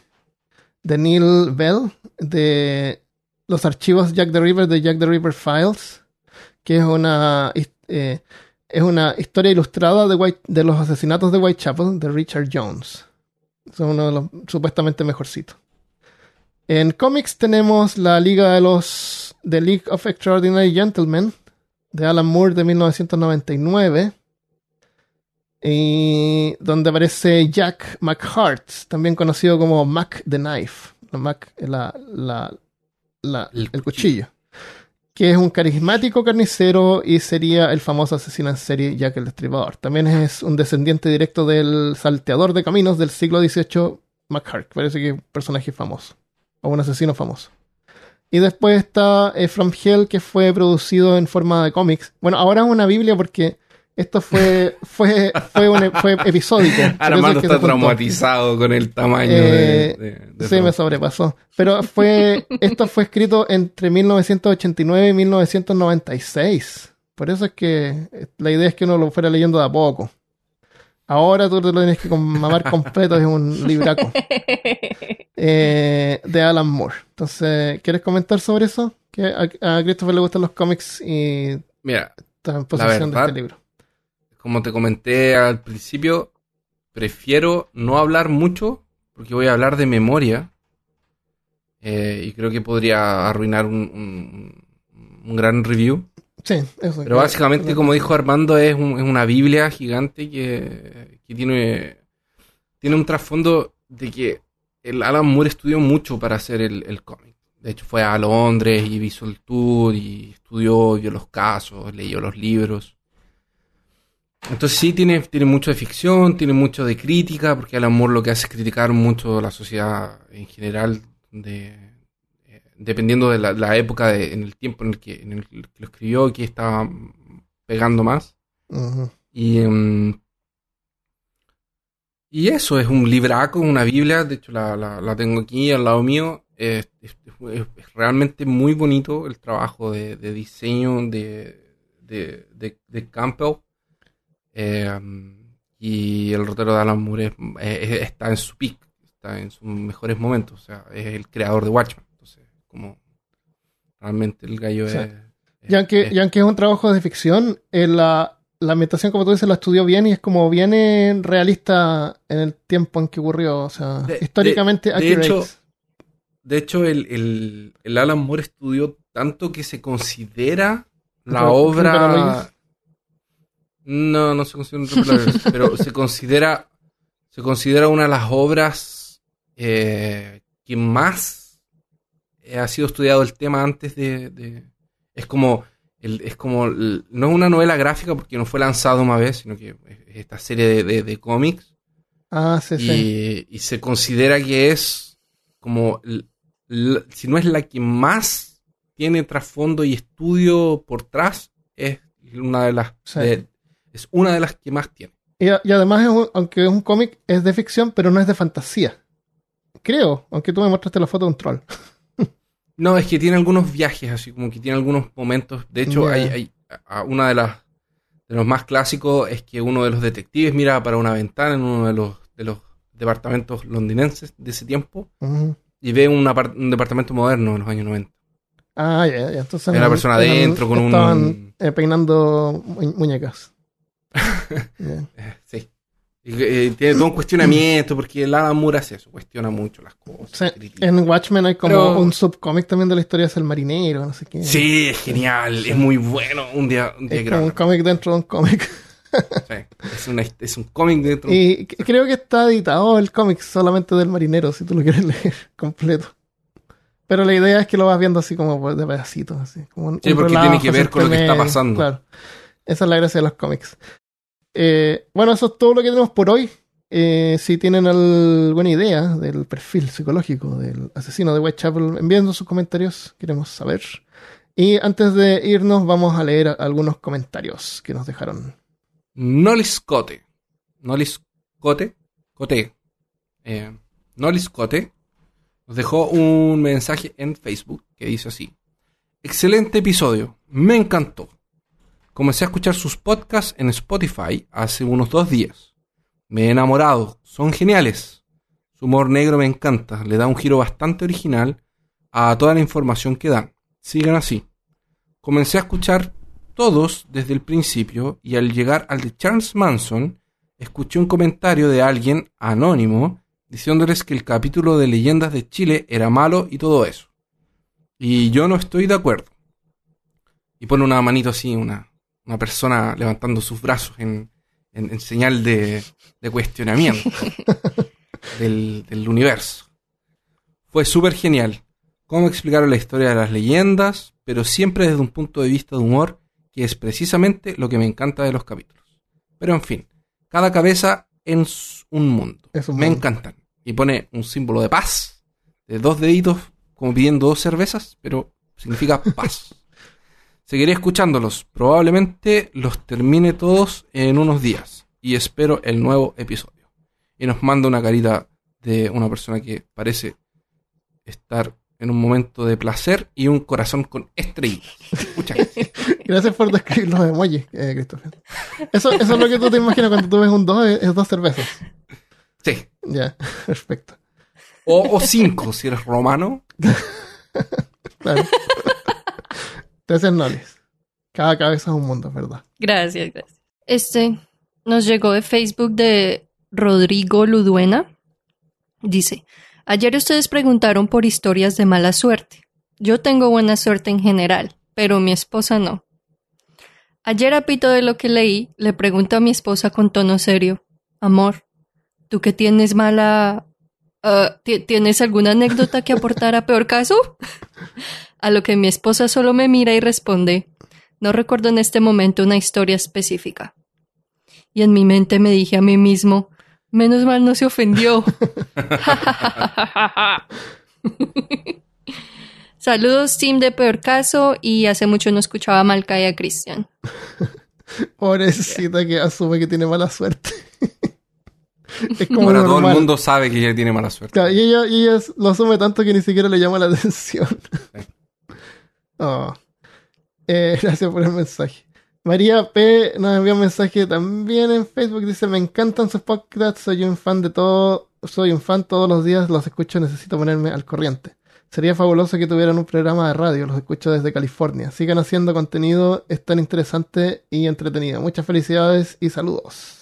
de Neil Bell, de los archivos Jack the Ripper de Jack the Ripper Files, que es una eh, es una historia ilustrada de, White- de los asesinatos de Whitechapel de Richard Jones. Son uno de los supuestamente mejorcitos. En cómics tenemos la Liga de los The League of Extraordinary Gentlemen de Alan Moore de 1999 y donde aparece Jack McHart, también conocido como Mac the Knife, la Mac, la, la- la- El el, cuchillo, que es un carismático carnicero y sería el famoso asesino en serie Jack el Destripador. También es un descendiente directo del salteador de caminos del siglo XVIII, McHart, parece que es un personaje famoso, o un asesino famoso. Y después está eh, From que fue producido en forma de cómics. Bueno, ahora es una Biblia porque esto fue, fue, fue, un- fue episódico. Armando está traumatizado con el tamaño Eh, de, de- de Sí, me sobrepasó. Pero fue, esto fue escrito entre 1989 y 1996. Por eso es que eh, la idea es que uno lo fuera leyendo de a poco. Ahora tú te lo tienes que mamar completo, es un libraco eh, de Alan Moore. Entonces, ¿quieres comentar sobre eso? Que a, a Christopher le gustan los cómics y Mira, está en posesión de verdad, este libro. Como te comenté al principio, prefiero no hablar mucho porque voy a hablar de memoria eh, y creo que podría arruinar un, un- un gran review. Sí, eso. Pero básicamente, como dijo Armando, es, un- es una Biblia gigante que, que tiene, tiene un trasfondo de que el Alan Moore estudió mucho para hacer el, el cómic. De hecho, fue a Londres y hizo el tour y estudió, vio los casos, leyó los libros. Entonces sí tiene, tiene mucho de ficción, tiene mucho de crítica, porque Alan Moore lo que hace es criticar mucho la sociedad en general, de, eh, dependiendo de la, la época, de- en el tiempo en el, que, en el que lo escribió, que estaba pegando más. Ujú. Y, em, y eso, es un libraco, una Biblia, de hecho la, la- la tengo aquí al lado mío. Es, es- es- es realmente muy bonito el trabajo de, de diseño de, de, de- de Campbell. Em, y el rotero de Alan Moore es- es- está en su pick. está en sus mejores momentos. O sea, es el creador de Watchmen. Entonces, como realmente el gallo Sí. es, Y aunque, es- y aunque es un trabajo de ficción, eh, la, la ambientación, como tú dices, la estudió bien y es como bien eh, realista en el tiempo en que ocurrió. O sea, De- históricamente de- de hecho, De hecho, el, el- el Alan Moore estudió tanto que se considera la obra. No, no se considera un pero se considera. Se considera una de las obras eh, que más eh, ha sido estudiado el tema antes de. de- es como. el- es como. el- no es una novela gráfica porque no fue lanzado una vez, sino que es esta serie de, de- de cómics. Ah, sí, sí. y, y se considera que es como, si no es la que más tiene trasfondo y estudio por tras, es una de las, Sí. de- es una de las que más tiene. Y, además, es un- aunque es un cómic, es de ficción, pero no es de fantasía. Creo, aunque tú me mostraste la foto de un troll. No, es que tiene algunos viajes, así como que tiene algunos momentos. De hecho, Ya. hay, hay a- una de las de los más clásicos es que uno de los detectives mira para una ventana en uno de los de los departamentos londinenses de ese tiempo y ve un, departamento moderno en los años 90. Ah, ya, ya. Entonces. Una persona adentro con un- estaban, eh, peinando mu- muñecas. Sí. Y, eh, tiene todo un cuestionamiento porque el Alan Moore hace eso, cuestiona mucho las cosas. Sí, critica. en Watchmen hay como Pero- un subcómic también de la historia es el marinero, no sé qué. Sí, es genial, es muy bueno. Un día, un día es como un cómic dentro de un cómic. Sí, es, una- es un cómic dentro. Y creo que está editado el cómic solamente del marinero, si tú lo quieres leer completo. Pero la idea es que lo vas viendo así como de pedacitos, así. Como un- Sí, porque tiene que ver con lo que está pasando. Claro. Esa es la gracia de los cómics. Eh, bueno, eso es todo lo que tenemos por hoy. Eh, si tienen alguna idea del perfil psicológico del asesino de Whitechapel, enviando sus comentarios, queremos saber. Y antes de irnos, vamos a leer algunos comentarios que nos dejaron. Nolis Cote. Nolis Cote. Cote. Eh, Nolis Cote nos dejó un mensaje en Facebook que dice así. Excelente episodio. Me encantó. Comencé a escuchar sus podcasts en Spotify hace unos dos días. Me he enamorado. Son geniales. Su humor negro me encanta. Le da un giro bastante original a toda la información que dan. Sigan así. Comencé a escuchar todos desde el principio y al llegar al de Charles Manson, escuché un comentario de alguien anónimo diciéndoles que el capítulo de Leyendas de Chile era malo y todo eso. Y yo no estoy de acuerdo. Y pone una manito así, una, una persona levantando sus brazos en, en- en señal de, de cuestionamiento del, del universo. Fue súper genial. Cómo explicaron la historia de las leyendas, pero siempre desde un punto de vista de humor, que es precisamente lo que me encanta de los capítulos. Pero en fin, cada cabeza en un mundo. Un me mundo. encantan. Y pone un símbolo de paz, de dos deditos, como pidiendo dos cervezas, pero significa paz. Seguiré escuchándolos. Probablemente los termine todos en unos días. Y espero el nuevo episodio. Y nos manda una carita de una persona que parece estar en un momento de placer y un corazón con estrellitas. Muchas gracias. Gracias por describir los emojis, eh, Christopher. Eso, eso es lo que tú te imaginas cuando tú ves un 2, es, es dos cervezas. Sí. Ya, perfecto. O, o cinco, si eres romano. Claro. Nolis. Cada cabeza es un mundo, ¿verdad? Gracias, gracias. Este nos llegó de Facebook de Rodrigo Luduena. Dice, ayer ustedes preguntaron por historias de mala suerte. Yo tengo buena suerte en general, pero mi esposa no. Ayer a pito de lo que leí, le pregunto a mi esposa con tono serio, Amor, ¿tú que tienes mala... ah, ti- ¿Tienes alguna anécdota que aportar a peor caso? A lo que mi esposa solo me mira y responde, no recuerdo en este momento una historia específica. Y en mi mente me dije a mí mismo, menos mal no se ofendió. Saludos, team de Peor Caso, y hace mucho no escuchaba a Malca y a Cristian. Pobrecita que asume que tiene mala suerte. es como Ahora todo el mundo sabe que ella tiene mala suerte. Claro, y ella, y ella lo asume tanto que ni siquiera le llama la atención. Oh. Eh, gracias por el mensaje. María P nos envió un mensaje también en Facebook. Dice, me encantan sus podcasts, soy un fan de todo, soy un fan todos los días, los escucho, necesito ponerme al corriente. Sería fabuloso que tuvieran un programa de radio, los escucho desde California. Sigan haciendo contenido, es tan interesante y entretenido. Muchas felicidades y saludos.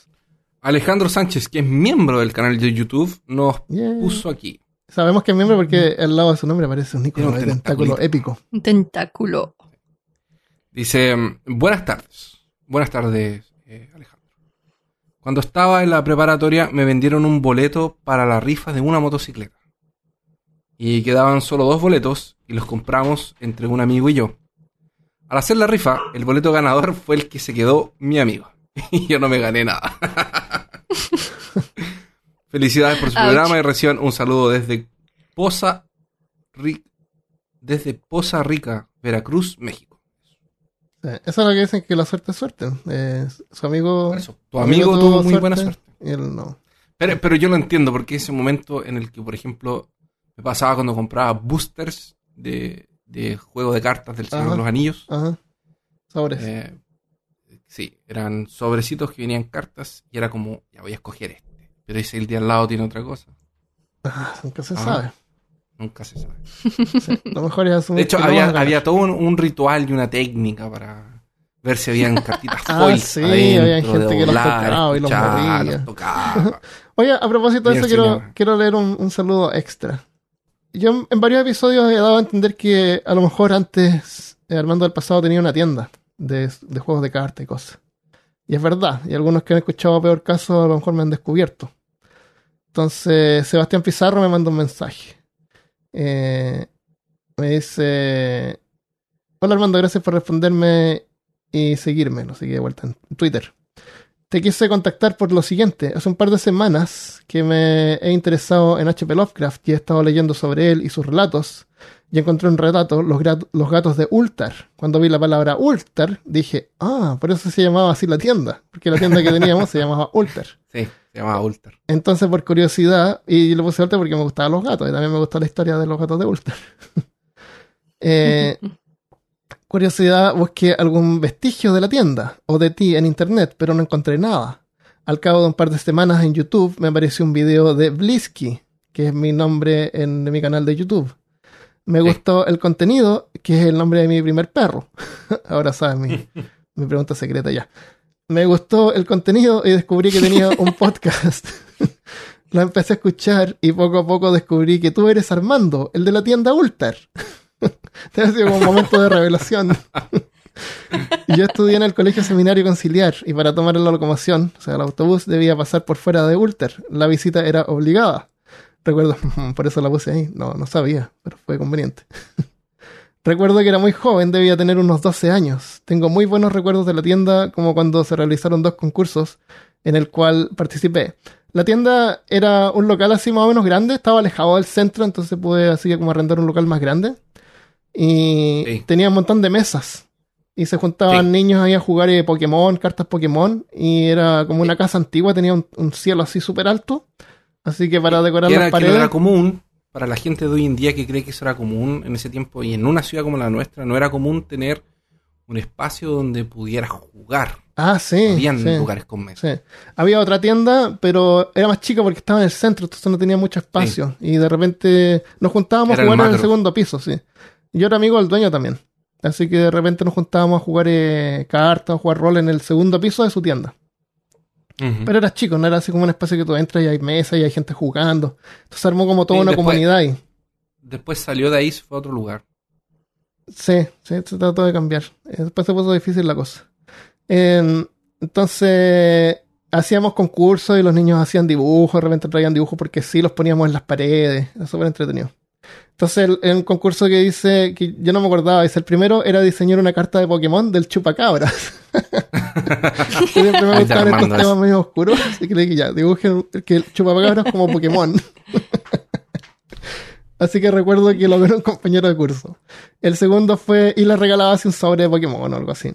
Alejandro Sánchez, que es miembro del canal de YouTube, nos Yeah. puso aquí. Sabemos que es miembro porque al lado de su nombre aparece un icono un de tentáculo épico. Un tentáculo. Dice, buenas tardes. Buenas tardes, eh, Alejandro. Cuando estaba en la preparatoria me vendieron un boleto para la rifa de una motocicleta. Y quedaban solo dos boletos y los compramos entre un amigo y yo. Al hacer la rifa, el boleto ganador fue el que se quedó mi amigo. Y yo no me gané nada. Felicidades por su Ouch. programa y reciban un saludo desde Poza, Ri- desde Poza Rica, Veracruz, México. Eso es lo que dicen que la suerte es suerte. Eh, su amigo. Eso, tu amigo tuvo muy buena suerte. Y él no. Pero, pero yo lo entiendo, porque ese momento en el que, por ejemplo, me pasaba cuando compraba boosters de, de juego de cartas del Señor Ajá. de los Anillos. Ajá. Sobres. eh, sí, eran sobrecitos que venían cartas y era como, ya voy a escoger este. Pero ese el de al lado tiene otra cosa. Ah, nunca se sabe. Nunca se sabe. Sí, Lo mejor es De hecho, había, había todo un, un ritual y una técnica para ver si habían cartitas Ah, foil sí, adentro, había gente que los tocaba y los movía. los. Oye, a propósito de eso, quiero, quiero leer un, un saludo extra. Yo en- en varios episodios he dado a entender que a lo mejor antes eh, Armando del pasado tenía una tienda de, de juegos de cartas y cosas. Y es verdad, y algunos que han escuchado peor caso a lo mejor me han descubierto. Entonces, Sebastián Pizarro me manda un mensaje. Eh, me dice: Hola Armando, gracias por responderme y seguirme. Lo seguí de vuelta en Twitter. Te quise contactar por lo siguiente. Hace un par de semanas que me he interesado en H.P. Lovecraft y he estado leyendo sobre él y sus relatos. Y encontré un relato, los, los gatos de Ultar. Cuando vi la palabra Ultar, dije, ah, por eso se llamaba así la tienda. Porque la tienda que teníamos se llamaba Ultar. Sí, se llamaba Ultar. Entonces, por curiosidad, y lo puse Ultar porque me gustaban los gatos, y también me gustó la historia de los gatos de Ultar. Eh, curiosidad, busqué algún vestigio de la tienda o de ti en internet, pero no encontré nada. Al cabo de un par de semanas en YouTube me apareció un video de Blisky, que es mi nombre en mi canal de YouTube. Me Sí. gustó el contenido, que es el nombre de mi primer perro. Ahora sabes mi, mi pregunta secreta ya. Me gustó el contenido y descubrí que tenía un podcast. Lo empecé a escuchar y poco a poco descubrí que tú eres Armando, el de la tienda Ultar. Te ha sido como un momento de revelación. Yo estudié en el colegio seminario conciliar y para tomar la locomoción, o sea, el autobús debía pasar por fuera de Ultar. La visita era obligada. Recuerdo, por eso la puse ahí. No, no sabía, pero fue conveniente. Recuerdo que era muy joven, debía tener unos 12 años. Tengo muy buenos recuerdos de la tienda, como cuando se realizaron dos concursos en el cual participé. La tienda era un local así más o menos grande, estaba alejado del centro, entonces pude así como arrendar un local más grande. Y Sí. tenía un montón de mesas. Y se juntaban Sí. niños ahí a jugar eh, Pokémon, cartas Pokémon. Y era como una casa antigua, tenía un, un cielo así súper alto. Así que para decorar que, era, las que no paredes. era común para la gente de hoy en día que cree que eso era común en ese tiempo y en una ciudad como la nuestra no era común tener un espacio donde pudieras jugar. Ah, sí. Habían sí. lugares con mesas. Sí. Había otra tienda, pero era más chica porque estaba en el centro, entonces no tenía mucho espacio. Y de repente nos juntábamos Era a el jugar en el segundo piso, sí. Y Yo era amigo del dueño también. Así que de repente nos juntábamos a jugar eh, cartas, a jugar rol en el segundo piso de su tienda. Pero era chico, no era así como un espacio que tú entras y hay mesas y hay gente jugando. Entonces armó como toda una después- comunidad ahí. Después salió de ahí y se fue a otro lugar. Sí, sí, se trató de cambiar. Eh, Después se puso difícil la cosa. Eh, entonces, hacíamos concursos y los niños hacían dibujos, de repente traían dibujos porque sí, los poníamos en las paredes. Era súper entretenido. Entonces, el, el- un concurso que dice, que yo no me acordaba, dice, el primero era diseñar una carta de Pokémon del chupacabras. Siempre me gustaban estos temas medio oscuros, así que le dije, ya, dibujen que el chupacabras como Pokémon. Así que recuerdo que lo vio un compañero de curso. El segundo fue, y le regalaba así un sobre de Pokémon o algo así.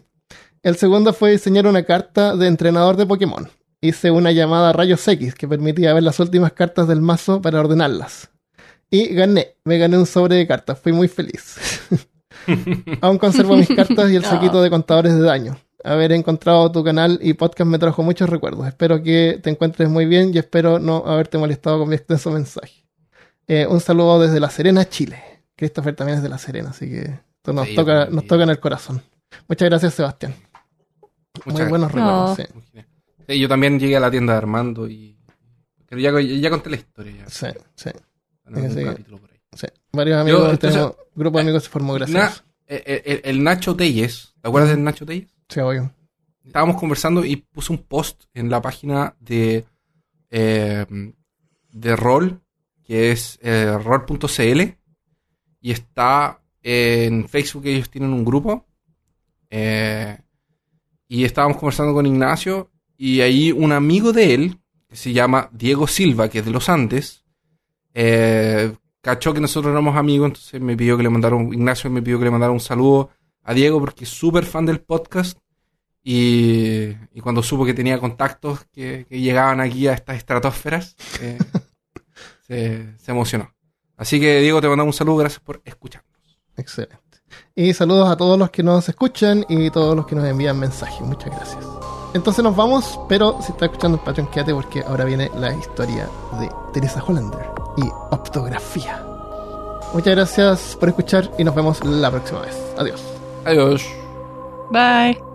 El segundo fue diseñar una carta de entrenador de Pokémon. Hice una llamada Rayos X que permitía ver las últimas cartas del mazo para ordenarlas. Y gané, me gané un sobre de cartas, fui muy feliz. Aún conservo mis cartas y el saquito de contadores de daño. Haber encontrado tu canal y podcast me trajo muchos recuerdos. Espero que te encuentres muy bien y espero no haberte molestado con mi extenso mensaje. Eh, un saludo desde La Serena, Chile. Christopher también es de La Serena, así que esto nos, Sí, toca, nos toca en el corazón. Muchas gracias, Sebastián. Muchas muy buenos gracias. recuerdos. No. sí. Yo también llegué a la tienda de Armando y. Pero ya, ya conté la historia. Ya. Sí, sí, En algún sí. capítulo por ahí. sí. Varios amigos, entonces- tenemos- grupo de amigos se formó gracias. Na- eh, eh, el, el Nacho Telles, ¿te acuerdas del Nacho Telles? Sí, obvio. Estábamos conversando y puse un post en la página de, eh, de rol, que es eh, rol.cl, y está en Facebook, ellos tienen un grupo, eh, y estábamos conversando con Ignacio, y ahí un amigo de él, que se llama Diego Silva, que es de los Andes, eh, cachó que nosotros éramos amigos, entonces me pidió que le mandara un, Ignacio me pidió que le mandara un saludo a Diego porque es súper fan del podcast y, y cuando supo que tenía contactos que, que llegaban aquí a estas estratosferas, eh, se, se emocionó. Así que Diego, te mandamos un saludo, gracias por escucharnos. Excelente. Y saludos a todos los que nos escuchan y todos los que nos envían mensajes. Muchas gracias. Entonces nos vamos, pero si estás escuchando el Patreon, quédate porque ahora viene la historia de Teresa Hollander y optografía. Muchas gracias por escuchar y nos vemos la próxima vez. Adiós. Adiós. Bye.